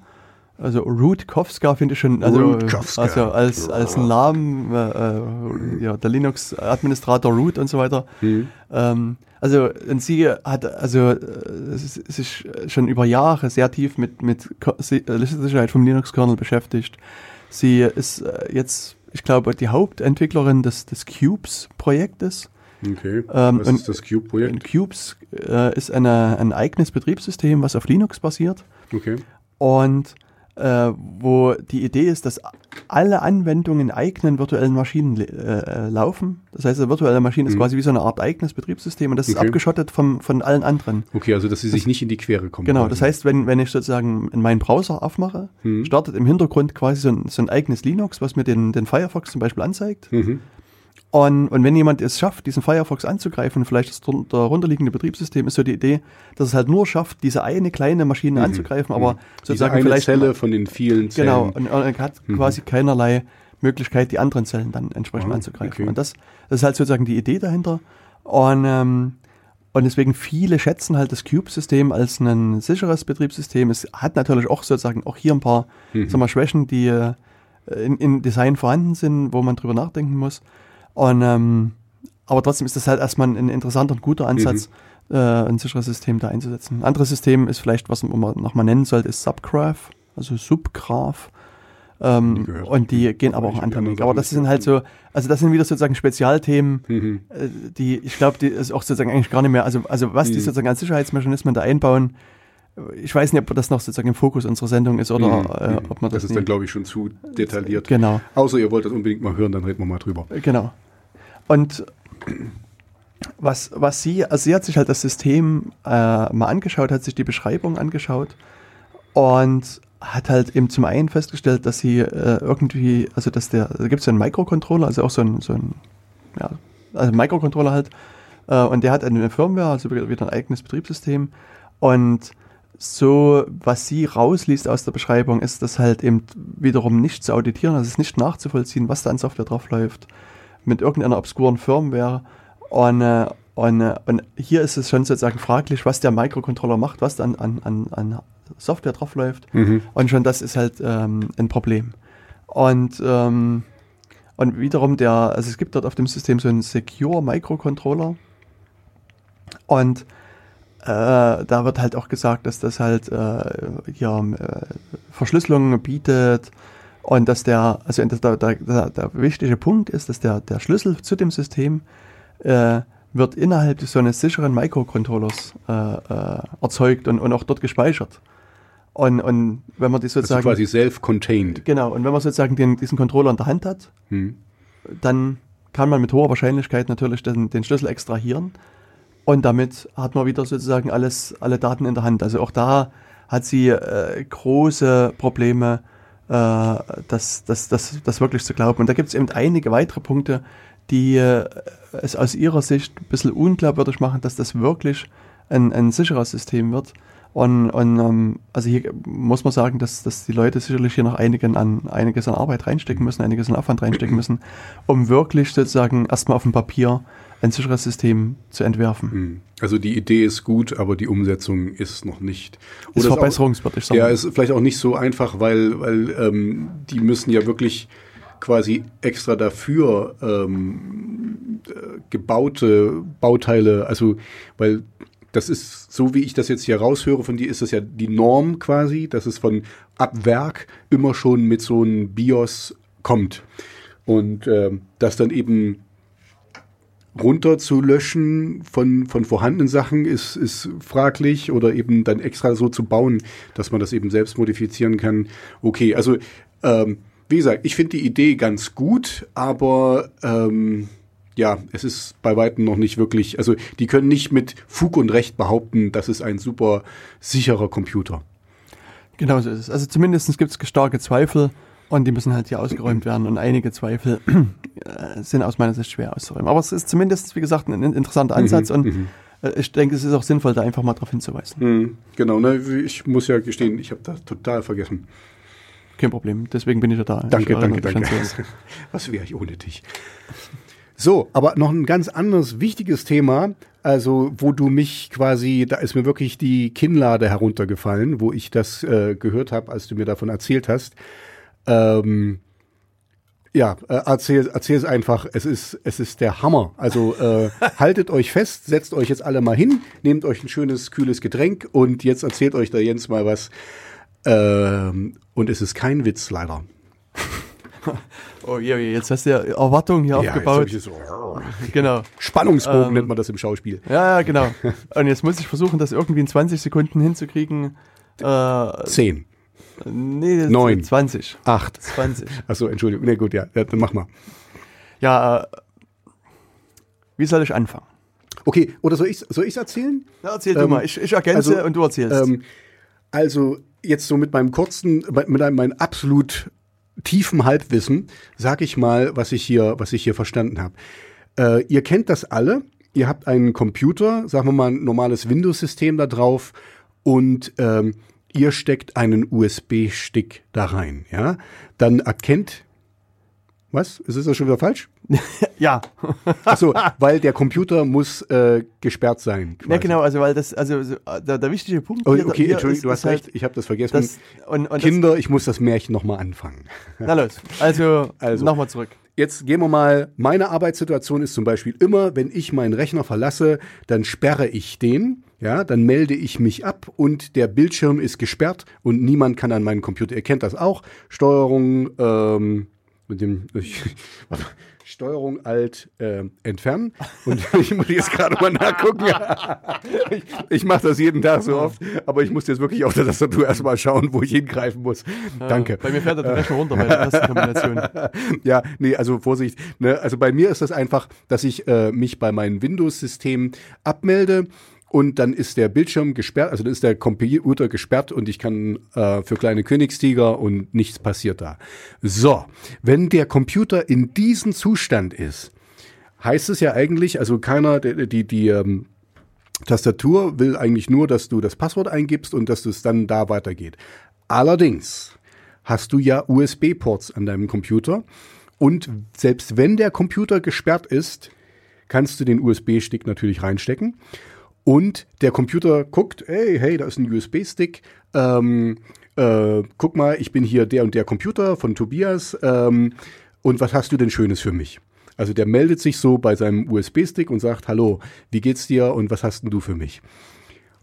Also Rutkowska finde ich schon, also, also als, als Namen, äh, äh, ja, der Linux-Administrator Root und so weiter. Hm. Ähm, also und sie hat also äh, sich schon über Jahre sehr tief mit, mit äh, Sicherheit vom Linux-Kernel beschäftigt. Sie ist äh, jetzt, ich glaube, die Hauptentwicklerin des, des Cubes-Projektes. Okay. Ähm, Was ist das Cube-Projekt? Und Cubes äh, ist eine, ein eigenes Betriebssystem, was auf Linux basiert. Okay. Und äh, wo die Idee ist, dass alle Anwendungen in eigenen virtuellen Maschinen äh, äh, laufen. Das heißt, eine virtuelle Maschine ist quasi wie so eine Art eigenes Betriebssystem und das ist Mhm. Okay. abgeschottet vom, von allen anderen. Okay, also dass sie sich nicht in die Quere kommen. Genau, quasi. das heißt, wenn, wenn ich sozusagen in meinen Browser aufmache, Mhm. startet im Hintergrund quasi so ein, so ein eigenes Linux, was mir den, den Firefox zum Beispiel anzeigt. Mhm. Und, und wenn jemand es schafft, diesen Firefox anzugreifen, vielleicht das darunterliegende Betriebssystem, ist so die Idee, dass es halt nur schafft, diese eine kleine Maschine anzugreifen, aber Mhm. Diese sozusagen eine vielleicht Zelle von den vielen Zellen. Genau, und, und er hat quasi keinerlei Möglichkeit, die anderen Zellen dann entsprechend Ah, anzugreifen. okay. Und das, das ist halt sozusagen die Idee dahinter. Und, ähm, und deswegen viele schätzen halt das Cube-System als ein sicheres Betriebssystem. Es hat natürlich auch sozusagen auch hier ein paar Mhm. sagen wir, Schwächen, die äh, in, in Design vorhanden sind, wo man drüber nachdenken muss. Und, ähm, aber trotzdem ist das halt erstmal ein interessanter und guter Ansatz, Mhm. äh, ein sicheres System da einzusetzen. Ein anderes System ist vielleicht, was man nochmal nennen sollte, ist Subgraph, also Subgraph. Ähm, gehört. und die gehen aber auch die anderen Weg. Aber das sind halt so, also das sind wieder sozusagen Spezialthemen, Mhm. äh, die, ich glaube, die ist auch sozusagen eigentlich gar nicht mehr, also, also was die Mhm. sozusagen als Sicherheitsmechanismen da einbauen, ich weiß nicht, ob das noch sozusagen im Fokus unserer Sendung ist oder Mhm. äh, ob man das, das ist dann, glaube ich, schon zu detailliert. Genau, Außer ihr wollt das unbedingt mal hören, dann reden wir mal drüber. genau. Und was, was sie, also sie hat sich halt das System äh, mal angeschaut, hat sich die Beschreibung angeschaut und hat halt eben zum einen festgestellt, dass sie äh, irgendwie, also dass der, da gibt es ja einen Microcontroller, also auch so ein, so ein ja, also Microcontroller halt, äh, und der hat eine Firmware, also wieder ein eigenes Betriebssystem. Und so, was sie rausliest aus der Beschreibung, ist das halt eben wiederum nicht zu auditieren, also es ist nicht nachzuvollziehen, was da an Software drauf läuft, mit irgendeiner obskuren Firmware. Und, äh, und, äh, und hier ist es schon sozusagen fraglich, was der Microcontroller macht, was da an, an, an, Software drauf läuft. Und schon das ist halt ähm, ein Problem. Und, ähm, und wiederum der, also es gibt dort auf dem System so einen Secure Microcontroller. Und äh, da wird halt auch gesagt, dass das halt äh, hier äh, Verschlüsselung bietet und dass der, also der, der, der, der wichtige Punkt ist, dass der, der Schlüssel zu dem System äh, wird innerhalb so eines sicheren Microcontrollers äh, äh, erzeugt und, und auch dort gespeichert. Und, und wenn man die Also sozusagen quasi self-contained. genau und wenn man sozusagen den, diesen Controller in der Hand hat, Hm. dann kann man mit hoher Wahrscheinlichkeit natürlich den, den Schlüssel extrahieren und damit hat man wieder sozusagen alles, alle Daten in der Hand. Also auch da hat sie äh, große Probleme, das, das, das, das wirklich zu glauben. Und da gibt es eben einige weitere Punkte, die äh, es aus ihrer Sicht ein bisschen unglaubwürdig machen, dass das wirklich ein, ein sicheres System wird. Und, und ähm, also hier muss man sagen, dass, dass die Leute sicherlich hier noch einigen an, einiges an Arbeit reinstecken müssen, einiges an Aufwand reinstecken müssen, um wirklich sozusagen erstmal auf dem Papier ein sicheres System zu entwerfen. Hm. Also die Idee ist gut, aber die Umsetzung ist noch nicht. Ist Oder auch- verbesserungswürdig, Ja, ist vielleicht auch nicht so einfach, weil, weil ähm, die müssen ja wirklich quasi extra dafür ähm, äh, gebaute Bauteile, also weil das ist, so wie ich das jetzt hier raushöre von dir, ist das ja die Norm quasi, dass es von ab Werk immer schon mit so einem BIOS kommt. Und ähm, das dann eben runter zu löschen von, von vorhandenen Sachen ist, ist fraglich oder eben dann extra so zu bauen, dass man das eben selbst modifizieren kann. Okay, also ähm, wie gesagt, ich finde die Idee ganz gut, aber ähm, ja, es ist bei weitem noch nicht wirklich, also die können nicht mit Fug und Recht behaupten, das ist ein super sicherer Computer. Genau so ist es. Also zumindest gibt es starke Zweifel und die müssen halt hier ausgeräumt werden und einige Zweifel äh, sind aus meiner Sicht schwer auszuräumen. Aber es ist zumindest, wie gesagt, ein interessanter Ansatz und äh, ich denke, es ist auch sinnvoll, da einfach mal darauf hinzuweisen. Hm, genau, ne, ich muss ja gestehen, ich habe das total vergessen. Kein Problem, deswegen bin ich ja da. Danke, Ich danke, danke. Was wäre ich ohne dich? So, aber noch ein ganz anderes wichtiges Thema, also wo du mich quasi, da ist mir wirklich die Kinnlade heruntergefallen, wo ich das äh, gehört habe, als du mir davon erzählt hast. Ähm, ja, äh, erzähl, erzähl es einfach. Es ist, es ist der Hammer. Also äh, haltet euch fest, setzt euch jetzt alle mal hin, nehmt euch ein schönes, kühles Getränk und jetzt erzählt euch der Jens mal was. Ähm, und es ist kein Witz, leider. Oh je, je, jetzt hast du ja Erwartungen hier jetzt hab aufgebaut. ich es so- Genau. Spannungsbogen Ähm, nennt man das im Schauspiel. Ja, ja, genau. Und jetzt muss ich versuchen, das irgendwie in 20 Sekunden hinzukriegen. Äh, Zehn. Nee, das ist Neun. 20. Acht. 20. Achso, Entschuldigung. Nee, gut, ja, ja, dann mach mal. Ja, äh, wie soll ich anfangen? Okay, oder soll ich soll ich's erzählen? Na, erzähl du Ähm, mal. Ich, ich ergänze also, und du erzählst. Ähm, also jetzt so mit meinem kurzen, mit einem meinem absolut tiefen Halbwissen, sag ich mal, was ich hier, was ich hier verstanden habe. Äh, ihr kennt das alle. Ihr habt einen Computer, sagen wir mal ein normales Windows-System da drauf und ähm, ihr steckt einen USB-Stick da rein. Ja, dann erkennt was? Ist das schon wieder falsch? ja. Achso, weil der Computer muss äh, gesperrt sein. ja, quasi. genau, also weil das, also so, äh, der, der wichtige Punkt Oh, okay, hier Entschuldigung, ist, du hast halt, recht, ich habe das vergessen. Das, und, und Kinder, ich muss das Märchen nochmal anfangen. Das, na los, also, Also. nochmal zurück. Jetzt gehen wir mal, meine Arbeitssituation ist zum Beispiel immer, wenn ich meinen Rechner verlasse, dann sperre ich den, ja, dann melde ich mich ab und der Bildschirm ist gesperrt und niemand kann an meinen Computer. Ihr kennt das auch. Steuerung, ähm, mit dem, ich, warte, Steuerung Alt äh, entfernen. Und ich muss jetzt gerade mal nachgucken. ich ich mache das jeden Tag so oft, aber ich muss jetzt wirklich auf der Tastatur erstmal schauen, wo ich hingreifen muss. Danke. Bei mir fährt der Rechner runter bei der ersten Kombination. ja, nee, also Vorsicht. Ne? Also bei mir ist das einfach, dass ich äh, mich bei meinem Windows-System abmelde und dann ist der Bildschirm gesperrt, also dann ist der Computer gesperrt und ich kann äh, für kleine Königstiger und nichts passiert da. So, wenn der Computer in diesem Zustand ist, heißt es ja eigentlich, also keiner, die, die, die ähm, Tastatur will eigentlich nur, dass du das Passwort eingibst und dass es dann da weitergeht. Allerdings hast du ja USB-Ports an deinem Computer und selbst wenn der Computer gesperrt ist, kannst du den USB-Stick natürlich reinstecken und der Computer guckt, hey, hey, da ist ein USB-Stick, ähm, äh, guck mal, ich bin hier der und der Computer von Tobias ähm, und was hast du denn Schönes für mich? Also der meldet sich so bei seinem USB-Stick und sagt, hallo, wie geht's dir und was hast denn du für mich?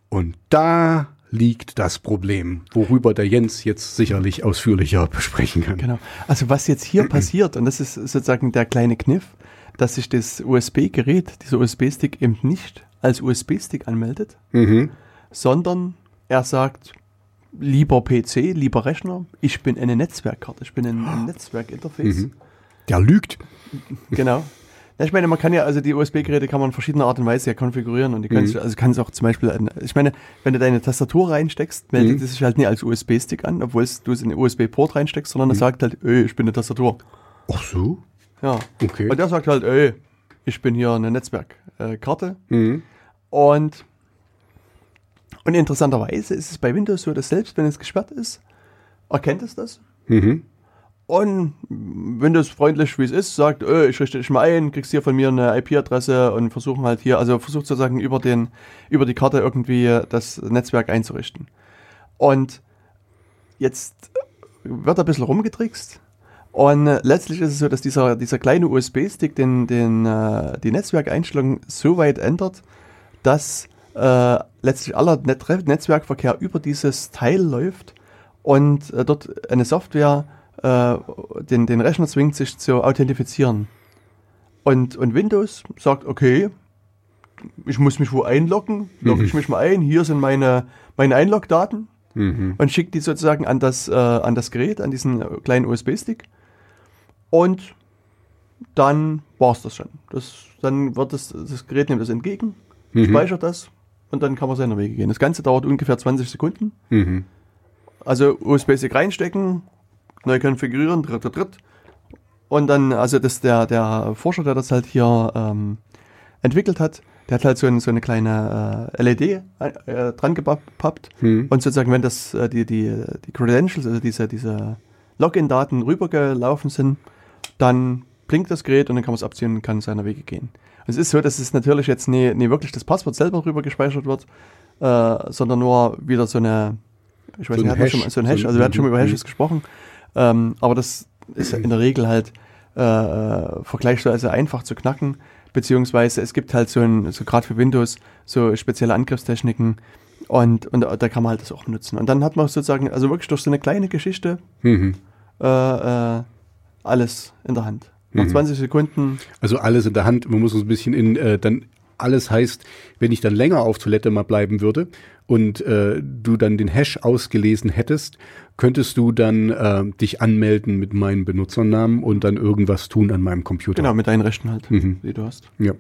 Und da liegt das Problem, worüber der Jens jetzt sicherlich ausführlicher besprechen kann. Genau. Also was jetzt hier passiert, und das ist sozusagen der kleine Kniff, dass sich das USB-Gerät, dieser USB-Stick eben nicht als USB-Stick anmeldet, Mhm. sondern er sagt, lieber PC, lieber Rechner, ich bin eine Netzwerkkarte, ich bin ein, ein Netzwerkinterface. Mhm. Der lügt. Genau. Ich meine, man kann ja, also die USB-Geräte kann man in verschiedener Art und Weise ja konfigurieren und die kannst, Mhm. also kannst auch zum Beispiel, ich meine, wenn du deine Tastatur reinsteckst, meldet Mhm. es sich halt nie als USB-Stick an, obwohl es, du es in den USB-Port reinsteckst, sondern es sagt halt, ey, ich bin eine Tastatur. Ach so? Ja. Okay. Und der sagt halt, ey, ich bin hier eine Netzwerkkarte. Mhm. Und, und interessanterweise ist es bei Windows so, dass selbst wenn es gesperrt ist, erkennt es das. Mhm. Und Windows freundlich wie es ist, sagt, öh, ich richte dich mal ein, kriegst hier von mir eine IP-Adresse und versuchen halt hier, also versucht sozusagen über den, über die Karte irgendwie das Netzwerk einzurichten. Und jetzt wird ein bisschen rumgetrickst. Und äh, letztlich ist es so, dass dieser, dieser kleine USB-Stick den, den, äh, die Netzwerkeinstellung so weit ändert, dass äh, letztlich aller Net Netzwerkverkehr über dieses Teil läuft und äh, dort eine Software äh, den, den Rechner zwingt, sich zu authentifizieren. Und, und Windows sagt, okay, ich muss mich wo einloggen, logge ich mich mal ein, hier sind meine, meine Einlogdaten Mhm. und schickt die sozusagen an das, äh, an das Gerät, an diesen äh, kleinen USB-Stick. Und dann war es das schon. Das, dann wird das, das Gerät nimmt das entgegen, Mhm. speichert das und dann kann man seine Wege gehen. Das Ganze dauert ungefähr 20 Sekunden. Mhm. Also USB-Stick reinstecken, neu konfigurieren, dritt, dritt, dritt. Und dann, also das der, der Forscher, der das halt hier ähm, entwickelt hat, der hat halt so, ein, so eine kleine äh, LED äh, dran gepappt Mhm. und sozusagen, wenn das äh, die, die, die Credentials, also diese, diese Login-Daten rübergelaufen sind, dann blinkt das Gerät und dann kann man es abziehen und kann seiner Wege gehen. Es ist so, dass es natürlich jetzt nie, nie wirklich das Passwort selber rüber gespeichert wird, äh, sondern nur wieder so eine, ich weiß So nicht, ein Hash. schon so ein Hash, So also wir hatten schon mal über. Hashes gesprochen, ähm, aber das ist in der Regel halt äh, äh, vergleichsweise einfach zu knacken, beziehungsweise es gibt halt so ein, so gerade für Windows, so spezielle Angriffstechniken und, und da kann man halt das auch nutzen. Und dann hat man sozusagen, also wirklich durch so eine kleine Geschichte Mhm. äh, äh, alles in der Hand. Nach Mhm. 20 Sekunden, Also alles in der Hand. Man muss uns ein bisschen in, äh, dann alles heißt, wenn ich dann länger auf Toilette mal bleiben würde und äh, du dann den Hash ausgelesen hättest, könntest du dann äh, dich anmelden mit meinem Benutzernamen und dann irgendwas tun an meinem Computer. Genau, mit deinen Rechten halt, Mhm. die du hast. Ja.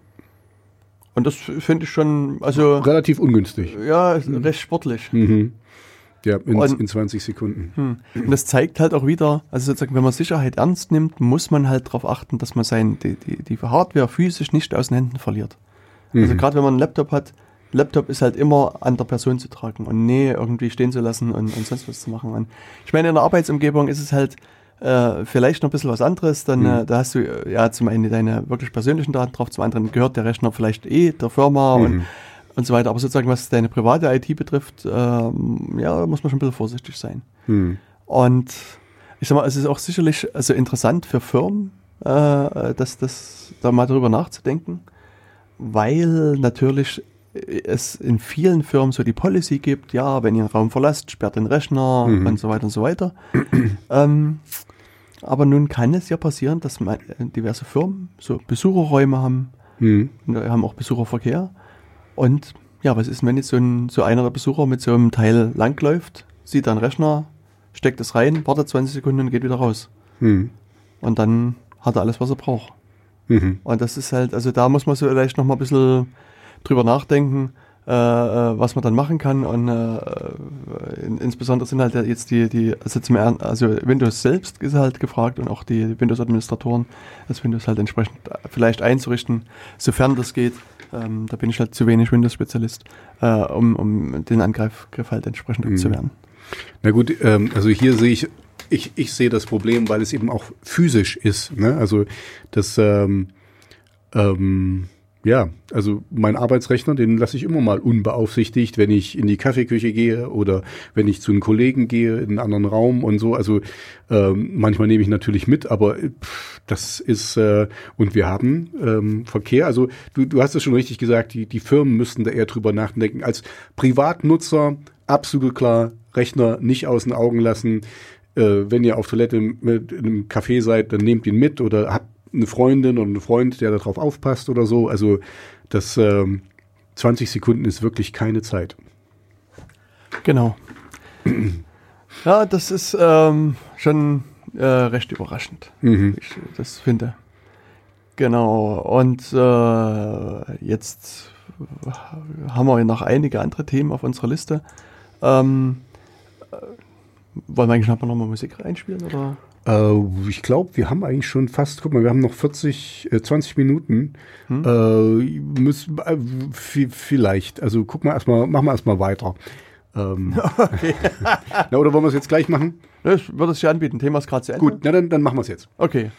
Und das finde ich schon, also Relativ ungünstig. ja, recht sportlich. Mhm. Ja, in, Und- in 20 Sekunden. Hm. Und das zeigt halt auch wieder, also sozusagen, wenn man Sicherheit ernst nimmt, muss man halt darauf achten, dass man sein, die, die, die Hardware physisch nicht aus den Händen verliert. Also Mhm. gerade wenn man einen Laptop hat, Laptop ist halt immer an der Person zu tragen und nee irgendwie stehen zu lassen und, und sonst was zu machen. Und ich meine, in der Arbeitsumgebung ist es halt äh, vielleicht noch ein bisschen was anderes. Dann äh, da hast du äh, ja zum einen deine wirklich persönlichen Daten drauf, zum anderen gehört der Rechner vielleicht eh der Firma Mhm. und, und so weiter. Aber sozusagen, was deine private IT betrifft, ähm, ja, muss man schon ein bisschen vorsichtig sein. Mhm. Und ich sag mal, es ist auch sicherlich also interessant für Firmen, äh, das, das, da mal drüber nachzudenken, weil natürlich es in vielen Firmen so die Policy gibt, ja, wenn ihr einen Raum verlasst, sperrt den Rechner Mhm. und so weiter und so weiter. ähm, aber nun kann es ja passieren, dass man, äh, diverse Firmen so Besucherräume haben, Mhm. haben auch Besucherverkehr. Und ja, was ist, wenn jetzt so, ein, so einer der Besucher mit so einem Teil langläuft, sieht einen Rechner, steckt es rein, wartet 20 Sekunden und geht wieder raus. Mhm. Und dann hat er alles, was er braucht. Mhm. Und das ist halt, also da muss man so vielleicht noch mal ein bisschen drüber nachdenken, was man dann machen kann. Und äh, in, insbesondere sind halt jetzt die, die also, zum, also Windows selbst ist halt gefragt und auch die Windows-Administratoren, das Windows halt entsprechend vielleicht einzurichten, sofern das geht. Ähm, da bin ich halt zu wenig Windows-Spezialist, äh, um, um den Angriffgriff halt entsprechend Mhm. abzuwehren. Na gut, ähm, also hier sehe ich, ich, ich sehe das Problem, weil es eben auch physisch ist. Ne? Also das, ähm, ähm, ja, also mein Arbeitsrechner, den lasse ich immer mal unbeaufsichtigt, wenn ich in die Kaffeeküche gehe oder wenn ich zu einem Kollegen gehe in einen anderen Raum und so. Also ähm, manchmal nehme ich natürlich mit, aber äh, pff, das ist äh, und wir haben ähm, Verkehr. Also du, du hast es schon richtig gesagt, die, die Firmen müssten da eher drüber nachdenken. Als Privatnutzer absolut klar, Rechner nicht aus den Augen lassen. Äh, wenn ihr auf Toilette mit in einem Café seid, dann nehmt ihn mit oder habt eine Freundin oder einen Freund, der darauf aufpasst oder so. Also das ähm, 20 Sekunden ist wirklich keine Zeit. Genau. ja, das ist ähm, schon äh, recht überraschend. Mhm. ich das finde. Genau. Und äh, jetzt haben wir noch einige andere Themen auf unserer Liste. Ähm, äh, wollen wir eigentlich noch mal Musik einspielen? Oder? Äh, ich glaube, wir haben eigentlich schon fast, guck mal, wir haben noch 40, äh, 20 Minuten. Hm? Äh, müssen, äh, vi- vielleicht. Also guck mal erstmal, machen wir erstmal weiter. Ähm, na, oder wollen wir es jetzt gleich machen? Ich würde es dir anbieten. Thema ist gerade zu Ende. Gut, na dann, dann machen wir es jetzt. Okay.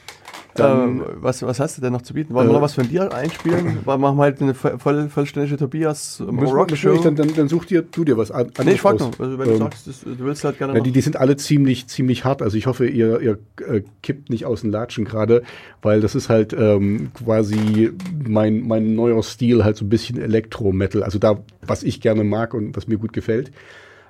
Dann- ähm, was, was hast du denn noch zu bieten? Wollen wir Äh, noch was von dir einspielen? Weil machen wir halt eine voll, voll, vollständige Tobias Rock Show. dann, dann, dann such dir, du dir was an. nee, ich frag nur. Also, wenn du Ähm, sagst, das, du willst halt gerne Ja, noch. die, die sind alle ziemlich, ziemlich hart. Also ich hoffe, ihr, ihr äh, kippt nicht aus den Latschen gerade, weil das ist halt ähm, quasi mein, mein neuer Stil, halt so ein bisschen Elektro-Metal. Also da, was ich gerne mag und was mir gut gefällt.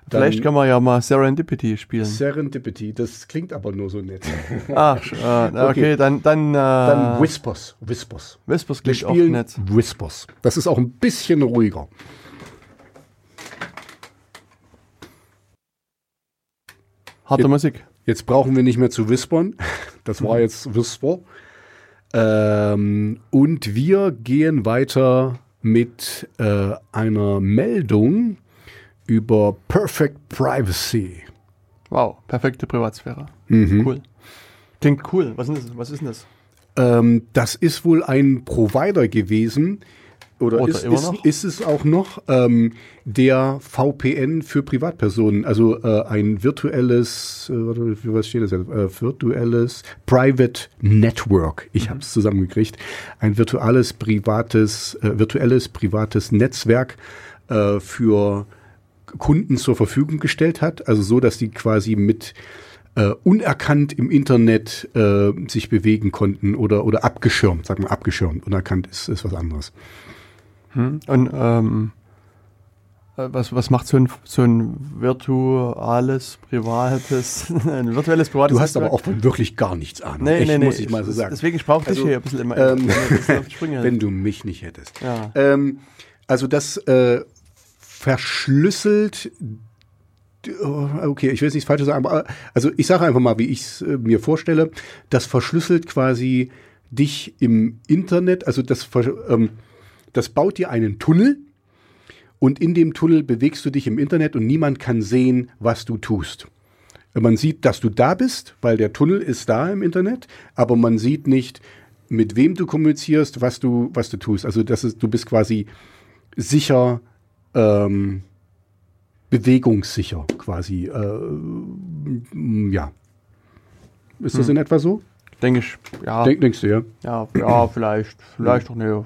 Dann Vielleicht kann man ja mal Serendipity spielen. Serendipity, das klingt aber nur so nett. Ach, äh, okay. Okay. dann, dann, äh, Dann Whispers, Whispers. Whispers Wir klingt auch spielen nett. Whispers. Das ist auch ein bisschen ruhiger. Harte Ja. Musik. Jetzt brauchen wir nicht mehr zu whispern. Das war jetzt Whisper. Ähm, und wir gehen weiter mit äh, einer Meldung über Perfect Privacy. Wow, perfekte Privatsphäre. Mhm. Cool. Klingt cool. Was ist? Was ist denn das? Ähm, das ist wohl ein Provider gewesen. Oder, Oder ist, ist, ist es auch noch ähm, der VPN für Privatpersonen, also äh, ein virtuelles, äh, was steht das jetzt? Äh, virtuelles Private Network. Ich habe es zusammengekriegt. Ein virtuelles privates, äh, virtuelles privates Netzwerk äh, für Kunden zur Verfügung gestellt hat, also so, dass die quasi mit äh, unerkannt im Internet äh, sich bewegen konnten oder oder abgeschirmt, sagen wir abgeschirmt. Unerkannt ist, ist was anderes. Hm? Und ähm, Äh, Was, was macht so ein, so ein virtuales, privates, ein virtuelles, privates Du hast aber auch von wirklich gar nichts Ahnung. Nee, Echt, nee, nee. muss ich mal so sagen. Deswegen, ich brauche dich Also, hier ein bisschen immer ähm, Wenn du mich nicht hättest. Ja. Ähm, also das äh, verschlüsselt. Okay, ich will jetzt nichts Falsches sagen, aber also ich sage einfach mal, wie ich es äh, mir vorstelle. Das verschlüsselt quasi dich im Internet, also das, ähm, das baut dir einen Tunnel und in dem Tunnel bewegst du dich im Internet und niemand kann sehen, was du tust. Man sieht, dass du da bist, weil der Tunnel ist da im Internet, aber man sieht nicht, mit wem du kommunizierst, was du, was du tust. Also das ist, du bist quasi sicher, ähm, bewegungssicher quasi. Äh, ja. Ist das in etwa so? Denke ich, ja, Denk, denkst du, ja? ja, ja, vielleicht, vielleicht doch ne,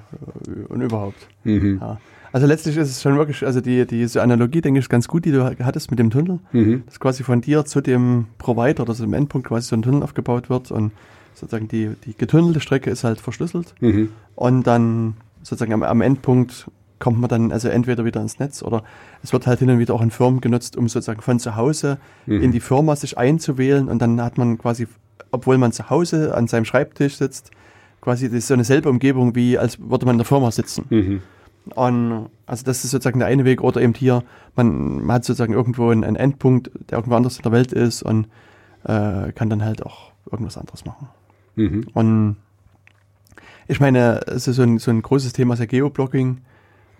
und überhaupt. Mhm. Ja. Also letztlich ist es schon wirklich, also die, diese Analogie, denke ich, ist ganz gut, die du hattest mit dem Tunnel. Mhm. Dass quasi von dir zu dem Provider oder zu dem Endpunkt quasi so ein Tunnel aufgebaut wird und sozusagen die, die getünnelte Strecke ist halt verschlüsselt. Mhm. Und dann sozusagen am, am Endpunkt kommt man dann also entweder wieder ins Netz oder es wird halt hin und wieder auch in Firmen genutzt, um sozusagen von zu Hause Mhm. in die Firma sich einzuwählen und dann hat man quasi, obwohl man zu Hause an seinem Schreibtisch sitzt, quasi das so eine selbe Umgebung wie als würde man in der Firma sitzen. Mhm. Und also das ist sozusagen der eine Weg oder eben hier, man, man hat sozusagen irgendwo einen, einen Endpunkt, der irgendwo anders in der Welt ist und äh, kann dann halt auch irgendwas anderes machen. Mhm. Und ich meine, es ist so ein, so ein großes Thema, ist ja Geoblocking,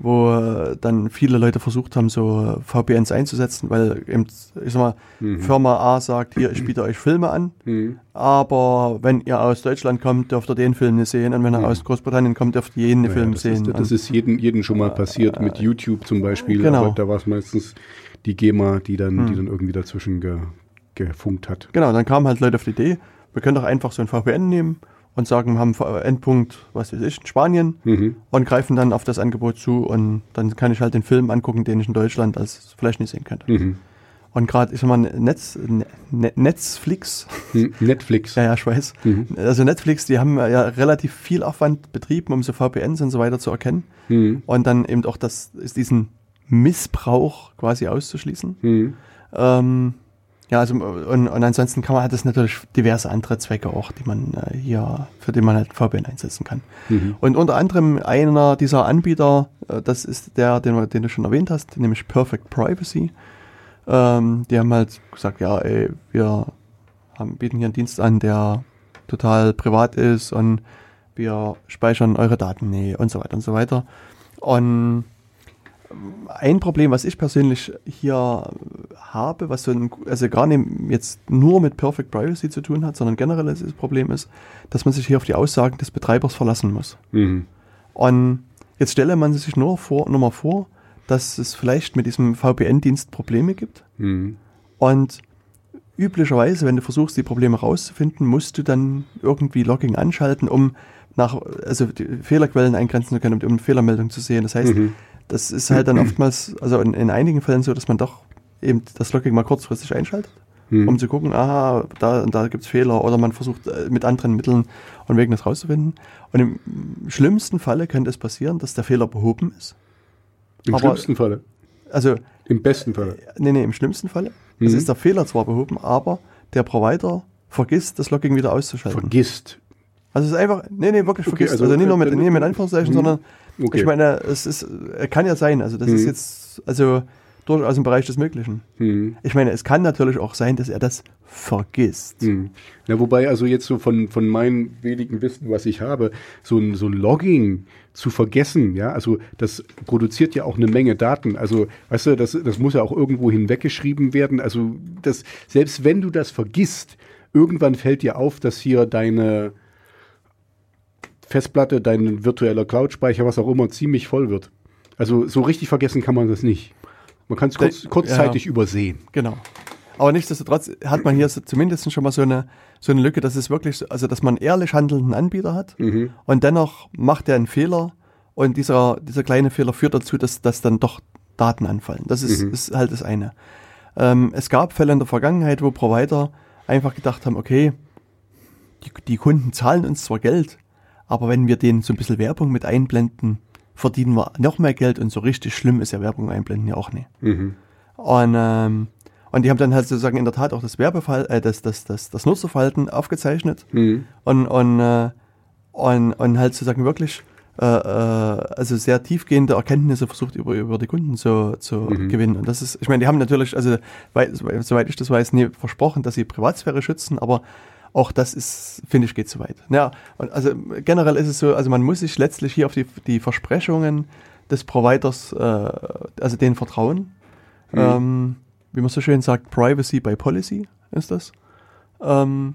wo äh, dann viele Leute versucht haben, so VPNs einzusetzen, weil eben, ich sag mal, Mhm. Firma A sagt, hier, ich biete euch Filme an, Mhm. aber wenn ihr aus Deutschland kommt, dürft ihr den Film nicht sehen und wenn ihr aus Großbritannien kommt, dürft ihr jeden Naja, Film das sehen. Ist, das ist jeden, jeden schon mal passiert mit YouTube zum Beispiel. genau. Aber da war es meistens die GEMA, die dann, die Hm. dann irgendwie dazwischen ge, gefunkt hat. Genau, dann kamen halt Leute auf die Idee, wir können doch einfach so ein VPN nehmen und sagen, wir haben Endpunkt, was weiß ich, in Spanien Mhm. und greifen dann auf das Angebot zu und dann kann ich halt den Film angucken, den ich in Deutschland als vielleicht nicht sehen könnte. Mhm. Und gerade, ich sag mal, Netz, Ne- Netflix, Hm, Netflix. ja, ja, ich weiß, Mhm. also Netflix, die haben ja relativ viel Aufwand betrieben, um so VPNs und so weiter zu erkennen Mhm. und dann eben auch das, ist diesen Missbrauch quasi auszuschließen. Mhm. Ähm, ja, also und, und ansonsten kann man hat es natürlich diverse andere Zwecke auch, die man äh, hier, für die man halt VPN einsetzen kann. Mhm. Und unter anderem einer dieser Anbieter, äh, das ist der, den, den du schon erwähnt hast, nämlich Perfect Privacy. Ähm, die haben halt gesagt, ja, ey, wir haben, bieten hier einen Dienst an, der total privat ist und wir speichern eure Daten nie und so weiter und so weiter. Und ein Problem, was ich persönlich hier habe, was so ein, also gar nicht jetzt nur mit Perfect Privacy zu tun hat, sondern generell das Problem ist, dass man sich hier auf die Aussagen des Betreibers verlassen muss. Mhm. Und jetzt stelle man sich nur vor, nur mal vor, dass es vielleicht mit diesem VPN-Dienst Probleme gibt. Mhm. Und üblicherweise, wenn du versuchst, die Probleme rauszufinden, musst du dann irgendwie Logging anschalten, um nach, also Fehlerquellen eingrenzen zu können, um eine Fehlermeldung zu sehen. Das heißt, Mhm. Das ist halt dann oftmals, also in, in einigen Fällen so, dass man doch eben das Logging mal kurzfristig einschaltet, Mhm. um zu gucken, aha, da da gibt's Fehler oder man versucht äh, mit anderen Mitteln und Wegen das rauszufinden. Und im schlimmsten Falle könnte es passieren, dass der Fehler behoben ist. Im aber- schlimmsten Falle. Also, Im besten Falle. nee, nee, im schlimmsten Falle. Es Mhm. ist der Fehler zwar behoben, aber der Provider vergisst, das Logging wieder auszuschalten. Vergisst. Also es ist einfach, nee, nee, wirklich Okay, vergisst. also, Also, nicht nur mit, äh, nicht mit Anführungszeichen, Mhm. sondern Okay. ich meine, es ist, äh, kann ja sein, also das ist Mhm. jetzt, also durchaus im Bereich des Möglichen. Mhm. Ich meine, es kann natürlich auch sein, dass er das vergisst. Hm. Ja, wobei also jetzt so von, von meinem wenigen Wissen, was ich habe, so ein, so ein Logging zu vergessen, ja, also das produziert ja auch eine Menge Daten. Also, weißt du, das, das muss ja auch irgendwo hinweggeschrieben werden. Also, das, selbst wenn du das vergisst, irgendwann fällt dir auf, dass hier deine Festplatte, dein virtueller Cloud-Speicher, was auch immer, ziemlich voll wird. Also, so richtig vergessen kann man das nicht. Man kann es kurz, Ja. kurzzeitig übersehen. Genau. Aber nichtsdestotrotz hat man hier so zumindest schon mal so eine, so eine Lücke, dass es wirklich, so- also dass man ehrlich handelnden Anbieter hat Mhm. und dennoch macht er einen Fehler und dieser, dieser kleine Fehler führt dazu, dass, dass dann doch Daten anfallen. Das ist, Mhm. ist halt das eine. Ähm, es gab Fälle in der Vergangenheit, wo Provider einfach gedacht haben, okay, die, die Kunden zahlen uns zwar Geld, aber wenn wir denen so ein bisschen Werbung mit einblenden, verdienen wir noch mehr Geld und so richtig schlimm ist ja Werbung einblenden ja auch nicht. Mhm. Und, ähm, und die haben dann halt sozusagen in der Tat auch das Werbefall, äh, das, das, das, das Nutzerverhalten aufgezeichnet Mhm. und, und, äh, und, und halt sozusagen wirklich äh, äh, also sehr tiefgehende Erkenntnisse versucht über, über die Kunden zu, zu gewinnen. Und das ist, ich meine, die haben natürlich, also wei- soweit ich das weiß, nie versprochen, dass sie Privatsphäre schützen, aber auch das ist, finde ich, geht zu weit. Ja, und also generell ist es so, also man muss sich letztlich hier auf die, die Versprechungen des Providers, äh, also denen vertrauen. Ähm, wie man so schön sagt, Privacy by Policy ist das. Ähm,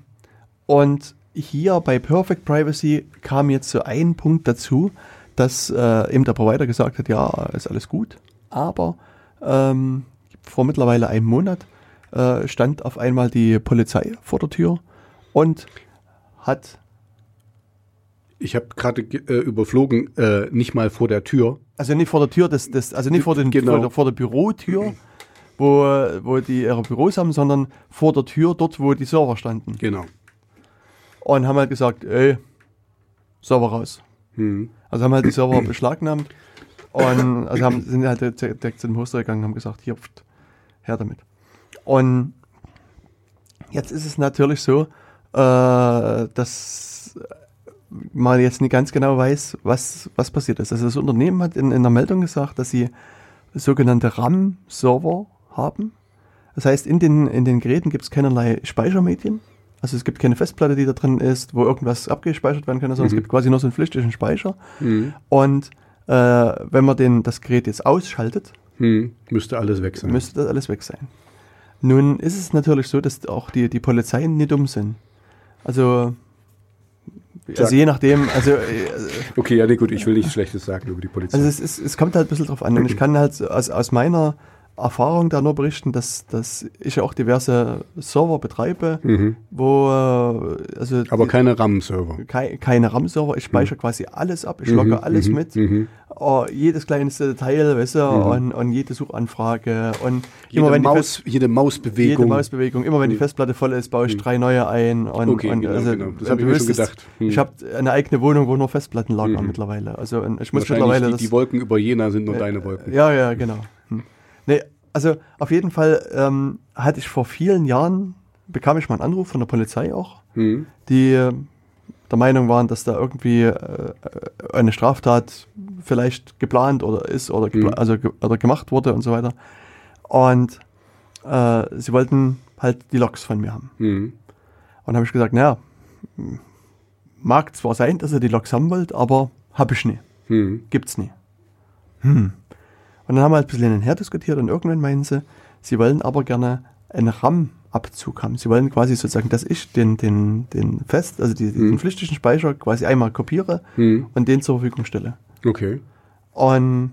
und hier bei Perfect Privacy kam jetzt so ein Punkt dazu, dass äh, eben der Provider gesagt hat, ja, ist alles gut, aber ähm, vor mittlerweile einem Monat äh, stand auf einmal die Polizei vor der Tür und hat, Ich habe gerade ge- äh, überflogen, äh, nicht mal vor der Tür. also nicht vor der Tür, des, des, also nicht vor, den, Genau. vor, der, vor der Bürotür, wo, wo die ihre Büros haben, sondern vor der Tür, dort, wo die Server standen. Genau. Und haben halt gesagt, ey, Server raus. Mhm. Also haben halt die Server beschlagnahmt und also haben, sind halt direkt direkt zu dem Hoster gegangen und haben gesagt, hier, pft, her damit. Und jetzt ist es natürlich so, äh, dass man jetzt nicht ganz genau weiß, was, was passiert ist. Also das Unternehmen hat in, in der Meldung gesagt, dass sie sogenannte RAM-Server haben. Das heißt, in den, in den Geräten gibt es keinerlei Speichermedien. Also es gibt keine Festplatte, die da drin ist, wo irgendwas abgespeichert werden kann, sondern es gibt quasi nur so einen flüchtigen Speicher. Mhm. Und äh, wenn man den, das Gerät jetzt ausschaltet, Mhm. Müsste alles weg sein. müsste das alles weg sein. Nun ist es natürlich so, dass auch die, die Polizeien nicht dumm sind. Also, Sag. also je nachdem, also, äh, okay, ja, nee, gut, ich will nichts Schlechtes sagen über die Polizei. also es, ist, es kommt halt ein bisschen drauf an. Und ich kann halt aus, aus meiner Erfahrung da nur berichten, dass, dass ich auch diverse Server betreibe, mhm. wo äh, also Aber die- keine RAM-Server. kei- keine RAM-Server, ich speichere quasi alles ab, ich logge Mhm, alles mhm, mit. mhm. Oh, jedes kleinste Detail, weißt du, und, und jede Suchanfrage und Jede, immer wenn die Fest- Maus, jede Mausbewegung. jede Mausbewegung, immer wenn die Festplatte voll ist, baue ich drei neue ein. Und, Okay, und genau, also, genau. Das und hab ich mir schon gedacht. Hm. Ich habe eine eigene Wohnung, wo nur Festplatten lagern Mhm. mittlerweile. Also ich muss mittlerweile die, die Wolken über Jena sind nur deine Wolken. ja, ja, genau. Nee, also auf jeden Fall ähm, hatte ich vor vielen Jahren, bekam ich mal einen Anruf von der Polizei auch, Mhm. die äh, der Meinung waren, dass da irgendwie äh, eine Straftat vielleicht geplant oder ist oder, gepla Mhm. also ge oder gemacht wurde und so weiter. Und äh, sie wollten halt die Logs von mir haben. Mhm. Und habe ich gesagt, naja, mag zwar sein, dass ihr die Logs haben wollt, aber habe ich nie. Mhm. Gibt's nie. Hm. Und dann haben wir halt ein bisschen hin und her diskutiert und irgendwann meinen sie, sie wollen aber gerne einen RAM-Abzug haben. Sie wollen quasi sozusagen, dass ich den, den, den Fest, also die, den Mhm. flüchtigen Speicher quasi einmal kopiere Mhm. und den zur Verfügung stelle. Okay. Und,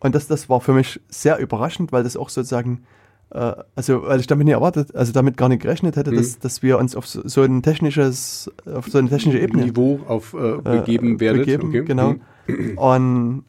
und das, das war für mich sehr überraschend, weil das auch sozusagen, äh, also weil ich damit nicht erwartet, also damit gar nicht gerechnet hätte, dass, Mhm. dass wir uns auf so, so ein technisches, auf so eine technische Ebene Niveau auf äh, begeben äh, werdet. begeben, okay. genau. Mhm. Und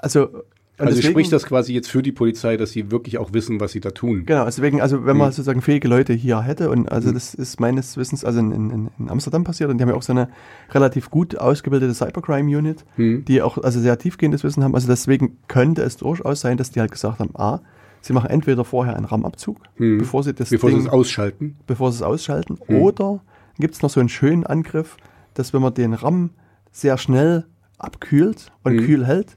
also, und Also deswegen- spricht das quasi jetzt für die Polizei, dass sie wirklich auch wissen, was sie da tun. Genau, deswegen, also wenn man Mhm. sozusagen fähige Leute hier hätte, und also Mhm. das ist meines Wissens also in, in, in Amsterdam passiert, und die haben ja auch so eine relativ gut ausgebildete Cybercrime-Unit, Mhm. die auch also sehr tiefgehendes Wissen haben. Also deswegen könnte es durchaus sein, dass die halt gesagt haben, A, sie machen entweder vorher einen RAM-Abzug, Mhm. bevor sie das Bevor sie Ding, es ausschalten. bevor sie es ausschalten, Mhm. oder gibt es noch so einen schönen Angriff, dass wenn man den RAM sehr schnell abkühlt und Mhm. kühl hält,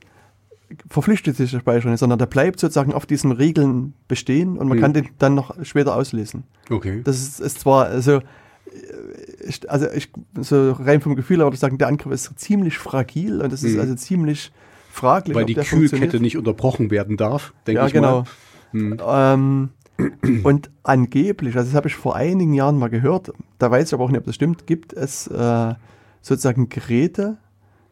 verpflichtet sich der Speicher nicht, sondern der bleibt sozusagen auf diesen Regeln bestehen und man Mhm. kann den dann noch später auslesen. Okay. Das ist, ist zwar, also, ich, also ich, so rein vom Gefühl her würde ich sagen, der Angriff ist ziemlich fragil und es ist Mhm. also ziemlich fraglich, Weil die Kühlkette nicht unterbrochen werden darf, denke Ja, ich genau. mal. Mhm. Ähm, und angeblich, also das habe ich vor einigen Jahren mal gehört, da weiß ich aber auch nicht, ob das stimmt, gibt es äh, sozusagen Geräte,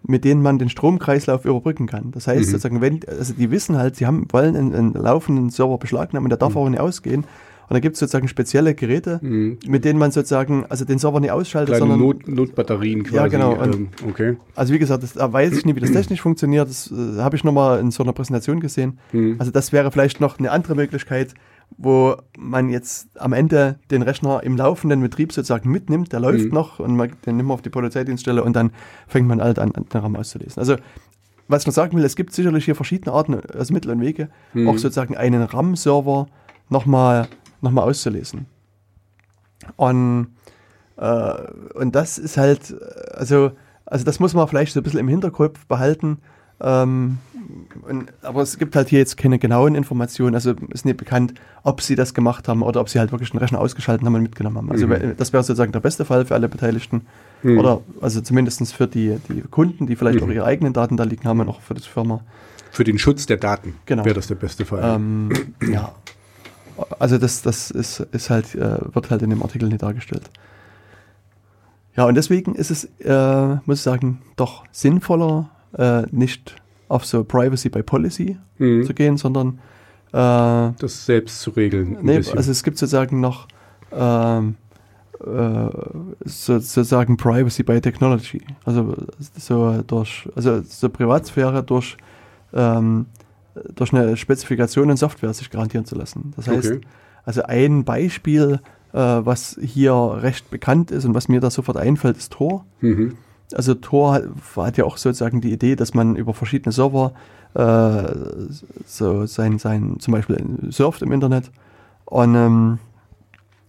mit denen man den Stromkreislauf überbrücken kann. Das heißt Mhm. sozusagen, wenn, also die wissen halt, sie haben, wollen einen, einen laufenden Server beschlagnahmen und der darf Mhm. auch nicht ausgehen. Und da gibt es sozusagen spezielle Geräte, Mhm. mit denen man sozusagen, also den Server nicht ausschaltet, Kleine sondern Not, Notbatterien quasi. Ja, genau. Ähm, okay. also wie gesagt, das, da weiß ich nicht, wie das technisch funktioniert. Das äh, habe ich nochmal in so einer Präsentation gesehen. Mhm. Also das wäre vielleicht noch eine andere Möglichkeit, wo man jetzt am Ende den Rechner im laufenden Betrieb sozusagen mitnimmt. Der läuft Mhm. noch und man, den nimmt man auf die Polizeidienststelle und dann fängt man halt an, den RAM auszulesen. Also was ich noch sagen will, es gibt sicherlich hier verschiedene Arten, also Mittel und Wege, Mhm. auch sozusagen einen RAM-Server nochmal noch mal auszulesen. Und, äh, und das ist halt, äh, also, also das muss man vielleicht so ein bisschen im Hinterkopf behalten. Ähm, aber es gibt halt hier jetzt keine genauen Informationen. Also ist nicht bekannt, ob sie das gemacht haben oder ob sie halt wirklich den Rechner ausgeschaltet haben und mitgenommen haben. Also wär- das wäre sozusagen der beste Fall für alle Beteiligten. Oder also zumindest für die, die Kunden, die vielleicht auch ihre eigenen Daten da liegen haben und auch für die Firma. Für den Schutz der Daten Genau. wäre das der beste Fall. Ähm, ja. Also das, das ist, ist halt, äh, wird halt in dem Artikel nicht dargestellt. Ja, und deswegen ist es, äh, muss ich sagen, doch sinnvoller, äh, nicht auf so Privacy by Policy Mhm. zu gehen, sondern äh, das selbst zu regeln. nee, also es gibt sozusagen noch ähm, äh, so, sozusagen Privacy by Technology. Also so durch, also so Privatsphäre durch ähm, durch eine Spezifikation in Software sich garantieren zu lassen. Das heißt, Okay. also ein Beispiel, äh, was hier recht bekannt ist und was mir da sofort einfällt, ist Tor. mhm. Also Tor hat, hat ja auch sozusagen die Idee, dass man über verschiedene Server äh, so sein, sein, zum Beispiel surft im Internet. Und, ähm,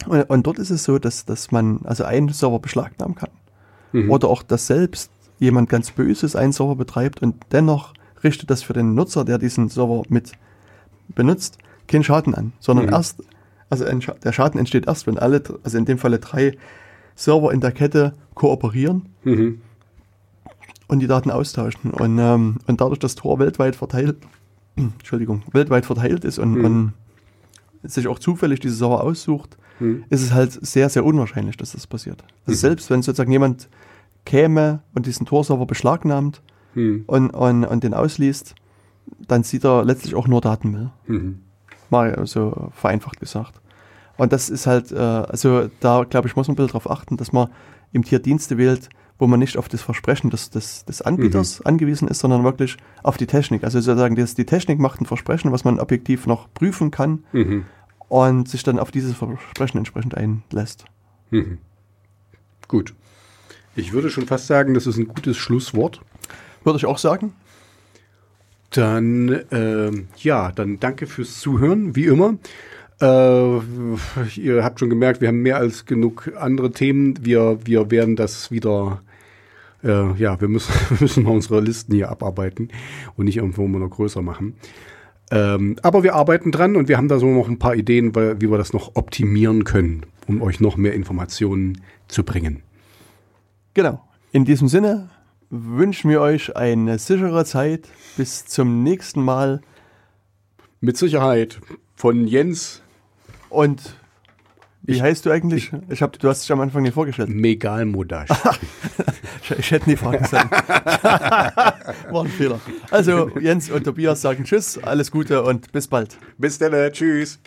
und, und dort ist es so, dass, dass man also einen Server beschlagnahmen kann. Mhm. Oder auch, dass selbst jemand ganz Böses einen Server betreibt und dennoch richtet das für den Nutzer, der diesen Server mit benutzt, keinen Schaden an, sondern Mhm. erst, also Scha der Schaden entsteht erst, wenn alle, also in dem Falle drei Server in der Kette kooperieren Mhm. Und die Daten austauschen. Und, ähm, und dadurch, dass Tor weltweit verteilt, Entschuldigung, weltweit verteilt ist und, Mhm. und sich auch zufällig diese Server aussucht, Mhm. ist es halt sehr, sehr unwahrscheinlich, dass das passiert. Also Mhm. selbst wenn sozusagen jemand käme und diesen Tor-Server beschlagnahmt Mhm. und, und, und den ausliest, dann sieht er letztlich auch nur Datenmüll. Mhm. Mal so vereinfacht gesagt. Und das ist halt, äh, also da glaube ich, muss man ein bisschen darauf achten, dass man im Tier Dienste wählt, wo man nicht auf das Versprechen des, des, des Anbieters angewiesen ist, sondern wirklich auf die Technik. Also sozusagen, das, die Technik macht ein Versprechen, was man objektiv noch prüfen kann Mhm. und sich dann auf dieses Versprechen entsprechend einlässt. Mhm. Gut. Ich würde schon fast sagen, das ist ein gutes Schlusswort. Würde ich auch sagen. Dann, ähm, ja, dann danke fürs Zuhören, wie immer. Äh, ihr habt schon gemerkt, wir haben mehr als genug andere Themen. Wir, wir werden das wieder, äh, ja, wir müssen, wir müssen mal unsere Listen hier abarbeiten und nicht irgendwo immer noch größer machen. Ähm, aber wir arbeiten dran und wir haben da so noch ein paar Ideen, weil, wie wir das noch optimieren können, um euch noch mehr Informationen zu bringen. Genau. In diesem Sinne wünschen wir euch eine sichere Zeit. Bis zum nächsten Mal. Mit Sicherheit von Jens Und wie Ich- heißt du eigentlich? Ich hab, du hast dich am Anfang nicht vorgestellt. Megalmodasch. Ich, ich hätte nie fragen sollen. War ein Fehler. Also Jens und Tobias sagen Tschüss, alles Gute und bis bald. Bis dann, tschüss.